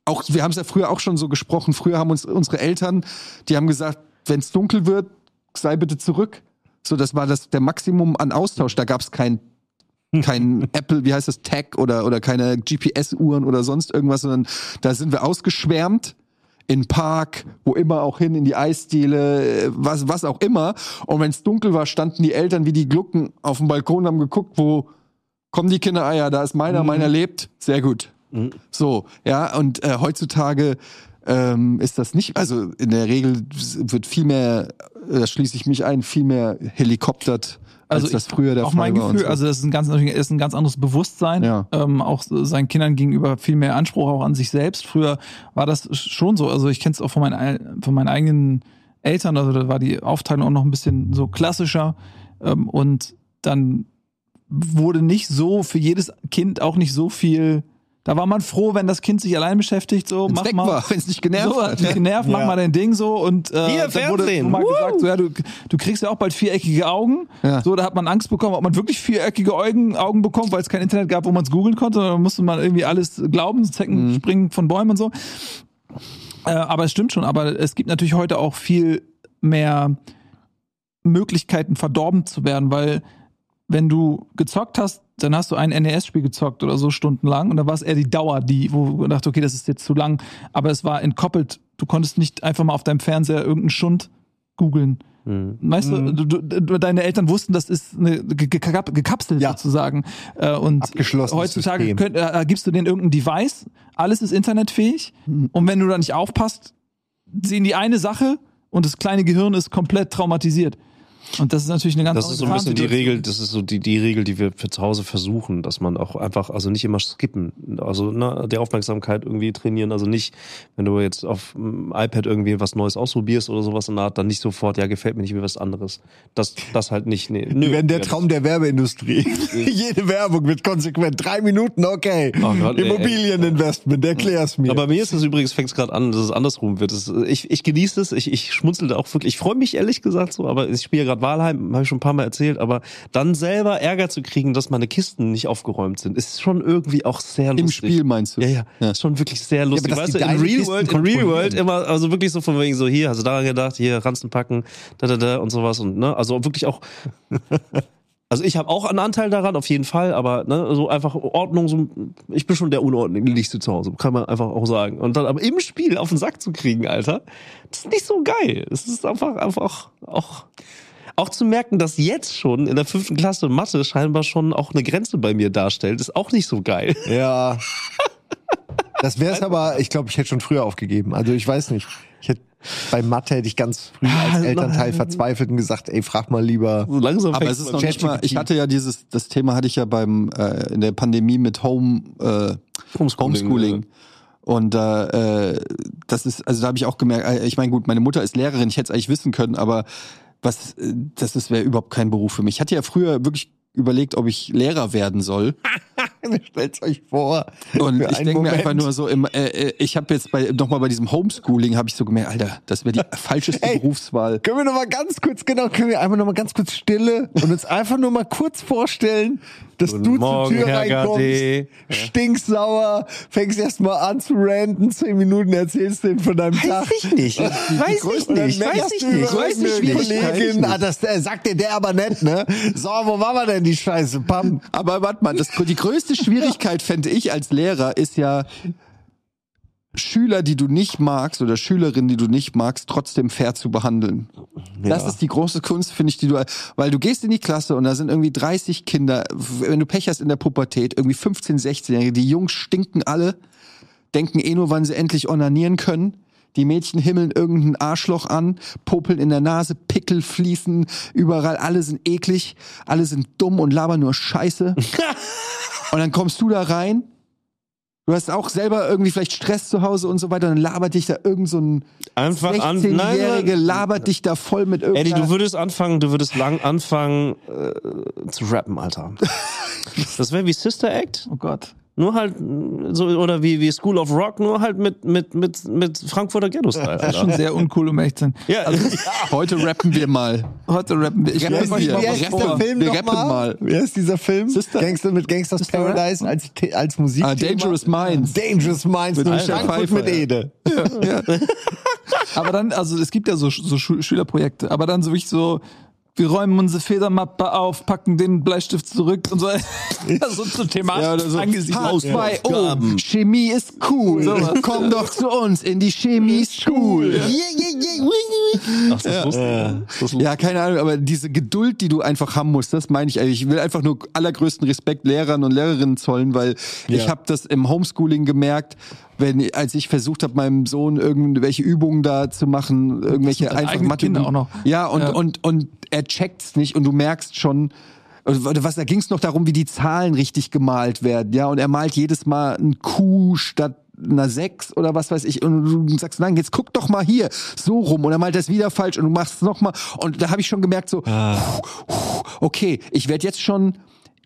auch. Wir haben es ja früher auch schon so gesprochen. Früher haben uns unsere Eltern, die haben gesagt, wenn es dunkel wird, sei bitte zurück. So, das war das der Maximum an Austausch. Da gab es kein kein Apple, wie heißt das, Tag oder, oder keine GPS-Uhren oder sonst irgendwas, sondern da sind wir ausgeschwärmt in Park, wo immer auch hin, in die Eisdiele, was, was auch immer. Und wenn es dunkel war, standen die Eltern wie die Glucken auf dem Balkon, haben geguckt, wo kommen die Kinder, ah ja, da ist meiner, meiner lebt, sehr gut. So, ja, und äh, heutzutage ähm, ist das nicht, also in der Regel wird viel mehr, da schließe ich mich ein, viel mehr helikoptert, als Also das ich- früher der auch Fall mein Gefühl, so. also das ist ein ganz, ist ein ganz anderes Bewusstsein, Ja. ähm, auch seinen Kindern gegenüber viel mehr Anspruch auch an sich selbst. Früher war das schon so, also ich kenne es auch von meinen, Ei- von meinen eigenen Eltern, also da war die Aufteilung auch noch ein bisschen so klassischer ähm, und dann wurde nicht so für jedes Kind auch nicht so viel. Da war man froh, wenn das Kind sich allein beschäftigt, so Wenn's mach weg mal. war, wenn's nicht genervt so, hat. mich genervt, mach Ja. mal dein Ding so und äh, Hier, dann wurde Fernsehen. mal Woo! gesagt, so, ja, du, du kriegst ja auch bald viereckige Augen. Ja. So, da hat man Angst bekommen, ob man wirklich viereckige Augen, Augen bekommt, weil es kein Internet gab, wo man es googeln konnte. Da musste man irgendwie alles glauben, Zecken springen von Bäumen und so. Äh, aber es stimmt schon, aber es gibt natürlich heute auch viel mehr Möglichkeiten, verdorben zu werden, weil wenn du gezockt hast, dann hast du ein NES-Spiel gezockt oder so stundenlang und da war es eher die Dauer, die, wo du dachte, okay, das ist jetzt zu lang, aber es war entkoppelt. Du konntest nicht einfach mal auf deinem Fernseher irgendeinen Schund googeln. Weißt du, du, du, deine Eltern wussten, das ist eine ge- ge- gekap- gekapselt Ja. sozusagen. Äh, Und heutzutage könnt, äh, gibst du denen irgendein Device, alles ist internetfähig und wenn du da nicht aufpasst, sehen die eine Sache und das kleine Gehirn ist komplett traumatisiert. Und das ist natürlich eine ganz Das ist so ein andere bisschen die. Regel, das ist so die, die Regel, die wir für zu Hause versuchen, dass man auch einfach, also nicht immer skippen, also ne, die Aufmerksamkeit irgendwie trainieren, also nicht, wenn du jetzt auf dem iPad irgendwie was Neues ausprobierst oder sowas in der Art, dann nicht sofort, ja, gefällt mir nicht wie was anderes. Das, das halt nicht, nee. Wir werden der Traum der Werbeindustrie. Jede Werbung wird konsequent. Drei Minuten, okay. Oh Gott, Immobilieninvestment, erklär's mir. Aber bei mir ist es übrigens, fängt es gerade an, dass es andersrum wird. Das, ich, ich genieße es, ich, ich schmunzel da auch wirklich. Ich freue mich ehrlich gesagt so, aber ich spiele ja gerade Wahlheim, habe ich schon ein paar Mal erzählt, aber dann selber Ärger zu kriegen, dass meine Kisten nicht aufgeräumt sind, ist schon irgendwie auch sehr lustig. Im Spiel meinst du? Ja, ja, Ja. Ist schon wirklich sehr lustig. dass weißt du, in Real Kisten World, in Real. World immer, also wirklich so von wegen so, hier, hast du daran gedacht, hier, Ranzen packen, da, da, da und sowas und, ne, also wirklich auch, also ich habe auch einen Anteil daran, auf jeden Fall, aber ne, so einfach Ordnung, so, ich bin schon der Unordentlichste zu Hause, kann man einfach auch sagen. Und dann aber im Spiel auf den Sack zu kriegen, Alter, das ist nicht so geil. Es ist einfach, einfach auch, auch zu merken, dass jetzt schon in der fünften Klasse Mathe scheinbar schon auch eine Grenze bei mir darstellt, ist auch nicht so geil. Ja. Das wär's aber, ich glaube, ich hätte schon früher aufgegeben. Also ich weiß nicht. Ich hätte, bei Mathe hätte ich ganz früh als Elternteil verzweifelt und gesagt, ey, frag mal lieber. So langsam Aber es ist noch nicht mal, ich hatte ja dieses, das Thema hatte ich ja beim, äh, in der Pandemie mit Home, äh, Homeschooling, Homeschooling. Und äh, äh, das ist, also da habe ich auch gemerkt, äh, ich meine, gut, meine Mutter ist Lehrerin, ich hätte es eigentlich wissen können, aber was, äh, das wäre überhaupt kein Beruf für mich. Ich hatte ja früher wirklich überlegt, ob ich Lehrer werden soll. Stellt's euch vor. Und ich denke mir einfach nur so, im, äh, äh, ich habe jetzt bei nochmal bei diesem Homeschooling habe ich so gemerkt, Alter, das wäre die falscheste Ey. Berufswahl. Können wir noch mal ganz kurz, genau, können wir einfach noch mal ganz kurz Stille und uns einfach nur mal kurz vorstellen, dass Guten du Morgen, zur Tür Herr reinkommst, Gade. stinksauer, fängst erst mal an zu ranten, zehn Minuten erzählst den von deinem Tag. ich nicht. Weiß ich nicht. Weiß ich du nicht. Weiß ich nicht. Kollegin, ah, das äh, sagt dir der aber nicht, ne? So, wo waren wir denn die Scheiße? Pam. Aber warte mal, das, die größte Schwierigkeit fände ich als Lehrer ist ja Schüler, die du nicht magst oder Schülerinnen, die du nicht magst, trotzdem fair zu behandeln. Das ist die große Kunst, finde ich, die du, weil du gehst in die Klasse und da sind irgendwie 30 Kinder, wenn du Pech hast in der Pubertät, irgendwie 15, 16-Jährige, die Jungs stinken alle, denken eh nur, wann sie endlich onanieren können. Die Mädchen himmeln irgendein Arschloch an, popeln in der Nase, Pickel fließen überall, alle sind eklig, alle sind dumm und labern nur Scheiße. und dann kommst du da rein, du hast auch selber irgendwie vielleicht Stress zu Hause und so weiter, dann labert dich da irgend so ein Einfach an. 16-Jährige, Nein, labert dich da voll mit Eddie, irgendeiner... du würdest anfangen, du würdest lang anfangen äh, zu rappen, Alter. Das wäre wie Sister Act, Oh Gott. Nur halt so oder wie wie School of Rock, nur halt mit mit mit mit Frankfurter Ghetto Style. Das ist schon sehr uncool, um ehrlich zu sein. Ja, Heute rappen wir mal. Heute rappen wir. Ich Rappen rappe euch wir. mal Wie heißt der Film Wir rappen mal? mal. Wie heißt dieser Film? Sister- Gangster mit Gangsters Sister Paradise als, als Musik. Ah, Dangerous Minds. Dangerous Minds Mit Michelle Frankfurt mit ja. Ede. Ja. Aber dann, also es gibt ja so, so Schülerprojekte, aber dann so wirklich so wir räumen unsere Federmappe auf, packen den Bleistift zurück und so. so zum Thema Ja, so. angesiedelt. 2, oh, Chemie ist cool. Komm doch zu uns in die Chemie School. Ach, das wusste ich. Ja, keine Ahnung, aber diese Geduld, die du einfach haben musst, das meine ich. eigentlich. Ich will einfach nur allergrößten Respekt Lehrern und Lehrerinnen zollen, weil ich habe das im Homeschooling gemerkt, wenn als ich versucht habe, meinem Sohn irgendwelche Übungen da zu machen, irgendwelche deine einfach eigenen Mathe auch noch. Ja, und Ja. und und er checkt's nicht und du merkst schon oder was da ging's noch darum, wie die Zahlen richtig gemalt werden, ja, und er malt jedes Mal ein Q statt einer 6 oder was weiß ich und du sagst, nein, jetzt guck doch mal hier so rum und er malt das wieder falsch und du machst es noch mal und da habe ich schon gemerkt so okay, ich werde jetzt schon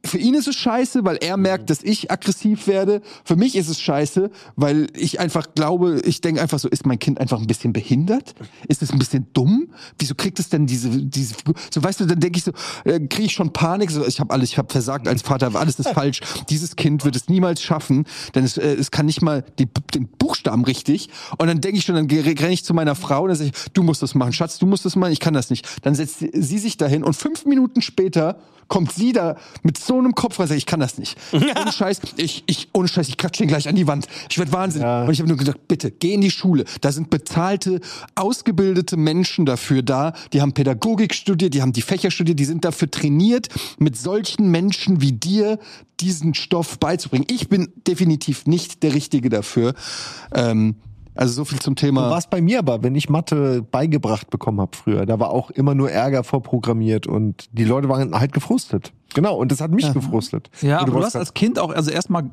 für ihn ist es scheiße, weil er merkt, dass ich aggressiv werde. Für mich ist es scheiße, weil ich einfach glaube, ich denke einfach so, ist mein Kind einfach ein bisschen behindert? Ist es ein bisschen dumm? Wieso kriegt es denn diese diese? So weißt du, dann denke ich so, äh, kriege ich schon Panik, so ich habe alles, ich habe versagt als Vater, alles ist falsch. Dieses Kind wird es niemals schaffen, denn es, äh, es kann nicht mal die, den Buchstaben richtig und dann denke ich schon, dann renne ich zu meiner Frau und dann sage ich, du musst das machen, Schatz, du musst das machen, ich kann das nicht. Dann setzt sie sich dahin und fünf Minuten später kommt sie da mit so einem Kopf sagt, ich kann das nicht. Ohne Scheiß, ich, ich, ohne Scheiß, ich klatsche den gleich an die Wand. Ich werde wahnsinnig. Und ich habe nur gedacht, bitte, geh in die Schule. Da sind bezahlte, ausgebildete Menschen dafür da. Die haben Pädagogik studiert, die haben die Fächer studiert, die sind dafür trainiert, mit solchen Menschen wie dir diesen Stoff beizubringen. Ich bin definitiv nicht der Richtige dafür. Ähm, also so viel zum Thema. War es bei mir aber, wenn ich Mathe beigebracht bekommen habe früher, da war auch immer nur Ärger vorprogrammiert und die Leute waren halt gefrustet. Genau, und das hat mich gefrustet. Ja, Und aber du warst hast als Kind auch, also erstmal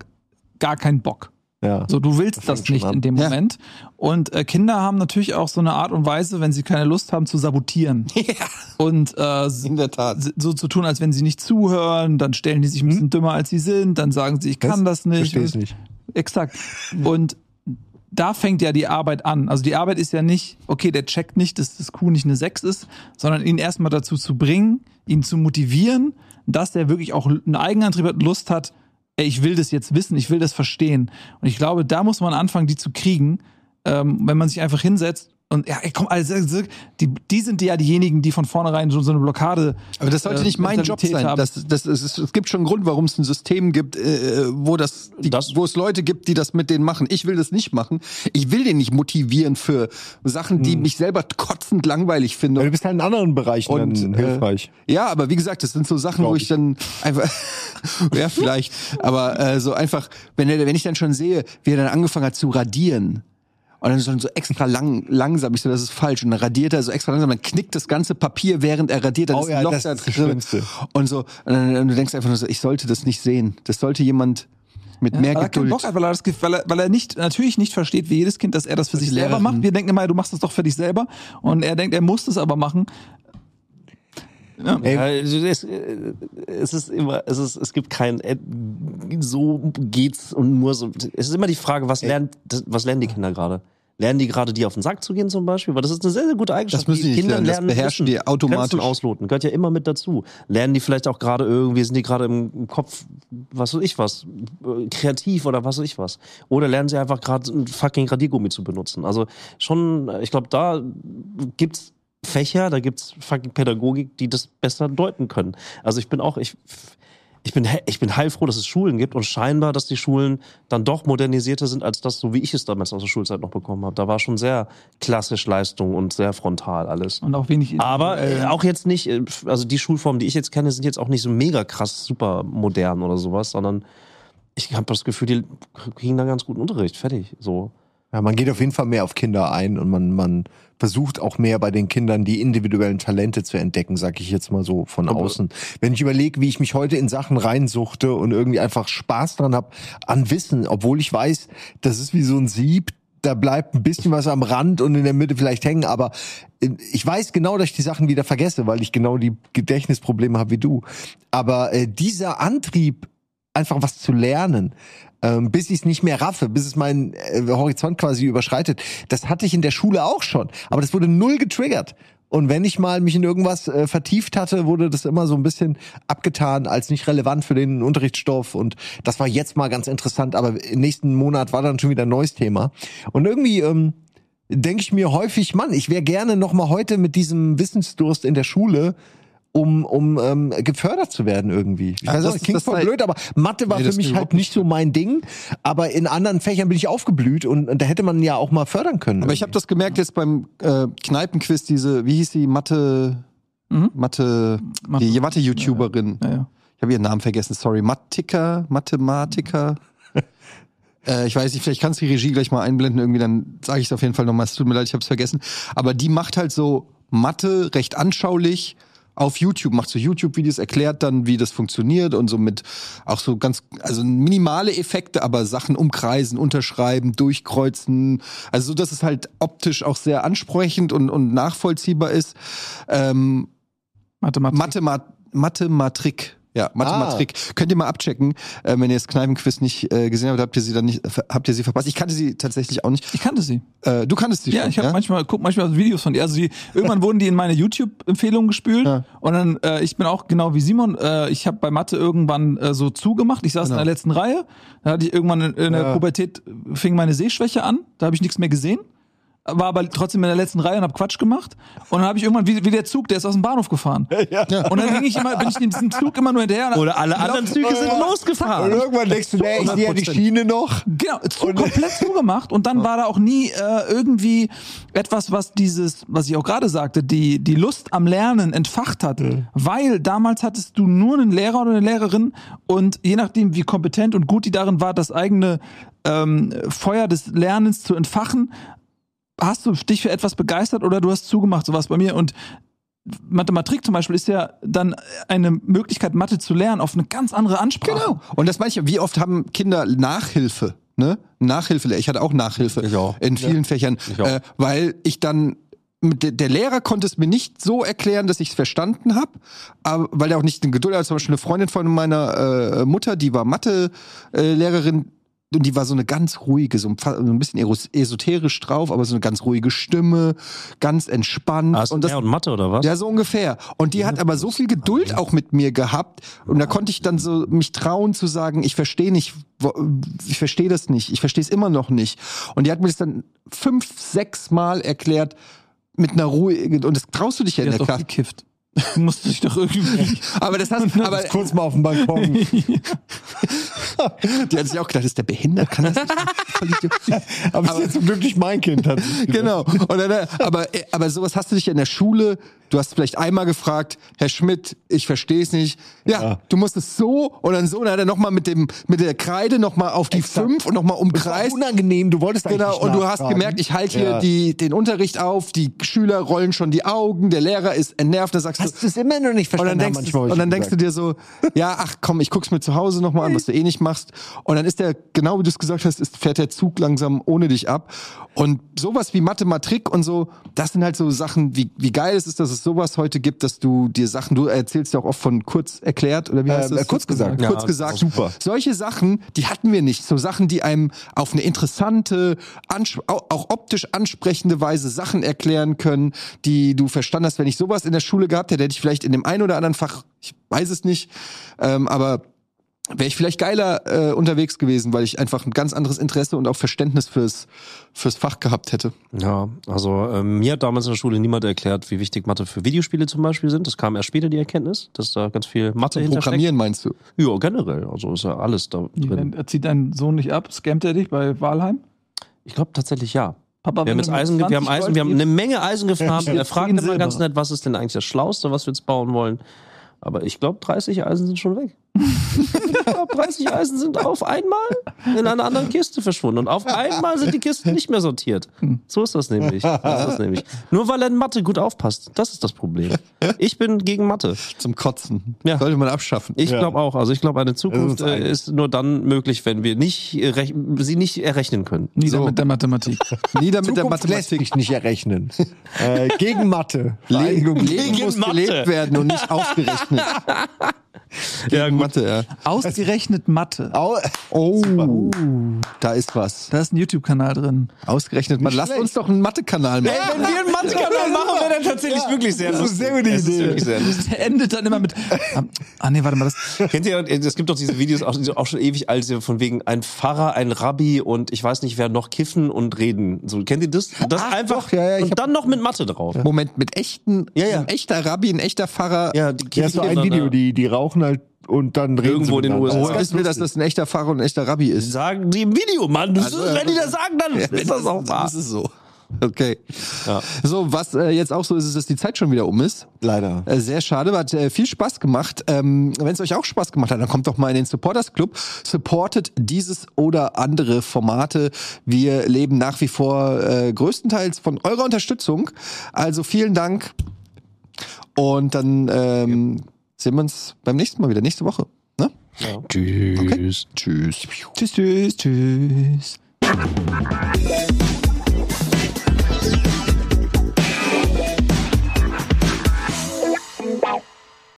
gar keinen Bock. ja. So, du willst das, schon nicht in dem Ja. Moment. Und äh, Kinder haben natürlich auch so eine Art und Weise, wenn sie keine Lust haben, zu sabotieren. Und äh, in der Tat. so zu tun, als wenn sie nicht zuhören, dann stellen die sich ein bisschen dümmer, als sie sind, dann sagen sie, ich kann das nicht. Versteh ich nicht. Exakt. Und da fängt ja die Arbeit an. Also die Arbeit ist ja nicht, okay, der checkt nicht, dass das Q nicht eine 6 ist, sondern ihn erstmal dazu zu bringen, ihn zu motivieren, dass der wirklich auch einen Eigenantrieb hat, Lust hat, ey, ich will das jetzt wissen, ich will das verstehen. Und ich glaube, da muss man anfangen, die zu kriegen, ähm, wenn man sich einfach hinsetzt und ja, komm, also, die, die sind ja diejenigen, die von vornherein so, so eine Blockade. Aber das sollte äh, nicht mein Job Mentalität sein. haben. Das, das, es, ist, es gibt schon einen Grund, warum es ein System gibt, äh, wo das, die, Das- wo es Leute gibt, die das mit denen machen. Ich will das nicht machen. Ich will den nicht motivieren für Sachen, die mich selber kotzend langweilig finde. Ja, du bist halt in anderen Bereichen Und, dann äh, hilfreich. Ja, aber wie gesagt, das sind so Sachen, wo Glaub ich ich. dann einfach, ja vielleicht, aber äh, so einfach, wenn er, wenn ich dann schon sehe, wie er dann angefangen hat zu radieren und dann so, so extra lang, langsam, ich so, das ist falsch und dann radiert er so extra langsam, dann knickt das ganze Papier, während er radiert, dann Oh ist ja, ein Loch das da ist das und so und, dann, und du denkst einfach nur so, ich sollte das nicht sehen, das sollte jemand mit mehr weil er Geduld. Bock hat, weil er, das, weil, er, weil er nicht, natürlich nicht versteht, wie jedes Kind, dass er das für sich selber Lehrerin- macht. Wir denken immer, du machst das doch für dich selber. Und er denkt, er muss das aber machen. Ja, also es, es ist immer, es ist, es gibt kein, äh, so geht's und nur so. Es ist immer die Frage, was lernt, was lernen die Kinder gerade? Lernen die gerade, die auf den Sack zu gehen zum Beispiel? Weil das ist eine sehr, sehr gute Eigenschaft. Das müssen die nicht lernen, das beherrschen die automatisch. Grenzen ausloten, gehört ja immer mit dazu. Lernen die vielleicht auch gerade irgendwie, sind die gerade im Kopf, was weiß ich was, äh, kreativ oder was weiß ich was. Oder lernen sie einfach gerade ein fucking Radiergummi zu benutzen. Also schon, ich glaube, da gibt's Fächer, da gibt's fucking Pädagogik, die das besser deuten können. Also ich bin auch, ich, ich bin, ich bin heilfroh, dass es Schulen gibt und scheinbar, dass die Schulen dann doch modernisierter sind als das, so wie ich es damals aus der Schulzeit noch bekommen habe. Da war schon sehr klassisch Leistung und sehr frontal alles. Und auch wenig. Aber äh, individuell. auch jetzt nicht, äh, also die Schulformen, die ich jetzt kenne, sind jetzt auch nicht so mega krass super modern oder sowas, sondern ich habe das Gefühl, die kriegen da ganz guten Unterricht. Fertig. So. Ja, man geht auf jeden Fall mehr auf Kinder ein und man, man versucht auch mehr bei den Kindern die individuellen Talente zu entdecken, sag ich jetzt mal so von außen. Wenn ich überlege, wie ich mich heute in Sachen reinsuchte und irgendwie einfach Spaß dran habe an Wissen, obwohl ich weiß, das ist wie so ein Sieb, da bleibt ein bisschen was am Rand und in der Mitte vielleicht hängen, aber äh, ich weiß genau, dass ich die Sachen wieder vergesse, weil ich genau die Gedächtnisprobleme habe wie du. Aber äh, dieser Antrieb, einfach was zu lernen, ähm, bis ich es nicht mehr raffe, bis es meinen äh, Horizont quasi überschreitet. Das hatte ich in der Schule auch schon, aber das wurde null getriggert. Und wenn ich mal mich in irgendwas äh, vertieft hatte, wurde das immer so ein bisschen abgetan als nicht relevant für den Unterrichtsstoff. Und das war jetzt mal ganz interessant, aber im nächsten Monat war dann schon wieder ein neues Thema. Und irgendwie ähm, denke ich mir häufig, Mann, ich wäre gerne noch mal heute mit diesem Wissensdurst in der Schule um, um ähm, gefördert zu werden irgendwie. Ich Ja, weiß das auch, ist- klingt das voll halt- blöd, aber Mathe war Nee, für das mich halt überhaupt nicht so mein Ding. Aber in anderen Fächern bin ich aufgeblüht und, und da hätte man ja auch mal fördern können. Aber ich habe das gemerkt jetzt beim äh, Kneipenquiz, diese, wie hieß die, Mathe, Mhm. Mathe, Mathe- die Mathe-YouTuberin. Ja, ja. Ich habe ihren Namen vergessen, sorry. Mattiker, Mathematiker. äh, ich weiß nicht, vielleicht kannst du die Regie gleich mal einblenden, irgendwie, dann sage ich es auf jeden Fall nochmal. Es tut mir leid, ich habe es vergessen. Aber die macht halt so Mathe recht anschaulich auf YouTube, macht so YouTube-Videos, erklärt dann, wie das funktioniert und so mit auch so ganz, also minimale Effekte, aber Sachen umkreisen, unterschreiben, durchkreuzen. Also so, dass es halt optisch auch sehr ansprechend und, und nachvollziehbar ist. Ähm, Mathematik. Mathemat Mathematrik. Ja, Mathematrik. Könnt ihr mal abchecken, äh, wenn ihr das Kneipenquiz nicht äh, gesehen habt, habt ihr sie dann nicht, habt ihr sie verpasst. Ich kannte sie tatsächlich auch nicht. Ich kannte sie. Äh, du kanntest sie Ja, schon, ich habe manchmal guck manchmal Videos von ihr. Also die, irgendwann wurden die in meine YouTube-Empfehlungen gespült Ja. und dann äh, ich bin auch genau wie Simon. Äh, ich habe bei Mathe irgendwann äh, so zugemacht. Ich saß Genau. in der letzten Reihe. Da hatte ich irgendwann in, in der Ja. Pubertät fing meine Sehschwäche an. Da habe ich nichts mehr gesehen. War aber trotzdem in der letzten Reihe und habe Quatsch gemacht. Und dann habe ich irgendwann wie, wie der Zug, der ist aus dem Bahnhof gefahren. Und dann ging ich immer, bin ich in diesem Zug immer nur hinterher. Oder alle anderen Züge sind Und losgefahren. irgendwann denkst du, nee, ich sehe ja die 100%. Schiene noch. Genau, zu, komplett zugemacht und dann war da auch nie äh, irgendwie etwas, was dieses, was ich auch gerade sagte, die die Lust am Lernen entfacht hat, weil damals hattest du nur einen Lehrer oder eine Lehrerin und je nachdem wie kompetent und gut die darin war, das eigene ähm, Feuer des Lernens zu entfachen, hast du dich für etwas begeistert oder du hast zugemacht, sowas bei mir und Mathematik zum Beispiel ist ja dann eine Möglichkeit, Mathe zu lernen auf eine ganz andere Ansprache. Genau. Und das meine ich, wie oft haben Kinder Nachhilfe, ne? Nachhilfe, ich hatte auch Nachhilfe Ich auch. in vielen Fächern, auch. Äh, weil ich dann der, der Lehrer konnte es mir nicht so erklären, dass ich es verstanden habe, aber weil er auch nicht eine Geduld hat. Zum Beispiel eine Freundin von meiner äh, Mutter, die war Mathe-Lehrerin und die war so eine ganz ruhige, so ein, so ein bisschen esoterisch drauf, aber so eine ganz ruhige Stimme, ganz entspannt. Hast und das, und, Mathe oder was? ja, so ungefähr. Und die hat aber so viel Geduld auch mit mir gehabt. Und da konnte ich dann so mich trauen zu sagen, ich verstehe nicht, ich verstehe das nicht, ich verstehe es immer noch nicht. Und die hat mir das dann fünf, sechs Mal erklärt mit einer Ruhe. Und das traust du dich ja in Der Klasse. gekifft. Du musst dich doch irgendwie. Aber das hast aber Kurz mal auf dem Balkon. die hat sich auch gedacht, ist der behindert? Kann das nicht? Aber es ist jetzt zum Glück nicht mein Kind. Hat. Genau. Dann, äh, aber, äh, aber sowas hast du dich ja in der Schule. Du hast vielleicht einmal gefragt, Herr Schmidt, ich verstehe es nicht. Ja, Ja. du musst es so und dann so. Und dann hat er nochmal mit dem mit der Kreide nochmal auf die Exakt. fünf und nochmal Das war umkreist. unangenehm, du wolltest Genau, und du hast gemerkt, ich halte hier Ja. die, den Unterricht auf, die Schüler rollen schon die Augen, der Lehrer ist entnervt, dann sagst Hast du es immer noch nicht und verstanden? dann denkst, du, und dann denkst du dir so, ja, ach komm, ich guck's mir zu Hause nochmal an, was du eh nicht machst. Und dann ist der, genau wie du es gesagt hast, ist, fährt der Zug langsam ohne dich ab. Und sowas wie Mathematik und so, das sind halt so Sachen, wie, wie geil es ist, dass es sowas heute gibt, dass du dir Sachen, du erzählst ja auch oft von kurz erklärt, oder wie heißt Äh, das? kurz gesagt. Kurz Ja, gesagt. super. Solche Sachen, die hatten wir nicht. So Sachen, die einem auf eine interessante, auch optisch ansprechende Weise Sachen erklären können, die du verstanden hast. Wenn ich sowas in der Schule gehabt hätte, hätte ich vielleicht in dem einen oder anderen Fach, ich weiß es nicht, ähm, aber wäre ich vielleicht geiler äh, unterwegs gewesen, weil ich einfach ein ganz anderes Interesse und auch Verständnis fürs, fürs Fach gehabt hätte. Ja, also ähm, mir hat damals in der Schule niemand erklärt, wie wichtig Mathe für Videospiele zum Beispiel sind. Das kam erst später die Erkenntnis, dass da ganz viel Mathe hintersteckt. Programmieren meinst du? Ja, generell. Also ist ja alles da drin. Er zieht deinen Sohn nicht ab, scammt er dich bei Walheim? Ich glaube tatsächlich ja. Papa, Wir haben jetzt Eisen, wir haben 20 Eisen, wir haben eine Menge Eisen gefarmt. Ja, er fragt immer ganz nett, was ist denn eigentlich das Schlauste, was wir jetzt bauen wollen. Aber ich glaube, 30 Eisen sind schon weg. ich glaube, 30 Eisen sind auf einmal in einer anderen Kiste verschwunden. Und auf einmal sind die Kisten nicht mehr sortiert. So ist das nämlich. So ist das nämlich. Nur weil er in Mathe gut aufpasst. Das ist das Problem. Ich bin gegen Mathe. Zum Kotzen. Ja. Sollte man abschaffen. Ich Ja. glaube auch. Also ich glaube, eine Zukunft ist äh, ist nur dann möglich, wenn wir nicht äh, sie nicht errechnen können. Nieder So. mit der Mathematik. Nieder mit der Zukunft lässt Mathematik. sich nicht errechnen. äh, gegen Mathe. Leben, Gegen muss Mathe. gelebt werden und nicht ausgerechnet. Ja, gut. Mathe, ja. Ausgerechnet Mathe. Au oh, da ist was. Da ist ein YouTube-Kanal drin. Ausgerechnet mal. Lass uns doch einen Mathe-Kanal machen. Wenn wir einen Mathe-Kanal machen, wäre dann tatsächlich wirklich sehr Das ist lustig. eine sehr gute Idee. wirklich sehr lustig. Der endet dann immer mit. Ah, Ah, nee, warte mal, das. Kennt ihr, es gibt doch diese Videos auch, auch schon ewig alt, von wegen ein Pfarrer, ein Rabbi und ich weiß nicht wer noch kiffen und reden. So, kennt ihr das? Das Ach, einfach doch, ja, ja, und dann noch mit Mathe drauf. Moment, mit echten, Ja, ja. ein echter Rabbi, ein echter Pfarrer. Ja, die Ja, so ein Video, die, die rauchen halt und dann reden Irgendwo sie in den. USA. Woher wissen wir, dass das ein echter Pfarrer und ein echter Rabbi ist? sagen die im Video, Mann. Also, ja, wenn die das sagen, dann ist das auch wahr. Das ist so. Okay. Ja. So, was äh, jetzt auch so ist, ist, dass die Zeit schon wieder um ist. Leider. Äh, Sehr schade, hat äh, viel Spaß gemacht. Ähm, Wenn es euch auch Spaß gemacht hat, dann kommt doch mal in den Supporters Club. Supportet dieses oder andere Formate. Wir leben nach wie vor äh, größtenteils von eurer Unterstützung. Also vielen Dank. Und dann ähm, sehen wir uns beim nächsten Mal wieder, nächste Woche. Ne? Tschüss. Tschüss. Tschüss, tschüss, tschüss.